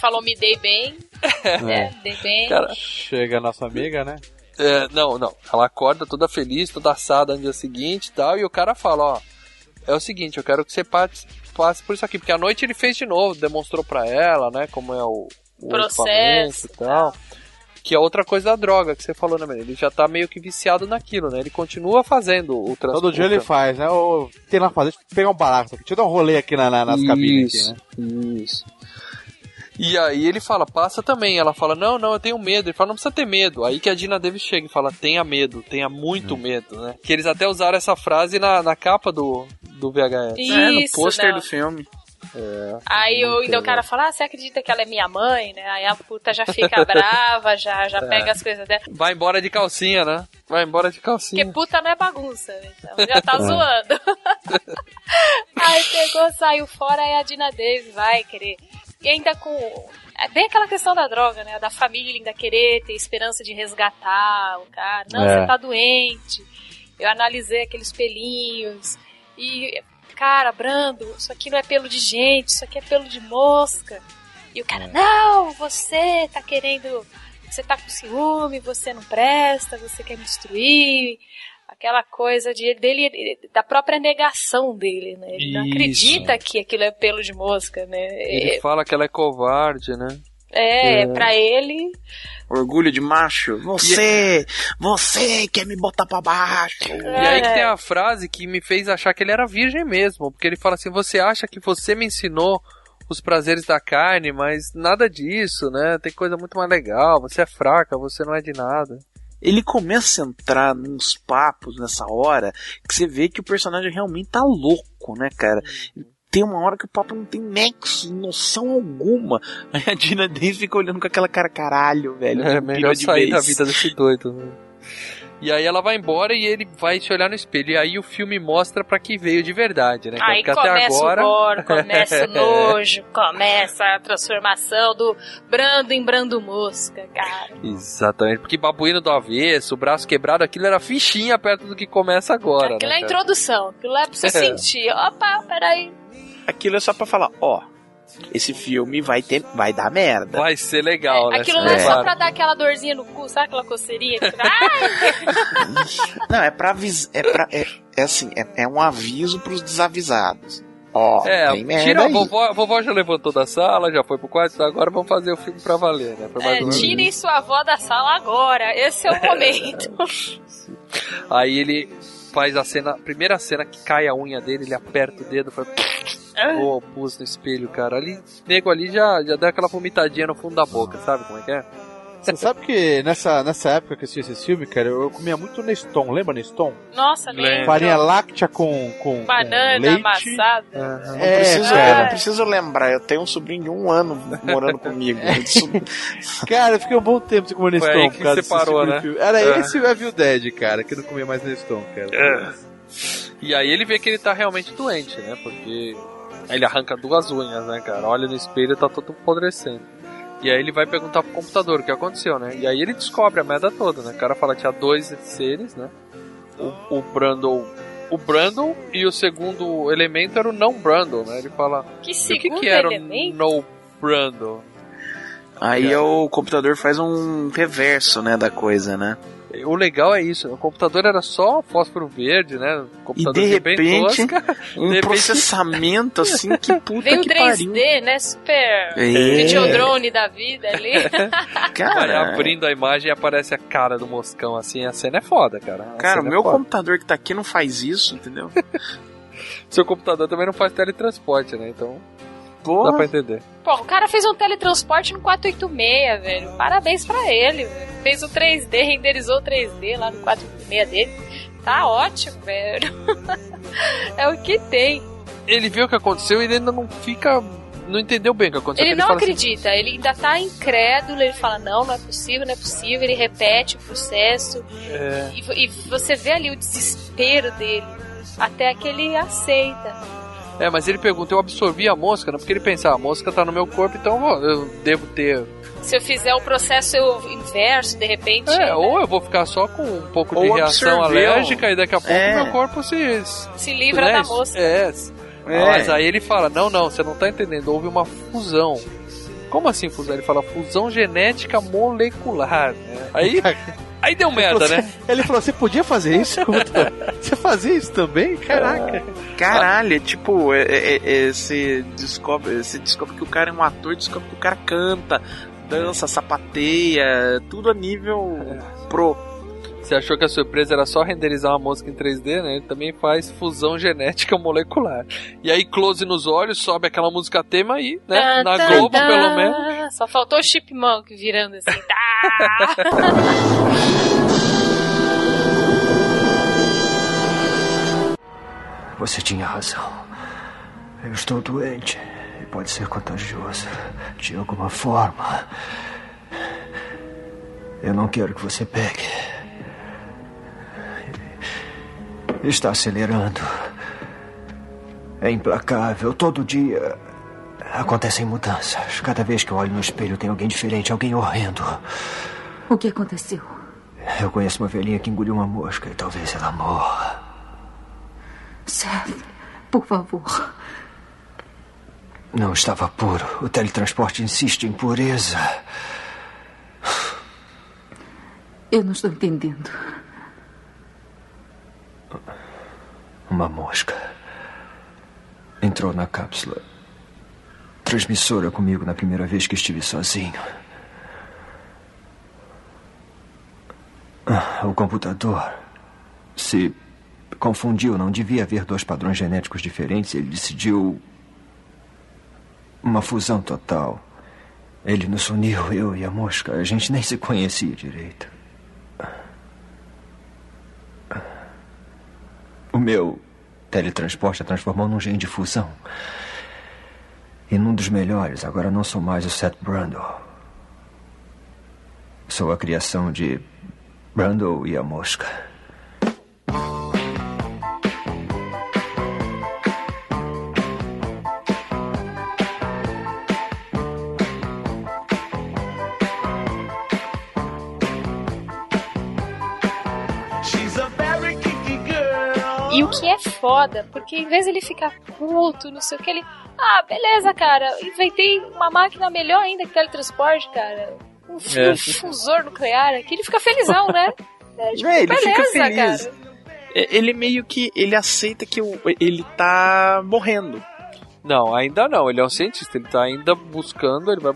Falou, me dei bem.
É.
né? Dei bem.
Cara,
Chega a nossa amiga, né?
É, não, não. Ela acorda toda feliz, toda assada no dia seguinte e tal. E o cara fala: Ó, é o seguinte, eu quero que você passe, passe por isso aqui. Porque à noite ele fez de novo, demonstrou pra ela, né, como é o, o
Processo.
e tal. Que é outra coisa da droga que você falou, né, menino? Ele já tá meio que viciado naquilo, né? Ele continua fazendo o transporte.
Todo dia ele faz, né? Ô, tem lá fazer, deixa eu pegar um barato aqui. Deixa eu dar um rolê aqui na, na- nas cabines aqui, né?
Isso. E aí ele fala, passa também. Ela fala, não, não, eu tenho medo. Ele fala, não precisa ter medo. Aí que a Dina Davis chega e fala, tenha medo, tenha muito medo, né? Que eles até usaram essa frase na, na capa do, do VHS.
É, no
Isso,
pôster do filme.
É.
Aí o, ainda o cara fala, ah, você acredita que ela é minha mãe, né? Aí a puta já fica brava, já, já
É.
pega as coisas dela.
Vai embora de calcinha, né? Vai embora de calcinha.
Porque puta não é bagunça, né? então já tá
É.
zoando. aí pegou, saiu fora, aí a Dina Davis vai querer. E ainda com. É bem aquela questão da droga, né? Da família ainda querer ter esperança de resgatar o cara. Não,
É.
você tá doente. Eu analisei aqueles pelinhos. E, cara, Brando, isso aqui não é pelo de gente, isso aqui é pelo de mosca. E o cara, não, você tá querendo. Você tá com ciúme, você não presta, você quer me destruir. Aquela coisa de, dele, da própria negação dele, né? Ele não
Isso.
acredita que aquilo é pelo de mosca, né?
Ele fala que ela é covarde, né?
É,
É.
pra ele.
Orgulho de macho. Você, você quer me botar pra baixo.
E aí que
É.
tem a frase que me fez achar que ele era virgem mesmo. Porque ele fala assim: Você acha que você me ensinou os prazeres da carne, mas nada disso, né? Tem coisa muito mais legal. Você é fraca, você não é de nada.
Ele começa a entrar nos papos nessa hora que você vê que o personagem realmente tá louco, né, cara? Tem uma hora que o papo não tem nexo, noção alguma. Aí a Dina Davis fica olhando com aquela cara, caralho, velho.
É melhor
de
sair da
vez."
vida desse doido. Né? E aí ela vai embora e ele vai se olhar no espelho. E aí o filme mostra pra que veio de verdade, né?
Aí
Porque
começa
até agora...
o gore, começa o nojo, começa a transformação do brando em brando mosca, cara.
Exatamente, porque babuíno do avesso, o braço quebrado, aquilo era fichinha perto do que começa agora.
Aquilo
né,
é a introdução, aquilo é pra você sentir. Opa, peraí.
Aquilo é só pra falar, ó, esse filme vai ter, vai dar merda.
Vai ser legal, né?
Aquilo não é só pra dar aquela dorzinha no cu, sabe aquela coceirinha?
Não, é pra avisar, é pra, é, é assim, é, é um aviso pros desavisados. Ó,
É,
tem merda
tira a vovó, a vovó já levantou da sala, já foi pro quarto, agora vamos fazer o filme pra valer, né?
É, tirem sua avó da sala agora, esse é o momento.
Aí ele faz a cena, a primeira cena que cai a unha dele, ele aperta o dedo, faz. Voa o pus no espelho, cara. Ali, nego ali já, já deu aquela vomitadinha no fundo da boca, sabe como é que é?
Você sabe que nessa, nessa época que eu assisti esse filme, cara, eu comia muito Neston. Lembra Neston?
Nossa, lembro.
Farinha láctea com, com,
Banana
com leite.
amassada.
Não,
É,
preciso, eu não preciso lembrar, eu tenho um sobrinho de um ano morando comigo.
Cara, eu fiquei um bom tempo sem comer
Foi
Neston.
aí que
por causa
você
desse
parou,
de
né?
filme. Era
É.
esse o Evil Dead, cara, que eu não comia mais Neston, cara.
E aí ele vê que ele tá realmente doente, né? Porque ele arranca duas unhas, né, cara? Olha no espelho e tá todo apodrecendo. E aí ele vai perguntar pro computador o que aconteceu, né? E aí ele descobre a merda toda, né? O cara fala que tinha dois seres, né? O, o Brandon. O Brandon e o segundo elemento era o não Brandon, né? Ele fala.
Que
"E o que,
segundo
que era
elemento?
o no Brandon?
Aí o computador faz um reverso, né, da coisa, né?
O legal é isso, o computador era só fósforo verde, né? O
E
computador
de
bem
repente,
tosca.
um
De repente-
processamento assim que puta
Veio
que
3D,
pariu.
né? Super
É.
videodrone da vida ali.
Vai
Cara,
abrindo a imagem e aparece a cara do moscão, assim, a cena é foda, cara. A
cara, o
é
meu
foda.
computador que tá aqui não faz isso, entendeu?
Seu computador também não faz teletransporte, né? Então
Porra.
dá pra entender.
Pô, o cara fez um teletransporte no 486, velho. Parabéns pra ele, velho. Fez o 3D, renderizou o 3D lá no 486 dele. Tá ótimo, velho. é o que tem.
Ele vê o que aconteceu e ele ainda não fica. Não entendeu bem o que aconteceu.
Ele
porque
não
assim,
acredita, ele ainda tá incrédulo, ele fala, não, não é possível, não é possível, ele repete o processo.
É.
E, e você vê ali o desespero dele, até que ele aceita.
É, mas ele pergunta, eu absorvi a mosca, né? Porque ele pensa, ah, a mosca tá no meu corpo, então eu devo ter.
Se eu fizer o processo inverso, de repente.
É,
né,
ou eu vou ficar só com um pouco de
Ou
reação
absorveu.
alérgica e daqui a pouco
É.
meu corpo se.
se livra
né,
da mosca.
É.
É.
Mas aí ele fala, não, não, você não tá entendendo, houve uma fusão. Como assim fusão? Ele fala fusão genética molecular. né? Aí, aí deu merda, né?
Ele falou, você podia fazer isso? Você fazia isso também? Caraca.
Caralho, é tipo, é, é, é, você, descobre, você descobre que o cara é um ator, descobre que o cara canta, dança, sapateia, tudo a nível pro.
Você achou que a surpresa era só renderizar uma mosca em 3D, né? Ele também faz fusão genética molecular. E aí, close nos olhos, sobe aquela música tema aí, né?
Tá,
Na
tá,
Globo,
tá.
pelo menos.
Só faltou o Chipmunk virando assim. Tá.
Você tinha razão. Eu estou doente e pode ser contagioso de alguma forma. Eu não quero que você pegue. Está acelerando. É implacável. Todo dia acontecem mudanças. Cada vez que eu olho no espelho tem alguém diferente, alguém horrendo.
O que aconteceu?
Eu conheço uma velhinha que engoliu uma mosca e talvez ela morra.
Seth, por favor.
Não estava puro. O teletransporte insiste em pureza.
Eu não estou entendendo.
Uma mosca. Entrou na cápsula transmissora comigo na primeira vez que estive sozinho. Ah, O computador se confundiu. Não devia haver dois padrões genéticos diferentes. Ele decidiu. Uma fusão total. Ele nos uniu, eu e a mosca. A gente nem se conhecia direito. O meu teletransporte a transformou num gene de fusão. E num dos melhores, agora não sou mais o Seth Brundle. Sou a criação de Brundle e a mosca.
E o que é foda, porque em vez de ele ficar puto, não sei o que, ele. Ah, beleza, cara, inventei uma máquina melhor ainda que teletransporte, cara. Um,
É.
um fusor nuclear aqui, ele fica felizão, né? É, tipo,
É, ele
beleza,
fica feliz.
cara.
É, Ele meio que. Ele aceita que o- ele tá morrendo.
Não, ainda não. Ele é um cientista. Ele tá ainda buscando, ele vai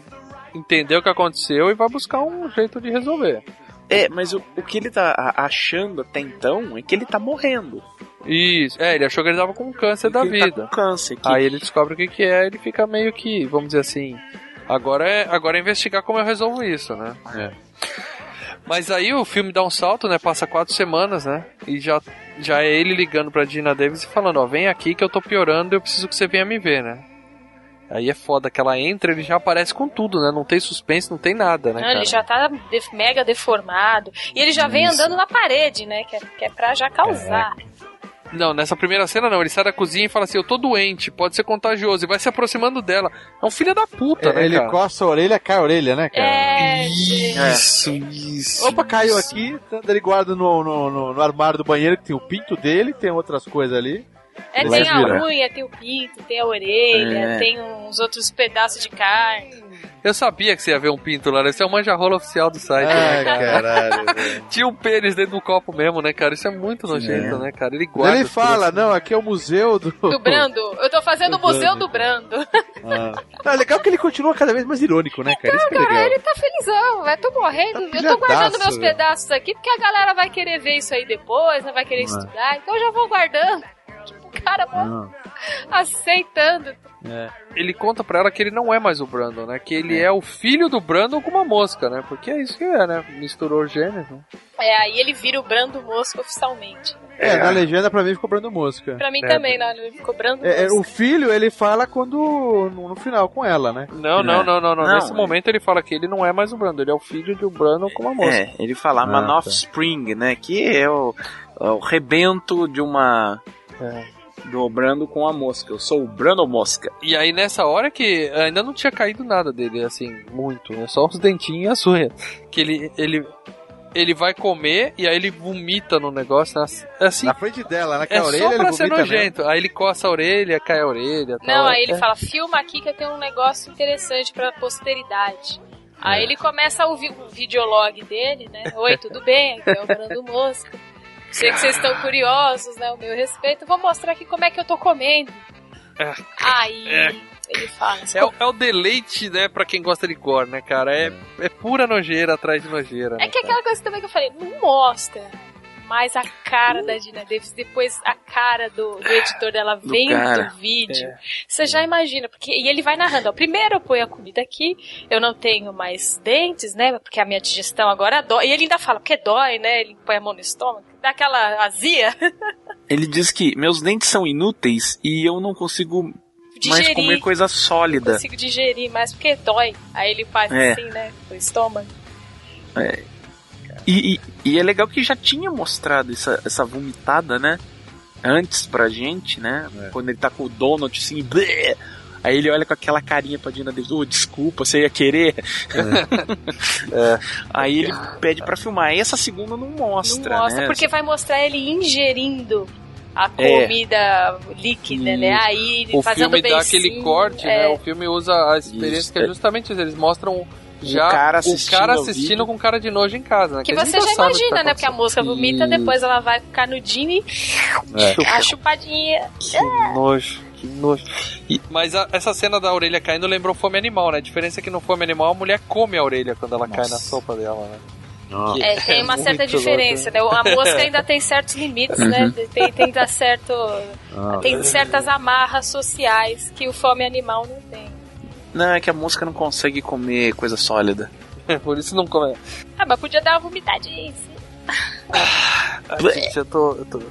entender o que aconteceu e vai buscar um jeito de resolver.
É, mas o, o que ele tá achando até então é que ele tá morrendo.
Isso. É, ele achou que ele tava com câncer da
ele tá
vida.
com câncer. que-
Aí ele descobre o que, que é, ele fica meio que, vamos dizer assim. Agora é, agora é investigar como eu resolvo isso, né? Mas aí o filme dá um salto, né? Passa quatro semanas, né? E já, já é ele ligando pra Dina Davis e falando, ó, vem aqui que eu tô piorando eu preciso que você venha me ver, né? Aí é foda que ela entra ele já aparece com tudo, né? Não tem suspense, não tem nada, né,
Não,
cara?
ele já tá de- mega deformado. E ele já vem
Isso.
andando na parede, né? Que é, que é pra já causar.
Não, nessa primeira cena não. Ele sai da cozinha e fala assim: Eu tô doente, pode ser contagioso. E vai se aproximando dela. É um filho da puta, né?
ele
cara?
coça a orelha, cai a orelha, né, cara?
É.
Isso, isso.
Opa, caiu aqui, tá- ele guarda no, no, no- no armário do banheiro que tem o pinto dele, tem outras coisas ali.
É, tem a
virar.
unha, tem o pinto, tem a orelha,
É.
tem uns outros pedaços de carne.
Eu sabia que você ia ver um pinto lá. Esse é o manjarrola oficial do site.
Ai,
né, cara?
caralho.
Tinha um pênis dentro do copo mesmo, né, cara? Isso é muito nojento,
É.
né, cara? Ele guarda.
Ele fala, não, aqui é o museu do...
Do Brando. Eu tô fazendo o
Do
museu
Brando.
do Brando.
Ah. Não, é legal que ele continua cada vez mais irônico, né, cara? Isso que é
Cara,
legal.
ele tá felizão, eu tô morrendo. eu tô guardando meus pedaços aqui, porque a galera vai querer ver isso aí depois, né? Vai querer
É.
estudar. Então eu já vou guardando. Tipo, o cara mó aceitando.
É. Ele conta pra ela que ele não é mais o Brandon, né? Que ele é, o filho do Brandon com uma mosca, né? Porque é isso que é, né? Misturou gêneros. né?
É, aí ele vira o Brando Mosca oficialmente.
É, na legenda pra mim ficou Brando Mosca.
Pra mim
É.
também, né? Ele ficou Brando
É, é,
Mosca.
o filho, ele fala quando. No, no final com ela, né?
Não, não, não, não, não.
Não,
Nesse
é.
momento ele fala que ele não é mais o Brandon, ele é o filho do Brandon com uma mosca.
É, ele fala
Ah,
Man
tá.
Offspring, né? Que é o, é o rebento de uma.
É.
Dobrando com a mosca. Eu sou o Brando Mosca.
E aí nessa hora que ainda não tinha caído nada dele, assim, muito, né? Só os dentinhos e as unhas. Que ele, ele, ele vai comer e aí ele vomita no negócio. assim- Assim,
Na frente dela, né? Que
é
a orelha
só
ele
pra ser
vomita
nojento. Aí ele coça a orelha, cai a orelha.
Não,
tal.
aí ele
É.
fala, filma aqui que eu tenho um negócio interessante pra posteridade. Aí ele começa a ouvir o videolog dele, né? Oi, tudo bem? Aqui é o Brando Mosca. Sei que vocês estão curiosos, né? O meu respeito. Vou mostrar aqui como é que eu tô comendo. Aí
É.
ele fala,
É, o- é o deleite, né, pra quem gosta de gore, né, cara? É, é pura nojeira atrás de nojeira.
É
né,
que
cara?
aquela coisa também que eu falei, não mostra. Mas a cara da Gina Davis, depois a cara do, do editor dela
Do
vendo
cara.
o vídeo,
É.
você já imagina, porque e ele vai narrando, ó, primeiro eu ponho a comida aqui, eu não tenho mais dentes, né, porque a minha digestão agora dói, e ele ainda fala, porque dói, né, ele põe a mão no estômago, dá aquela azia,
Ele diz que meus dentes são inúteis e eu não consigo mais
Digerir.
comer coisa
não
sólida.
consigo digerir mais, porque dói, aí ele faz
É.
assim, né, o estômago.
É. E, e- e é legal que já tinha mostrado essa, essa vomitada, né? Antes pra gente, né? Quando ele tá com o Donald assim, blé, aí ele olha com aquela carinha pra Dina Davis, ô, desculpa, você ia querer? Aí ele pede pra filmar. E essa segunda não mostra,
Não mostra,
né?
porque vai mostrar ele ingerindo a
É.
comida líquida, né? Aí
O
fazendo
filme dá aquele corte,
é.
né? O filme usa a experiência
Isso.
que é justamente isso. Eles mostram já
cara
o
assistindo
cara
ao
assistindo com cara de nojo em casa, né?
Que
gente
você já
o que
imagina,
tá
né? Porque a moça vomita, depois ela vai com canudinho e
É.
a chupadinha.
Que nojo, que nojo. E- mas a- essa cena da orelha caindo lembrou fome animal, né? A diferença é que no fome animal a mulher come a orelha quando ela cai na sopa dela, né?
É, tem uma certa
muito
diferença, né?
louco.
A mosca ainda tem certos limites, né?
Uhum.
Tem, tem dar certo.
Ah,
tem
é.
certas amarras sociais que o fome animal não tem.
Não, é que a mosca não consegue comer coisa sólida.
Por isso não come.
Ah, mas podia dar uma vomitadinha.
Ai, gente, eu tô, eu tô-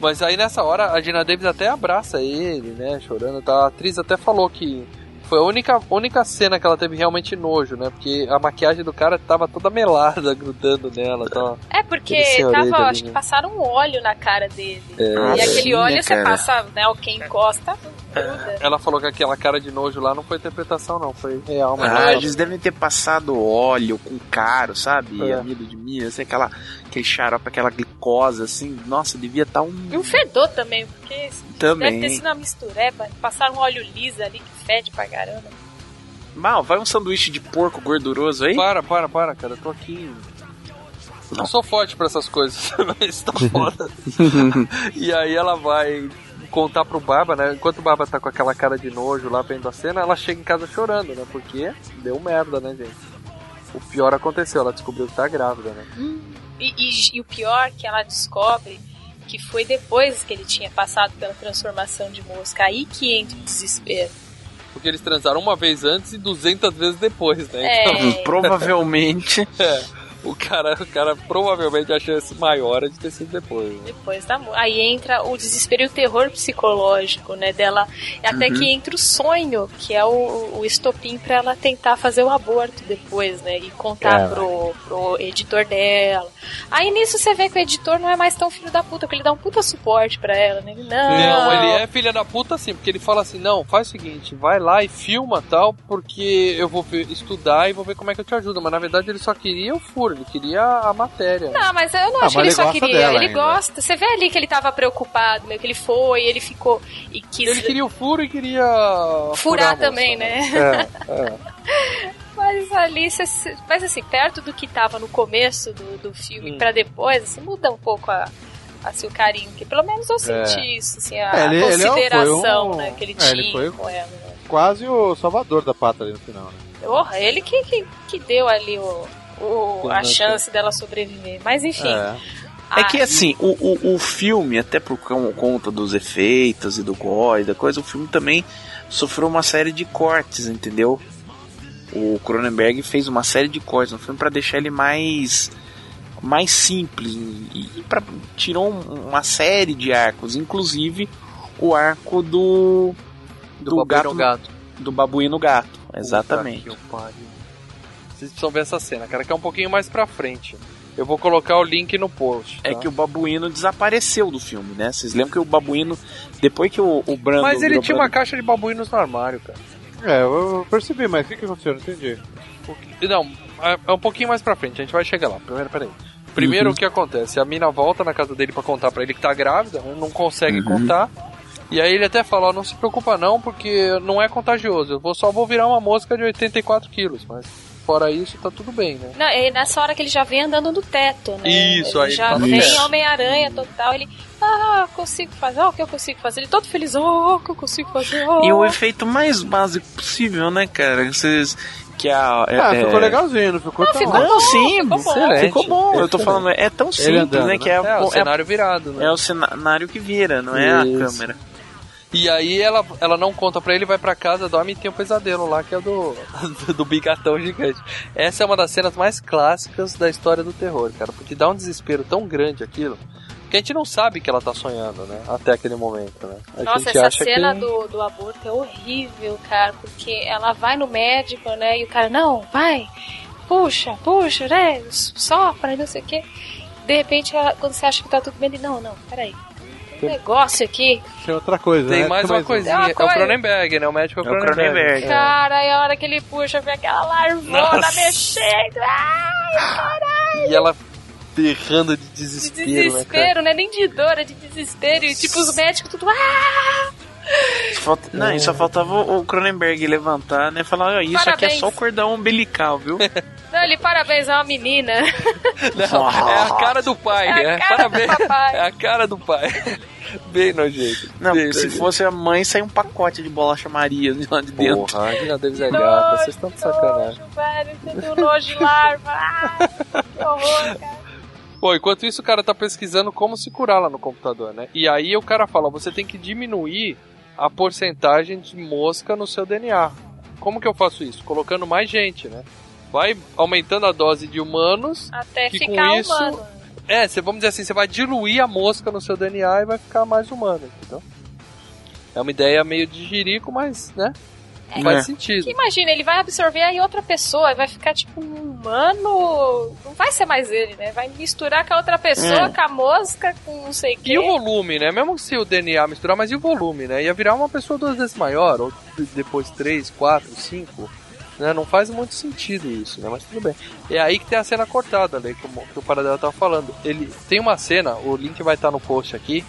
Mas aí nessa hora a Gina Davis até abraça ele, né? Chorando. Tá? A atriz até falou que foi a única, única cena que ela teve realmente nojo, né? Porque a maquiagem do cara tava toda melada, grudando nela. Tá?
É porque tava,
ali,
acho que
né?
passaram um óleo na cara dele.
É.
e aquele
sim,
óleo
né,
você
cara?
passa, né? O quem encosta.
Ela falou que aquela cara de nojo lá não foi interpretação, não. Foi real, mas
Ah, eles devem ter passado óleo com caro, sabe?
É.
Amido de milho, assim, aquela, aquele xarope, aquela glicose, assim. Nossa, devia estar um.
E um fedor também, porque
Também.
deve ter sido uma mistureba. Passaram um óleo liso ali que fede pra caramba.
Mal, vai um sanduíche de porco gorduroso aí?
Para, para, para, cara. Eu tô aqui. Não sou forte pra essas coisas, mas tá foda. e aí ela vai contar pro Baba, né? Enquanto o Baba tá com aquela cara de nojo lá vendo a cena, ela chega em casa chorando, né? Porque deu merda, né, gente? O pior aconteceu, ela descobriu que tá grávida, né?
E, e- e o pior que ela descobre que foi depois que ele tinha passado pela transformação de mosca. Aí que entra o desespero.
Porque eles transaram uma vez antes e 200 vezes depois, né?
É.
Provavelmente.
é. O cara, o cara provavelmente a chance maior é de ter sido depois. Né?
Depois da Aí entra o desespero e o terror psicológico, né? Dela. Até
Uhum.
que entra o sonho, que é o, o estopim pra ela tentar fazer o aborto depois, né? E contar
É.
pro, pro editor dela. Aí nisso você vê que o editor não é mais tão filho da puta, porque ele dá um puta suporte pra ela, né? Ele, Não,
Não, ele é filha da puta sim, porque ele fala assim, não, faz o seguinte, vai lá e filma tal, porque eu vou ver- estudar e vou ver como é que eu te ajudo. Mas na verdade ele só queria o furo, ele queria a matéria.
Não, mas eu não
Ah,
acho que ele
ele
só queria.
dela
Ele
ainda.
gosta. Você vê ali que ele tava preocupado, meu, que ele foi, ele ficou e quis
Ele queria o furo e queria
furar
a moça,
também, né?
É, é.
Mas ali, mas assim, perto do que tava no começo do, do filme
Hum.
pra depois, assim, muda um pouco a, assim, o carinho, que pelo menos eu senti
É.
isso, assim, a
É, ele- ele foi
consideração
um-
né, que ele
é,
tinha
ele foi-
com ela. né?
Quase o salvador da pátria ali no final, né?
Porra, ele que, que, que deu ali o, o- a chance dela sobreviver. Mas enfim.
É.
É que assim, o, o, o filme, até por con- conta dos efeitos e do gore e da coisa, o filme também sofreu uma série de cortes, entendeu? O Cronenberg fez uma série de cortes no filme para deixar ele mais mais simples e, pra, tirou um- uma série de arcos, inclusive o arco do
Do babuíno gato.
do babuíno gato, exatamente.
Puta que pariu. Vocês precisam ver essa cena, cara, que é um pouquinho mais pra frente. Eu vou colocar o link no post.
É
tá?
que o babuíno desapareceu do filme, né? Vocês lembram que o babuíno, depois que o, o Brando.
Mas ele tinha uma
Brando-
caixa de babuínos no armário, cara.
É, eu percebi, mas o que, que aconteceu? Não entendi.
Não, é é um pouquinho mais pra frente, a gente vai chegar lá. Primeiro, peraí. Primeiro
Uhum.
o que acontece? A mina volta na casa dele pra contar pra ele que tá grávida, não consegue
Uhum.
contar. E aí ele até fala, ó, não se preocupa não, porque não é contagioso. Eu vou, só vou virar uma mosca de 84 quilos, mas fora isso tá tudo bem, né?
Não, é nessa hora que ele já vem andando no teto, né?
Isso,
ele
aí
já
tá
vem. Homem-Aranha total, ele. Ah, consigo fazer, o que eu consigo fazer? Ele todo feliz, ó, o que eu consigo fazer, ó.
E o efeito mais básico possível, né, cara? Vocês. Que a. é-
Ah,
é-
ficou legalzinho, não ficou
Não,
tão
ficou bom,
sim,
ficou bom.
excelente. Ficou bom. Eu tô
Excelente.
falando, é tão simples,
andando,
né? Que é,
É,
a-
o
é,
cenário virado, né?
é o cenário que vira, não é a
Isso.
câmera.
E aí ela, ela não conta pra ele, vai pra casa, dorme e tem um pesadelo lá, que é do, do bigatão gigante. Essa é uma das cenas mais clássicas da história do terror, cara, porque dá um desespero tão grande aquilo, que a gente não sabe que ela tá sonhando, né? Até aquele momento, né? A
Nossa, essa cena
que...
do, do aborto é horrível, cara, porque ela vai no médico, né? E o cara, não, vai, puxa, puxa, né? Sopra, não sei o quê. De repente, ela- quando você acha que tá tudo bem, ele, não, não, peraí. Tem negócio aqui.
Tem outra coisa,
Tem
né?
mais uma coisinha,
Uma
é o
coisa.
Cronenberg, né? O médico é o
É o
Cronenberg.
Cronenberg.
É.
Cara, e a hora que ele puxa, vem aquela larvona
Nossa.
mexendo. Ai, caralho.
E ela berrando de
De
desespero, né, cara?
desespero, né? Nem de dor, é de desespero. E tipo, os médicos tudo. Ah!
Falta- não, só faltava o Cronenberg levantar, né? Falar, ó, isso aqui é
Parabéns.
só o cordão umbilical, viu?
Não, ele parabéns, é uma menina.
Não, é a cara do pai,
É a
né?
cara do
Parabéns.
papai.
É a cara do pai. Bem nojento.
Não,
bem
se
nojento.
fosse a mãe, sai um pacote de bolacha Maria de lá de dentro.
Porra, a Gina Davis é gata, vocês estão de sacanagem.
Nojo, velho, você tem um nojo de larva. Ah, que horror, cara.
Pô, enquanto isso o cara tá pesquisando como se curar lá no computador, né? E aí o cara fala, você tem que diminuir a porcentagem de mosca no seu DNA. Como que eu faço isso? Colocando mais gente, né? Vai aumentando a dose de humanos.
Até
que
ficar
com isso,
humano.
É, você, vamos dizer assim, você vai diluir a mosca no seu DNA e vai ficar mais humano, entendeu? É uma ideia meio de jirico, mas, né? Faz
É.
sentido.
Que imagina, ele vai absorver aí outra pessoa, vai ficar tipo um humano. Não vai ser mais ele, né? Vai misturar com a outra pessoa,
É.
com a mosca, com não sei o quê.
E o volume, né? Mesmo se o DNA misturar, mas e o volume, né? Ia virar uma pessoa duas vezes maior, ou depois três, quatro, cinco. Né? Não faz muito sentido isso, né? Mas tudo bem. É aí que tem a cena cortada, né? Que o, que o Paradela tava falando. Ele tem uma cena, o link vai estar no post aqui.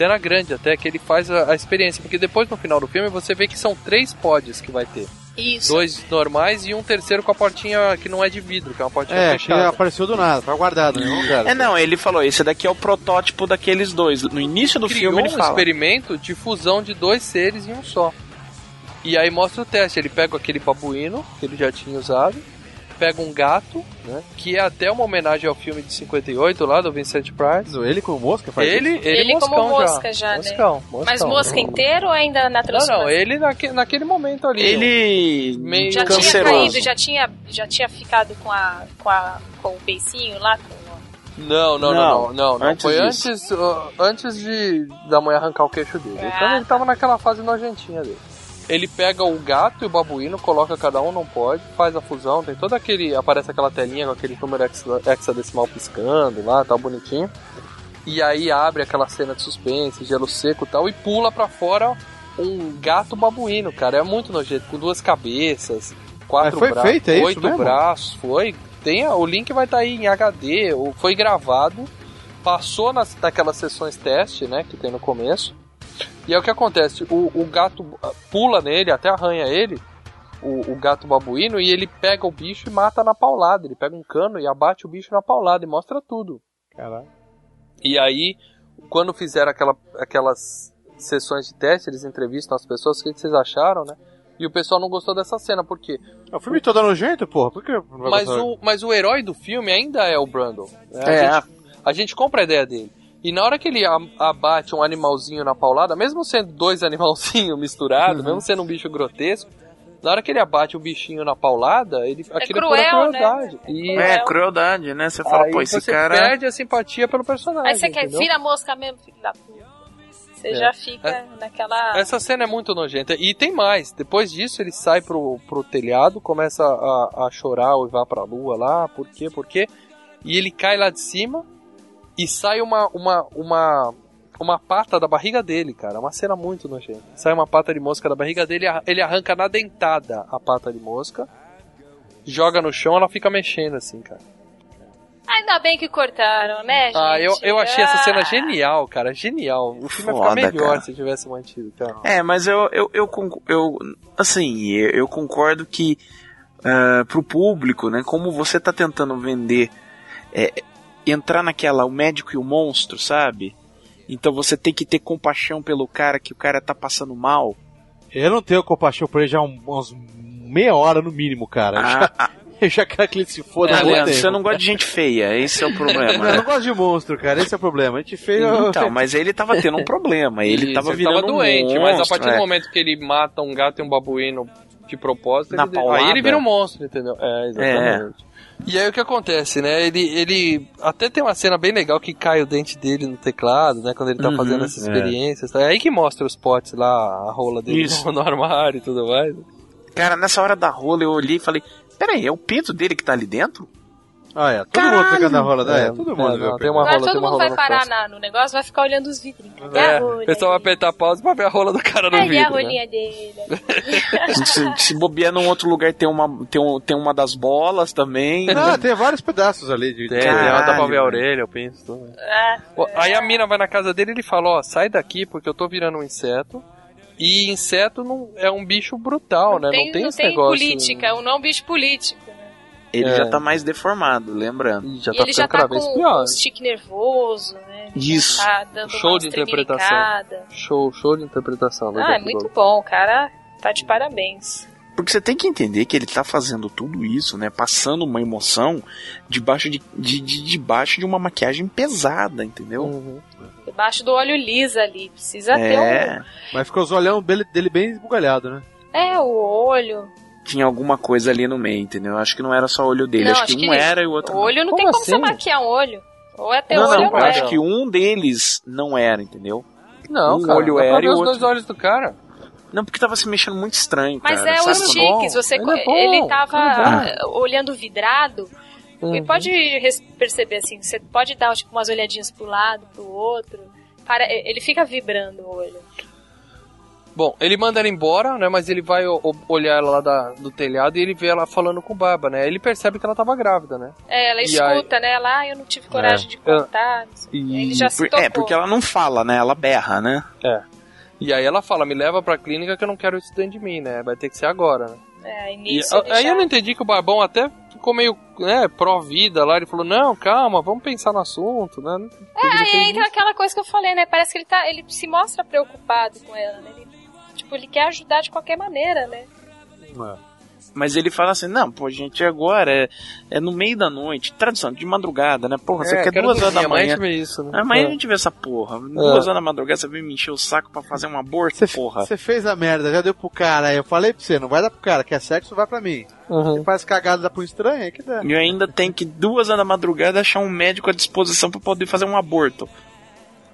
Cena grande até, que ele faz a, a experiência. Porque depois no final do filme você vê que são três pods que vai ter.
Isso.
Dois normais e um terceiro com a portinha que não é de vidro, que é uma portinha
É, que
fechada.
apareceu do nada, tá guardado, né? Não quero.
É, não, ele falou, esse daqui é o protótipo daqueles dois. No início do
criou
filme ele
um
fala.
experimento de fusão de dois seres em um só. E aí mostra o teste. Ele pega aquele babuíno que ele já tinha usado, pega um gato, né? Que é até uma homenagem ao filme de 58 lá do Vincent Price.
Ele como mosca faz
Ele,
isso?
ele,
Ele
moscão
como mosca já, né?
Moscão, moscão.
Mas mosca inteiro ou ainda na
Não,
transformação?
não, ele naque, naquele momento ali.
Ele
meio
já tinha
canceroso.
caído, já tinha, já tinha ficado com, a, com, a, com o beicinho lá. Com...
Não, não, não,
Não,
não, não, não.
antes
Foi
disso.
antes, uh, antes de da mulher arrancar o queixo dele.
Ah.
Então ele tava naquela fase nojentinha dele. Ele pega o gato e o babuíno, coloca cada um, não pode, faz a fusão, tem todo aquele. Aparece aquela telinha com aquele número hexa- hexadecimal piscando lá, tá bonitinho. E aí abre aquela cena de suspense, gelo seco e tal, e pula pra fora um gato babuíno, cara. É muito nojento, com duas cabeças, quatro braços,
é
oito
mesmo?
braços, foi. Tem, o link vai estar aí em HD, foi gravado, passou nas, naquelas sessões teste, né, que tem no começo. E é o que acontece, o, o gato ah, pula nele, até arranha ele, o, o gato babuíno, e ele pega o bicho e mata na paulada. Ele pega um cano e abate o bicho na paulada e mostra tudo.
Caralho.
E aí, quando fizeram aquela, aquelas sessões de teste, eles entrevistam as pessoas, o que, vocês acharam, né? E o pessoal não gostou dessa cena, por quê?
O filme todo nojento, porra. Por que não vai
Mas
gostar?
o, mas o herói do filme ainda é o Brandon. né? A,
É.
gente, a gente compra a ideia dele. E na hora que ele abate um animalzinho na paulada, mesmo sendo dois animalzinhos misturados, mesmo sendo um bicho grotesco, na hora que ele abate o bichinho na paulada, ele, aquilo é pura
cruel, né?
crueldade. E
É, crueldade, né? Você fala,
aí
pô, esse
você
cara.
perde a simpatia pelo personagem.
Aí você quer,
entendeu?
vira a mosca mesmo, filho da puta. Você
É.
já fica naquela.
Essa cena é muito nojenta. E tem mais. Depois disso, ele sai pro, pro telhado, começa a, a chorar, uivar pra lua lá. Por quê? Por quê? e ele cai lá de cima e sai uma, uma, uma, uma pata da barriga dele, cara. Uma cena muito nojenta. Sai uma pata de mosca da barriga dele, ele arranca na dentada a pata de mosca, joga no chão, ela fica mexendo assim, cara.
Ainda bem que cortaram, né, gente?
Ah, eu, eu achei essa cena
Ah.
genial, cara. Genial. O filme ia
Foda,
ficar melhor
cara.
se tivesse mantido, cara.
É, mas eu, eu, eu, eu assim, eu, eu concordo que ah, pro público, né, como você tá tentando vender, é, entrar naquela, o médico e o monstro, sabe? Então você tem que ter compaixão pelo cara, que o cara tá passando mal.
Eu não tenho compaixão por ele já há um- uns meia hora no mínimo, cara. Eu já, eu já quero que ele se foda
É, Leandro, você não gosta de gente feia, esse é o problema.
Eu não gosto de monstro, cara. Esse é o problema. A gente feio.
Então, mas ele tava tendo um problema, ele
Isso,
tava virando
tava
um
doente, mas a
monstro,
partir
é.
do momento que ele mata um gato e um babuíno de propósito,
Na
ele- aí ele vira um monstro, entendeu? É, exatamente. E aí o que acontece, né? Ele, ele até tem uma cena bem legal que cai o dente dele no teclado, né? Quando ele tá
Uhum,
fazendo essas
é.
experiências. É aí que mostra os potes lá, a rola dele
Isso.
no, no armário e tudo mais.
Cara, nessa hora da rola eu olhei e falei: Peraí, é o pinto dele que tá ali dentro?
Ah, é. Todo
Caralho!
mundo pegando a rola da. É,
É,
todo
é,
mundo.
não,
viu?
tem uma
Agora
rola, tem
todo
uma
mundo
rola
vai parar na- no negócio, vai ficar olhando os. Cadê a
É,
rolha
o pessoal vai apertar pausa pra ver a rola do cara no
Aí
vidro.
a
né?
rolinha dele.
se, se bobear num outro lugar tem uma, tem, um, tem uma das bolas também.
Ah, tem vários pedaços ali de.
Tem,
Caralho,
ela dá pra ver a orelha, eu penso. Tudo. Ó, Aí a mina vai na casa dele e ele fala, ó, sai daqui porque eu tô virando um inseto. E inseto não, é um bicho brutal, né?
tem,
não tem
não
esse
tem
negócio.
política, é um não bicho político.
Ele
É.
já tá mais deformado, lembrando.
Ih, Já
e
tá
ele já
ficando
tá
cada
com,
vez
com
pior.
um tique nervoso, né?
Isso.
Tá dando
Show
uma
de interpretação. Show, show de interpretação.
Ah, é muito
Black.
bom, o cara tá de parabéns.
Porque você tem que entender que ele tá fazendo tudo isso, né? Passando uma emoção debaixo de, de, de- debaixo de uma maquiagem pesada, entendeu?
Uhum.
Debaixo do óleo lisa ali, precisa ter
É,
Mas ficou os olhão dele, dele bem esbugalhado, né?
um... É, o olho.
Tinha alguma coisa ali no meio, entendeu? Acho que não era só o olho dele,
Não,
acho que um era e o
O
outro não.
olho não
Como
tem como você
assim?
maquiar um olho. Ou é ter
Não,
olho
não,
não
eu
é.
acho que um deles não era, entendeu?
Não,
Um
cara,
olho era e o
os
outro-
dois olhos do cara.
Não, porque tava se mexendo muito estranho,
Mas
cara.
é
sabe?
os tiques, você,
Ele é bom,
ele tava
ele é
ah, olhando vidrado
Uhum.
e pode perceber assim, você pode dar tipo umas olhadinhas pro lado, pro outro. Para, ele fica vibrando o olho.
Bom, ele manda ela embora, né? Mas ele vai olhar ela lá da- do telhado e ele vê ela falando com o Baba, né? Ele percebe que ela tava grávida, né?
É, ela
E
escuta, né? Ela, ah, eu não tive coragem de contar.
E-
Ele já se tocou.
é, porque ela não fala, né? Ela berra, né?
É. E aí ela fala, me leva pra clínica que eu não quero isso dentro de mim, né? Vai ter que ser agora, né?
É, aí
E, aí
já-
eu não entendi que o Barbão até ficou meio, né, pró-vida lá. Ele falou, não, calma, vamos pensar no assunto, né?
É, aí entra aquela coisa que eu falei, né? Parece que ele, tá, ele se mostra preocupado com ela, né? Ele, tipo, ele quer ajudar de qualquer maneira, né?
Mas ele fala assim, não, pô, gente, agora é, é no meio da noite, tradução, de madrugada, né? Porra, você
É,
quer
quero
duas horas da
amanhã
manhã.
a gente vê isso, né?
Amanhã
É.
a gente vê essa porra. Duas horas da madrugada você vem me encher o saco pra fazer um aborto,
Você
porra.
você fez a merda, já deu pro cara. Eu falei pra você, não vai dar pro cara. Quer sexo, vai pra mim.
Uhum.
Você faz cagada, dá pro estranho, é que dá.
E ainda tem que duas horas da madrugada achar um médico à disposição pra poder fazer um aborto.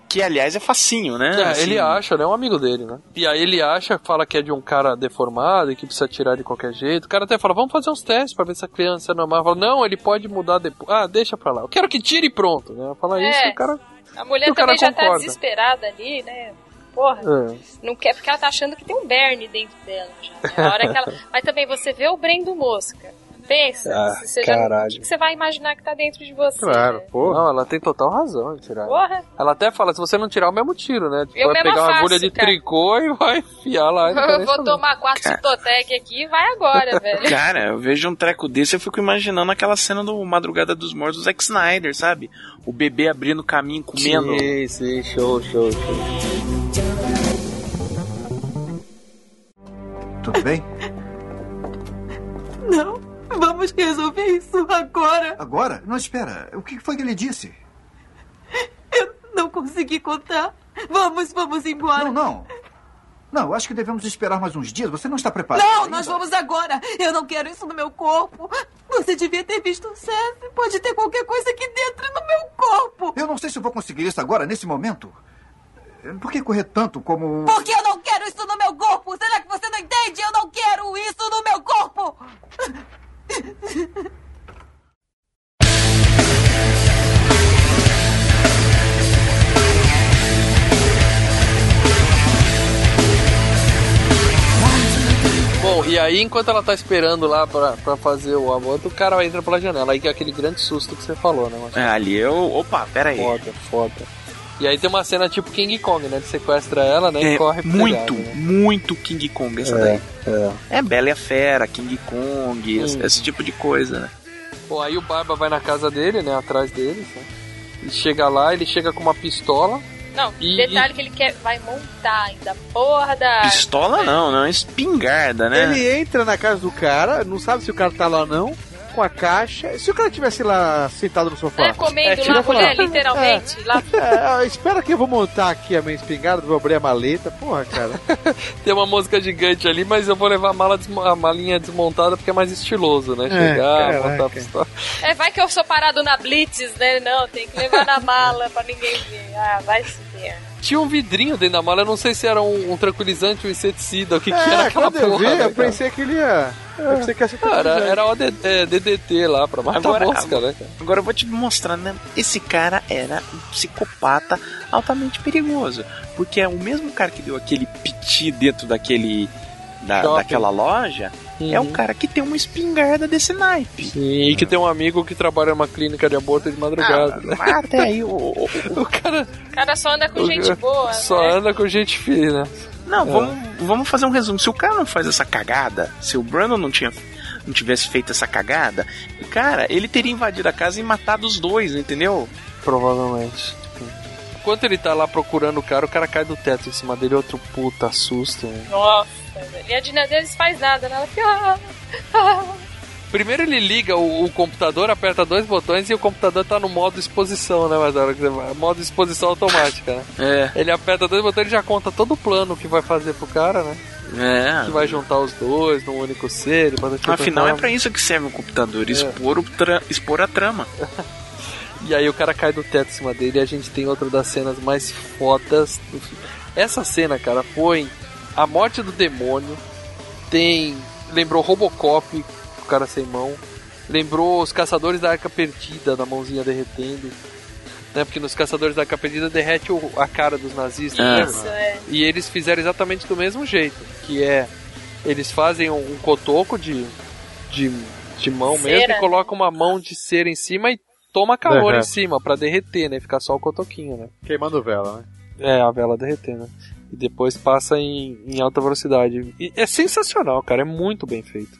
Que, aliás, é facinho, né?
É,
Assim,
ele acha, né? É um amigo dele, né? E aí ele acha, fala que é de um cara deformado e que precisa tirar de qualquer jeito. O cara até fala, vamos fazer uns testes pra ver se a criança é normal. Fala, não, ele pode mudar depois. Ah, deixa pra lá. Eu quero que tire e pronto, né? Fala
É.
isso e o cara...
A mulher também já tá
concorda.
desesperada ali, né? Porra,
É.
não quer porque ela tá achando que tem um Bernie dentro dela já. né? A hora que ela... Mas também você vê o Brendo Mosca. Pensa,
Ah,
você
caralho.
o que você vai imaginar que tá dentro de você?
Claro,
né?
porra.
Não, ela tem total razão em tirar.
Porra.
Ela até fala, se você não tirar o mesmo tiro, né? Tipo,
Eu
vai
mesma
pegar uma
faço,
agulha de
cara.
tricô e vai enfiar lá.
Eu vou tomar quatro Citotec aqui e vai agora, velho.
Cara, eu vejo um treco desse eu fico imaginando aquela cena do Madrugada dos Mortos do Zack Snyder, sabe? O bebê abrindo caminho, comendo.
Sim, sim, show, show, show.
Tudo bem?
Não, vamos resolver isso agora.
Agora? Não, espera. O que foi que ele disse?
Eu não consegui contar. Vamos, vamos embora.
Não, não. Não, acho que devemos esperar mais uns dias. Você não está preparado.
Não,
ainda?
nós vamos agora. Eu não quero isso no meu corpo. Você devia ter visto o chefe. Pode ter qualquer coisa aqui dentro no meu corpo.
Eu não sei se vou conseguir isso agora, nesse momento. Por que correr tanto como.
Porque eu não quero isso no meu corpo. Será que você não entende? Eu não quero isso no meu corpo.
Bom, e aí enquanto ela tá esperando lá pra, pra fazer o aborto, o cara entra pela janela, aí que é aquele grande susto que você falou, né? Mas...
É, ali eu. Opa, pera aí.
Foda, foda. E aí tem uma cena tipo King Kong, né? Ele sequestra ela, né? e
É
corre pra
muito,
pegar, né?
muito King Kong essa daí.
É.
É Bela e a Fera, King Kong, esse,
Hum.
esse tipo de coisa, né?
Bom, aí o Barba vai na casa dele, né? Atrás deles. Né? E chega lá, ele chega com uma pistola.
Não,
E-
detalhe que ele quer, vai montar ainda porra da.
Pistola não, não, espingarda, né?
Ele entra na casa do cara, não sabe se o cara tá lá ou não, com a caixa. Se o cara tivesse lá sentado no sofá.
Né, comendo
tira
lá mulher, literalmente. Lá.
É, é, espera que eu vou montar aqui a minha espingarda, vou abrir a maleta. Porra, cara.
Tem uma música gigante ali, mas eu vou levar a, mala desmo- a malinha desmontada porque é mais estiloso, né? Chegar,
caraca.
montar a pistola.
É, vai que eu sou parado na Blitz, né? Não, tem que levar na mala pra ninguém ver. Ah, vai se ver.
Tinha um vidrinho dentro da mala, eu não sei se era um, um tranquilizante, um inseticida, o que, que era
É,
aquela
quando eu
porra.
vi,
né,
eu pensei que ele ia. Eu pensei que ia ser
Cara, era o DDT lá pra matar
Agora-
a mosca, né, cara?
Agora eu vou te mostrar, né? Esse cara era um psicopata altamente perigoso. Porque é o mesmo cara que deu aquele piti dentro daquele. Da, daquela loja. É
Uhum.
o cara que tem uma espingarda desse naipe.
Sim, e que tem um amigo que trabalha numa clínica de aborto de madrugada.
Ah, mas até aí o, o- o-
o cara
O cara só anda com gente boa.
só
né?
anda com gente fina.
Não,
É.
vamos, vamos fazer um resumo. Se o cara não faz essa cagada, se o Brandon não tinha não tivesse feito essa cagada, cara, ele teria invadido a casa e matado os dois, entendeu?
Provavelmente. Enquanto ele tá lá procurando o cara, o cara cai do teto em cima dele, outro puta susto. né?
Nossa, velho. E a Dina deles faz nada, né? Ela fica.
Primeiro ele liga o, o computador, aperta dois botões e o computador tá no modo exposição, né? Mas na hora que você vai, modo exposição automática, né?
É.
Ele aperta dois botões e já conta todo o plano que vai fazer pro cara, né?
É.
Que vai juntar os dois num único ser.
Afinal, é pra isso que serve o computador,
É.
expor, o tra- expor a trama.
E aí o cara cai do teto em cima dele e a gente tem outra das cenas mais fodas do filme. Essa cena, cara, foi a morte do demônio. Tem. Lembrou Robocop, o cara sem mão. Lembrou os caçadores da arca perdida, da mãozinha derretendo. Né? Porque nos caçadores da arca perdida derrete o- a cara dos nazistas,
Ah.
lembra?
Isso, é.
E eles fizeram exatamente do mesmo jeito, que é eles fazem um, um cotoco de, de, de mão
Cera.
mesmo e colocam uma mão de cera em cima e toma calor
Uhum.
em cima pra derreter, né? Ficar só o cotoquinho, né?
Queimando vela, né?
É, a vela derreter, né? E depois passa em, em alta velocidade. E é sensacional, cara, é muito bem feito.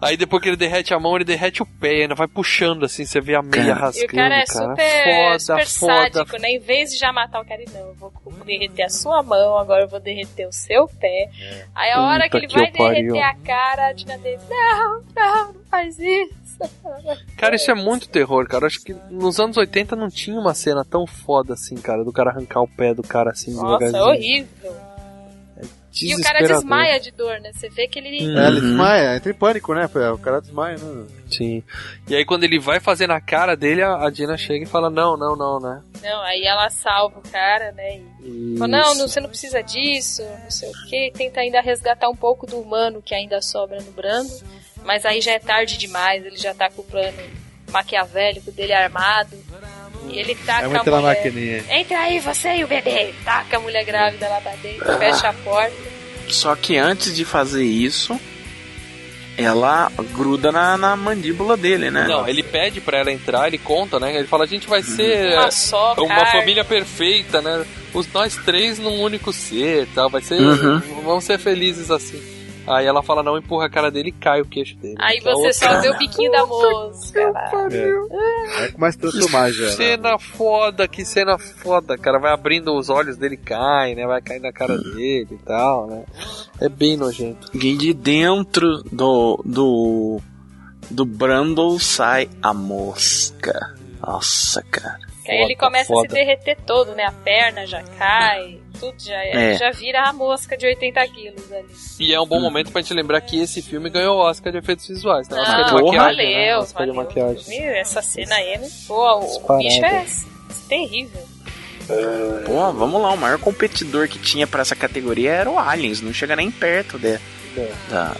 Aí depois que ele derrete a mão, ele derrete o pé, ainda vai puxando assim, você vê a meia
Cara.
E
rasgando,
o cara é super,
Foda,
super
foda,
sádico, né? Em vez de já matar o cara, não, eu vou derreter a sua mão, agora eu vou derreter o seu pé. Aí a hora que ele
que
vai
eu pariu.
derreter a cara, a Dina dele, não, não, não faz isso.
Cara, isso é muito terror, cara. Acho que nos anos 80 não tinha uma cena tão foda assim, cara, do cara arrancar o pé do cara assim
Nossa, é
devagarzinho.
horrível. E o cara desmaia de dor, né? Você vê que ele.
Hum.
É, ele
Uhum.
desmaia, entra em pânico, né? O cara desmaia, né?
Sim. E aí quando ele vai fazer na cara dele, a a Dina chega e fala, não, não, não, né?
Não, aí ela salva o cara, né? E fala, não, não, você não precisa disso, não sei o que. Tenta ainda resgatar um pouco do humano que ainda sobra no Brando. Mas aí já é tarde demais, ele já tá com o plano maquiavélico dele armado. E ele taca
É
a
muito na
mulher.
maquininha.
Entra aí, você e o bebê. Taca a mulher grávida lá pra dentro, fecha a porta.
Só que antes de fazer isso, ela gruda na, na mandíbula dele, né?
Não, ele pede pra ela entrar, ele conta, né? Ele fala, a gente vai ser
Uma só,
uma família perfeita, né? Os nós três num único ser, tal, vai ser,
Uhum.
vamos ser felizes assim. Aí ela fala, não, empurra a cara dele e cai o queixo dele.
Aí
é
você só vê o biquinho da mosca. lá.
É que mais transformar já. né?
Cena foda, que cena foda, cara. Vai abrindo os olhos dele cai, né? Vai cair na cara dele e tal, né? É bem nojento.
E de dentro do. do. do Brandon sai a mosca. Nossa, cara.
Que aí ele
Foda,
começa a
foda.
se derreter todo, né? A perna já cai, tudo já, é.
É.
já vira a mosca de 80 quilos ali.
E é um bom momento pra gente lembrar que esse filme ganhou o Oscar de efeitos visuais, né?
Não,
Oscar de maquiagem,
valeu,
né? Oscar de
valeu.
maquiagem.
Meu, essa cena aí, né? Pô, o, bicho é terrível.
Pô, vamos lá, o maior competidor que tinha pra essa categoria era o Aliens, não chega nem perto de,
É.
da,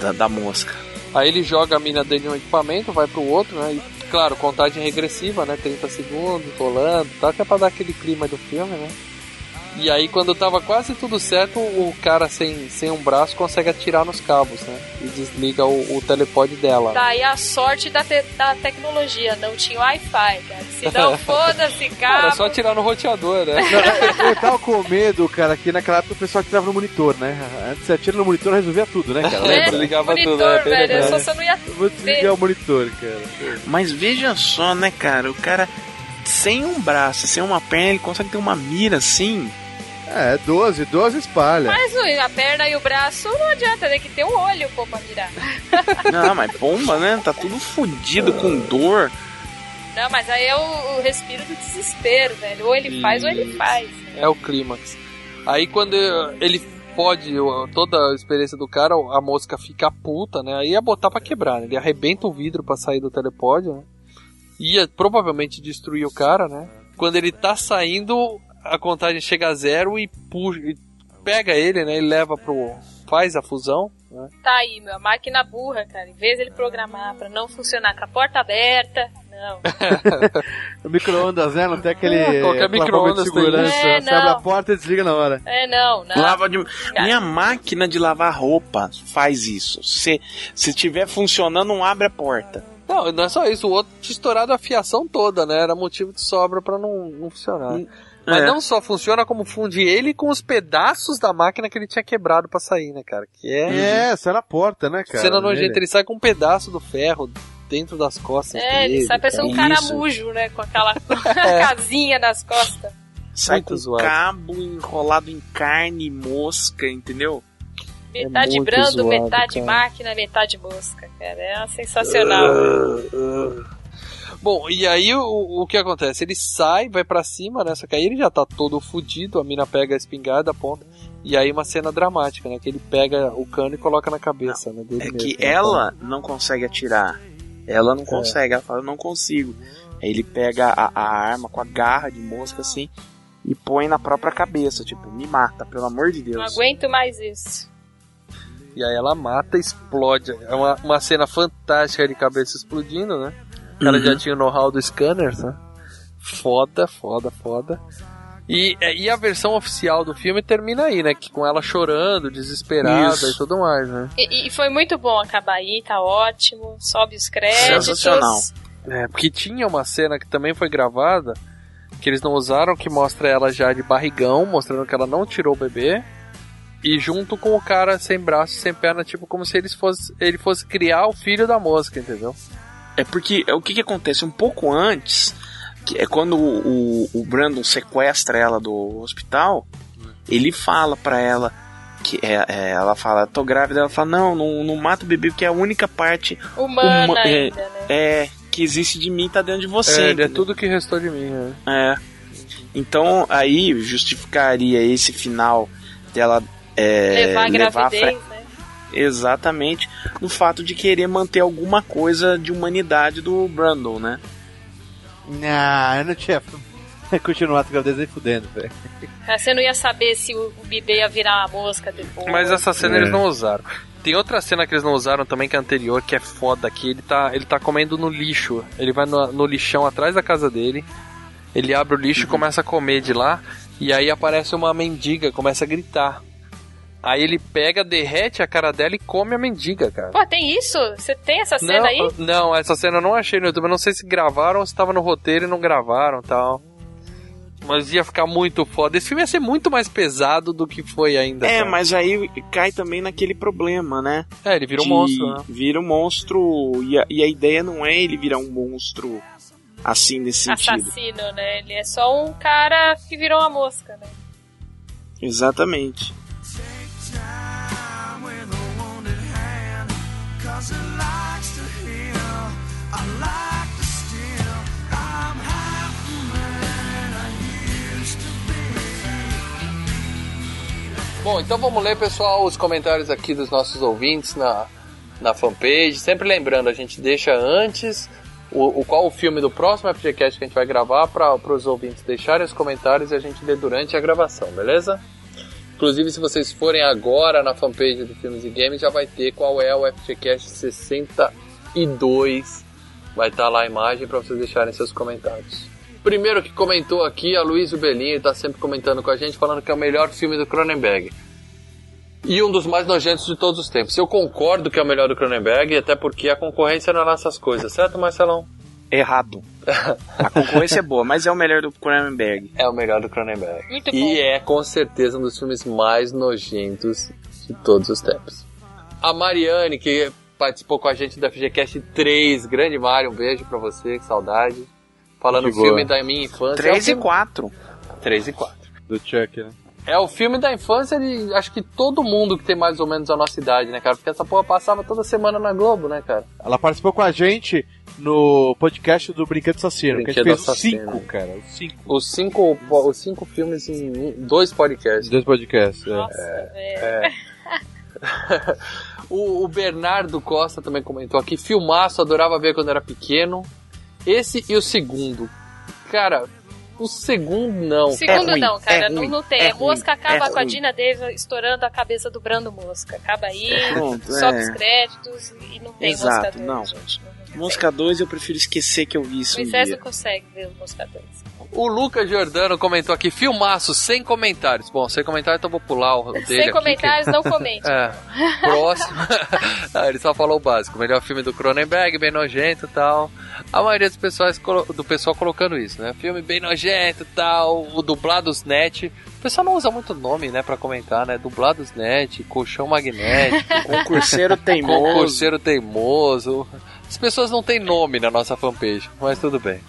da, da mosca.
Aí ele joga a mina dele em um equipamento, vai pro outro, né? E, claro, contagem regressiva, né? 30 segundos, rolando tal, que é pra dar aquele clima do filme, né? E aí, quando tava quase tudo certo, o cara sem, sem um braço consegue atirar nos cabos, né? E desliga o, o telepod dela.
Tá aí a sorte da, te- da tecnologia, não tinha Wi-Fi, cara. Se não, foda-se,
Cara, é só atirar no roteador, né?
Não, eu tava com medo, cara, que naquela época o pessoal atirava no monitor, né? Antes você atira no monitor resolvia tudo, né, cara?
É,
Lembra?
Ligava
monitor,
tudo, né? Bem
velho. Só você não ia
Eu vou desligar o monitor, cara.
Mas veja só, né, cara? O cara sem um braço, sem uma perna, ele consegue ter uma mira assim.
É, 12, 12 espalha.
Mas o- a perna e o braço não adianta, tem que ter um olho pô, pra mirar.
Não, mas bomba, né? Tá tudo fudido com dor.
Não, mas aí é o, o respiro do desespero, velho. Ou ele faz ou ele faz.
É o clímax. Aí quando ele pode, toda a experiência do cara, a mosca fica puta, né? Aí ia botar pra quebrar, né? Ele arrebenta o vidro pra sair do telepod, né? Ia provavelmente destruir o cara, né? Quando ele tá saindo, a contagem chega a zero e puxa, e pega ele, né? E leva pro. faz a fusão, né?
Tá aí, meu, a máquina burra, cara. Em vez de ele programar pra não funcionar com a porta aberta, não.
O micro-ondas, né? Não tem aquele.
É, qualquer micro-ondas
segurança.
tem. É,
Você abre a porta e desliga na hora.
É, não, não.
Lava de... Minha máquina de lavar roupa faz isso. Se se tiver funcionando, não abre a porta.
Não, não é só isso, o outro tinha estourado a fiação toda, né? Era motivo de sobra pra não, não funcionar. Mas
é.
não só funciona, como funde ele com os pedaços da máquina que ele tinha quebrado pra sair, né, cara? Que é.
É, sai na porta, né, cara?
cena nojenta, ele sai com um pedaço do ferro dentro das costas.
É, ele
dele,
sai parecendo um
cara.
caramujo, né? Com aquela
É.
casinha nas costas.
Sai
Muito
com
zoado.
cabo enrolado em carne, mosca, entendeu?
Metade
muito
brando,
zoado,
metade
cara.
máquina, metade mosca, cara. É sensacional.
Bom, e aí o, o que acontece? Ele sai, vai pra cima, né? Só que aí ele já tá todo fudido, a mina pega a espingarda, aponta. E aí uma cena dramática, né? Que ele pega o cano e coloca na cabeça, né? Dele
É
mesmo,
que
né?
ela não consegue atirar. Ela não consegue, ela fala, eu não consigo. Aí ele pega a, a arma com a garra de mosca assim e põe na própria cabeça, tipo, me mata, pelo amor de
Não
Deus.
aguento mais isso.
E aí ela mata, explode. É uma, uma cena fantástica de cabeça explodindo, né? O cara
Uhum.
já tinha o know-how do scanner, né? Foda, foda, foda. E, é, e a versão oficial do filme termina aí, né? Que com ela chorando, desesperada
Isso.
e tudo mais, né?
E, e foi muito bom acabar aí, tá ótimo. Sobe os créditos.
Sensacional.
É, porque tinha uma cena que também foi gravada, que eles não usaram, que mostra ela já de barrigão, mostrando que ela não tirou o bebê. E junto com o cara sem braço, sem perna, tipo, como se eles fosse, ele fosse criar o filho da mosca, entendeu?
É porque é, o que, que acontece? Um pouco antes, que é quando o, o, o Brandon sequestra ela do hospital, ele fala pra ela que é, é, ela fala, tô grávida, ela fala, não, não, não mata o bebê porque é a única parte
Humana
Uma- é,
ainda, né?
é, que existe de mim tá dentro de você.
é, ele é tudo que restou de mim, né?
É. Então aí justificaria esse final dela é,
levar a
levar a
gravidez, né?
Exatamente, no fato de querer manter alguma coisa de humanidade do Brandon, né?
Não, eu não tinha continuado com a gravidez nem fudendo, velho.
Ah, Você não ia saber se o, bebê ia virar uma mosca depois.
Mas essa cena
É.
eles não usaram. Tem outra cena que eles não usaram também, que é anterior, que é foda, que ele tá, ele tá comendo no lixo. Ele vai no, no lixão atrás da casa dele, ele abre o lixo e começa a comer de lá, e aí aparece uma mendiga, começa a gritar. Aí ele pega, derrete a cara dela e come a mendiga, cara.
Pô, tem isso? Você tem essa cena
não,
aí?
não, essa cena eu não achei no YouTube. Eu não sei se gravaram ou se tava no roteiro e não gravaram e tal. Mas ia ficar muito foda. Esse filme ia ser muito mais pesado do que foi ainda.
É,
cara.
mas aí cai também naquele problema, né?
É, ele vira um
De-
monstro, né?
Vira um monstro, e a, e a ideia não é ele virar um monstro assim nesse sentido.
Assassino, né? Ele é só um cara que virou uma mosca, né?
Exatamente.
Bom, então vamos ler, pessoal, os comentários aqui dos nossos ouvintes na, na fanpage. Sempre lembrando, a gente deixa antes o, o qual o filme do próximo FGCast que a gente vai gravar para os ouvintes deixarem os comentários e a gente lê durante a gravação, beleza? Inclusive, se vocês forem agora na fanpage do Filmes e Games, já vai ter qual é o FGCast 62. Vai estar lá a imagem para vocês deixarem seus comentários. primeiro que comentou aqui, a Luiz Belinho, tá sempre comentando com a gente, falando que é o melhor filme do Cronenberg. E um dos mais nojentos de todos os tempos. Eu concordo que é o melhor do Cronenberg, até porque a concorrência não é nossas coisas, certo, Marcelão?
Errado. A concorrência é boa, mas é o melhor do Cronenberg.
É o melhor do Cronenberg.
Muito bom.
E é com certeza um dos filmes mais nojentos de todos os tempos. A Mariane, que participou com a gente da FGCast 3, grande Mário, um beijo pra você, que saudade. Falando
Que
do filme da minha infância.
3
É
e
filme-
4.
3 e 4.
Do Chuck, né?
É o filme da infância de acho que todo mundo que tem mais ou menos a nossa idade, né, cara? Porque essa porra passava toda semana na Globo, né, cara?
Ela participou com a gente no podcast do Brinquedo Assassino, que a
Brinquedo
gente fez os
Assassino.
cinco, cara. Os cinco.
Os cinco, os cinco filmes em dois podcasts.
Dois podcasts. é.
É. o, o Bernardo Costa também comentou aqui, filmaço, adorava ver quando era pequeno. Esse e o segundo. Cara, o segundo não.
O segundo
ruim,
não, cara,
é
não,
ruim,
não tem.
é
mosca
ruim,
acaba
é
com a. Dina Deva estourando a cabeça do Brando Mosca. Acaba aí,
Pronto,
sobe
é.
os créditos e não tem
Exato,
Mosca 2,
não.
gente. Não, não
Mosca 2 eu prefiro esquecer que eu vi isso um
O Moisés não consegue ver o Mosca 2.
O Lucas Giordano comentou aqui, filmaço, sem comentários. Bom, sem comentários, então vou pular o dele
Sem
aqui,
comentários,
que-
não comente.
É. Próximo. ah, ele só falou o básico. Melhor filme do Cronenberg, bem nojento e tal. A maioria dos pessoas, colo- do pessoal colocando isso, né? Filme bem nojento e tal. O dublados net. O pessoal não usa muito nome, né, pra comentar, né? Dublados net, colchão magnético.
Concurseiro teimoso.
Concurseiro teimoso. As pessoas não têm nome na nossa fanpage, mas tudo bem.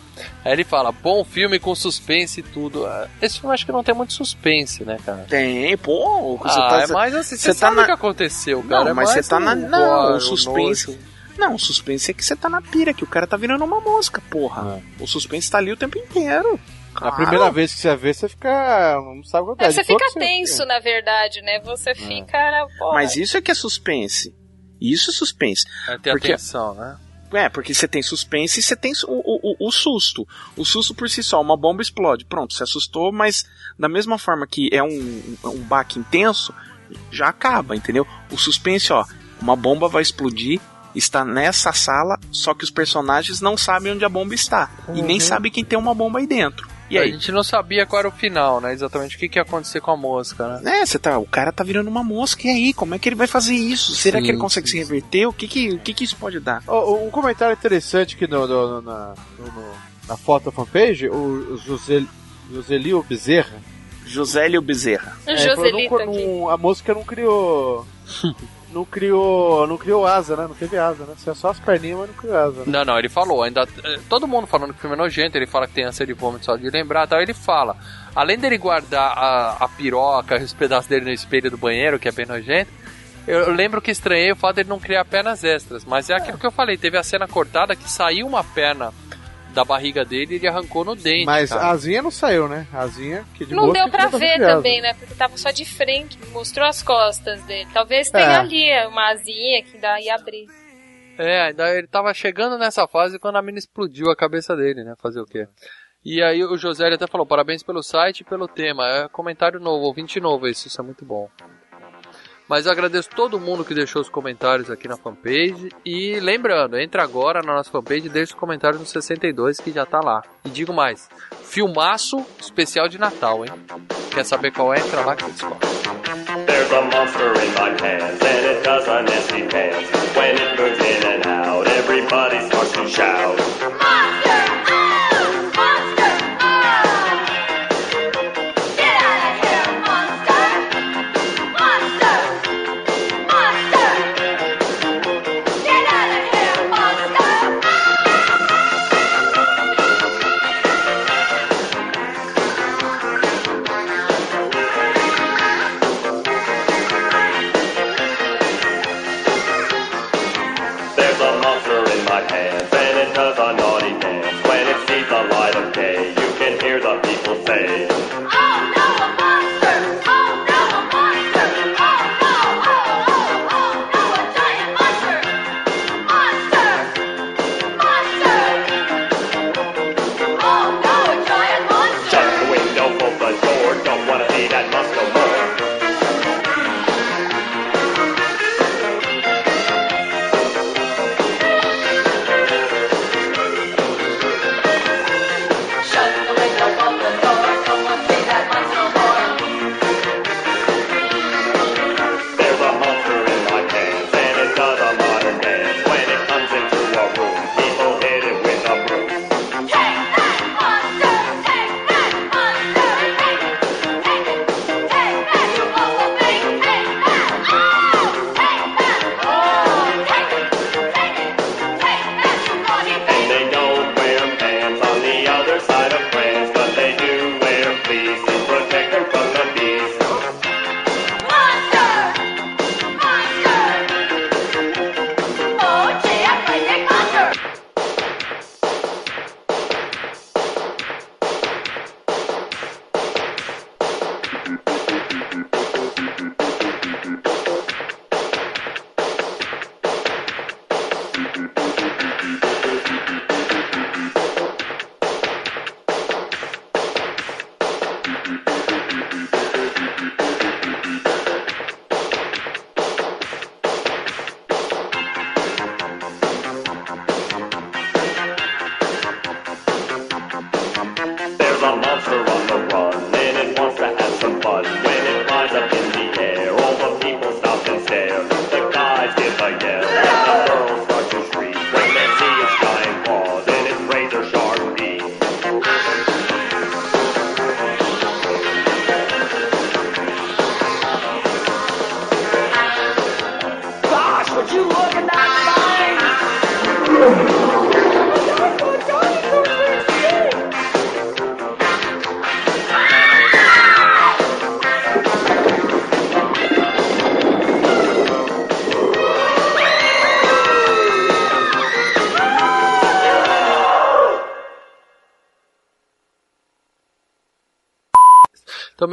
Aí ele fala, bom filme com suspense e tudo. Ah, Esse filme acho que não tem muito suspense, né, cara?
Tem, pô. Você
ah,
tá,
é mais assim, você
você tá
sabe
na-
o que aconteceu, cara.
Não,
é
mas você tá na. Não,
horror,
o suspense.
nojo.
Não, o suspense é que você tá na pira, que o cara tá virando uma mosca, porra. O suspense tá ali o tempo inteiro.
A
Claro.
primeira vez que você vê, você fica. Não sabe o que
É,
é.
você fica tenso, na verdade, né? Você fica. Pô,
Mas isso é que é suspense. Isso é suspense.
É ter
Porque-
atenção, né?
É, porque você tem suspense e você tem o, o, o, susto. O susto por si só, uma bomba explode. Pronto, você assustou, mas da mesma forma que é um, um baque intenso, já acaba, entendeu? O suspense, ó, uma bomba vai explodir, está nessa sala, só que os personagens não sabem onde a bomba está. E nem
Uhum.
sabem quem tem uma bomba aí dentro. E
A
aí?
gente não sabia qual era o final, né? Exatamente o que, que ia acontecer com a mosca, né?
É, você tá, o cara tá virando uma mosca, e aí? Como é que ele vai fazer isso? Será
Sim,
que ele consegue
sim,
se reverter? O que que, o que que isso pode dar?
Um comentário interessante aqui no, no- no- na, no- na foto da fanpage, o, José, Joselio Bezerra.
Josélio Bezerra.
É, falou,
Joselito
não-
aqui.
não- a música não criou. não criou. Não criou asa, né? Não teve asa, né? Só as perninhas, mas não criou asa. Né?
Não, não, ele falou, ainda. eh, Todo mundo falando que o filme é nojento, ele fala que tem ânsia de vômito só de lembrar tal. Ele fala, além dele guardar a, a piroca, os pedaços dele no espelho do banheiro, que é bem nojento. Eu lembro que estranhei o fato dele não criar pernas extras, mas é aquilo que eu falei, teve a cena cortada que saiu uma perna da barriga dele e ele arrancou no dente.
Mas
cara.
a asinha não saiu, né? A asinha que de
Não
boa
deu pra ver também, né? Porque tava só de frente, mostrou as costas dele. Talvez tenha
É.
ali uma asinha que dá ia abrir.
É, ainda ele tava chegando nessa fase quando a mina explodiu a cabeça dele, né? Fazer o quê? E aí o José ele até falou, parabéns pelo site e pelo tema. É comentário novo, ouvinte novo esse, isso é muito bom. Mas eu agradeço todo mundo que deixou os comentários aqui na fanpage. E lembrando, entra agora na nossa fanpage e deixa os comentários no 62 que já tá lá. E digo mais, filmaço especial de Natal, hein? Quer saber qual é? Entra lá que você descobre.
There's a monster in my pants, and it does a nasty dance. When it moves in and out, everybody starts to shout.
Então,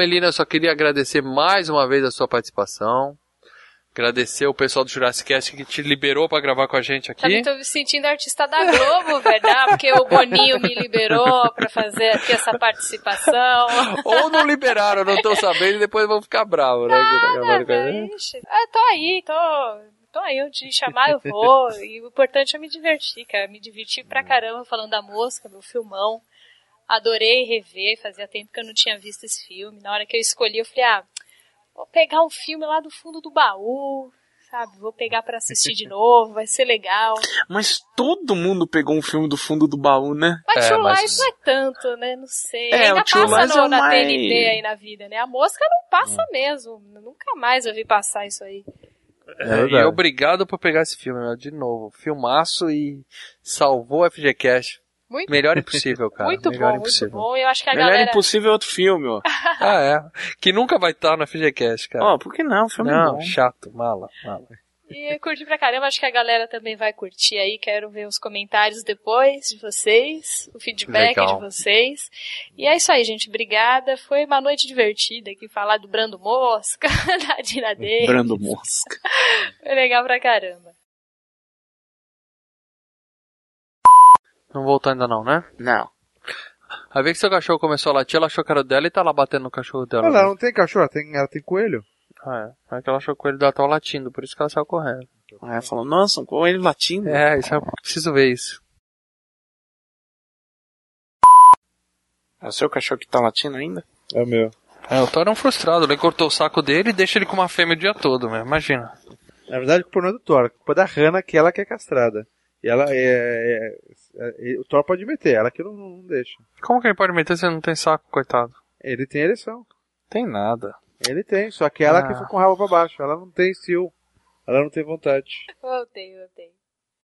Melina, eu só queria agradecer mais uma vez a sua participação. Agradecer o pessoal do Jurassic Cast que te liberou pra gravar com a gente aqui.
Também tô me sentindo artista da Globo, verdade? Porque o Boninho me liberou pra fazer aqui essa participação.
Ou não liberaram, não tô sabendo, e depois vão ficar bravos, né? tá gravando com a gente.
Ixi, ah, tô aí, tô, tô aí, onde chamar eu vou. E o importante é me divertir, cara. Me divertir pra caramba falando da mosca, do filmão. Adorei rever, fazia tempo que eu não tinha visto esse filme. Na hora que eu escolhi, eu falei, ah, vou pegar um filme lá do fundo do baú, sabe? Vou pegar pra assistir de novo, vai ser legal.
Mas todo mundo pegou um filme do fundo do baú, né?
Mas
É,
True
mas-
Lies não é tanto, né? Não sei.
É,
Ainda passa
Lies
no,
é
na
mais-
TNT aí na vida, né? A mosca não passa mesmo. Nunca mais eu vi passar isso aí.
É, e obrigado por pegar esse filme, meu, de novo. Filmaço e salvou o FGCast.
Muito,
Melhor impossível, cara.
muito
Melhor
bom, muito
impossível.
bom. Eu acho que a
Melhor
galera...
Impossível é outro filme, ó.
Ah, é. Que nunca vai estar no FGCast, cara.
Ó, por que não? O filme é
não,
bom.
chato, mala, mala.
E eu curti pra caramba, acho que a galera também vai curtir aí. Quero ver os comentários depois de vocês, o feedback
Legal.
de vocês. E é isso aí, gente. Obrigada. Foi uma noite divertida aqui falar do Brando Mosca, da Dina.
Brando Mosca.
Foi legal pra caramba.
Não voltou ainda não, né?
Não.
Aí vê que seu cachorro começou a latir, ela achou que era o dela e tá lá batendo no cachorro dela.
Olha lá, não tem cachorro, tem, ela tem coelho.
Ah, é. É que ela achou que o coelho dela tava latindo, por isso que ela saiu correndo.
Aí falou, nossa, um coelho latindo.
É, isso eu preciso ver isso.
É o seu cachorro que tá latindo ainda?
É o meu.
É, o Thor é um frustrado, ele cortou o saco dele e deixa ele com uma fêmea o dia todo, meu. Imagina.
Na verdade, a culpa não é do Thor, a culpa é da Hannah, que ela que é castrada. E ela é, é- é- O Thor pode meter, ela que não, não deixa.
Como que ele pode meter se ele não tem saco, coitado?
Ele tem ereção.
Tem nada.
Ele tem, só que ela
Ah.
que foi com o rabo pra baixo. Ela não tem cio. Ela não tem vontade.
Voltei, voltei.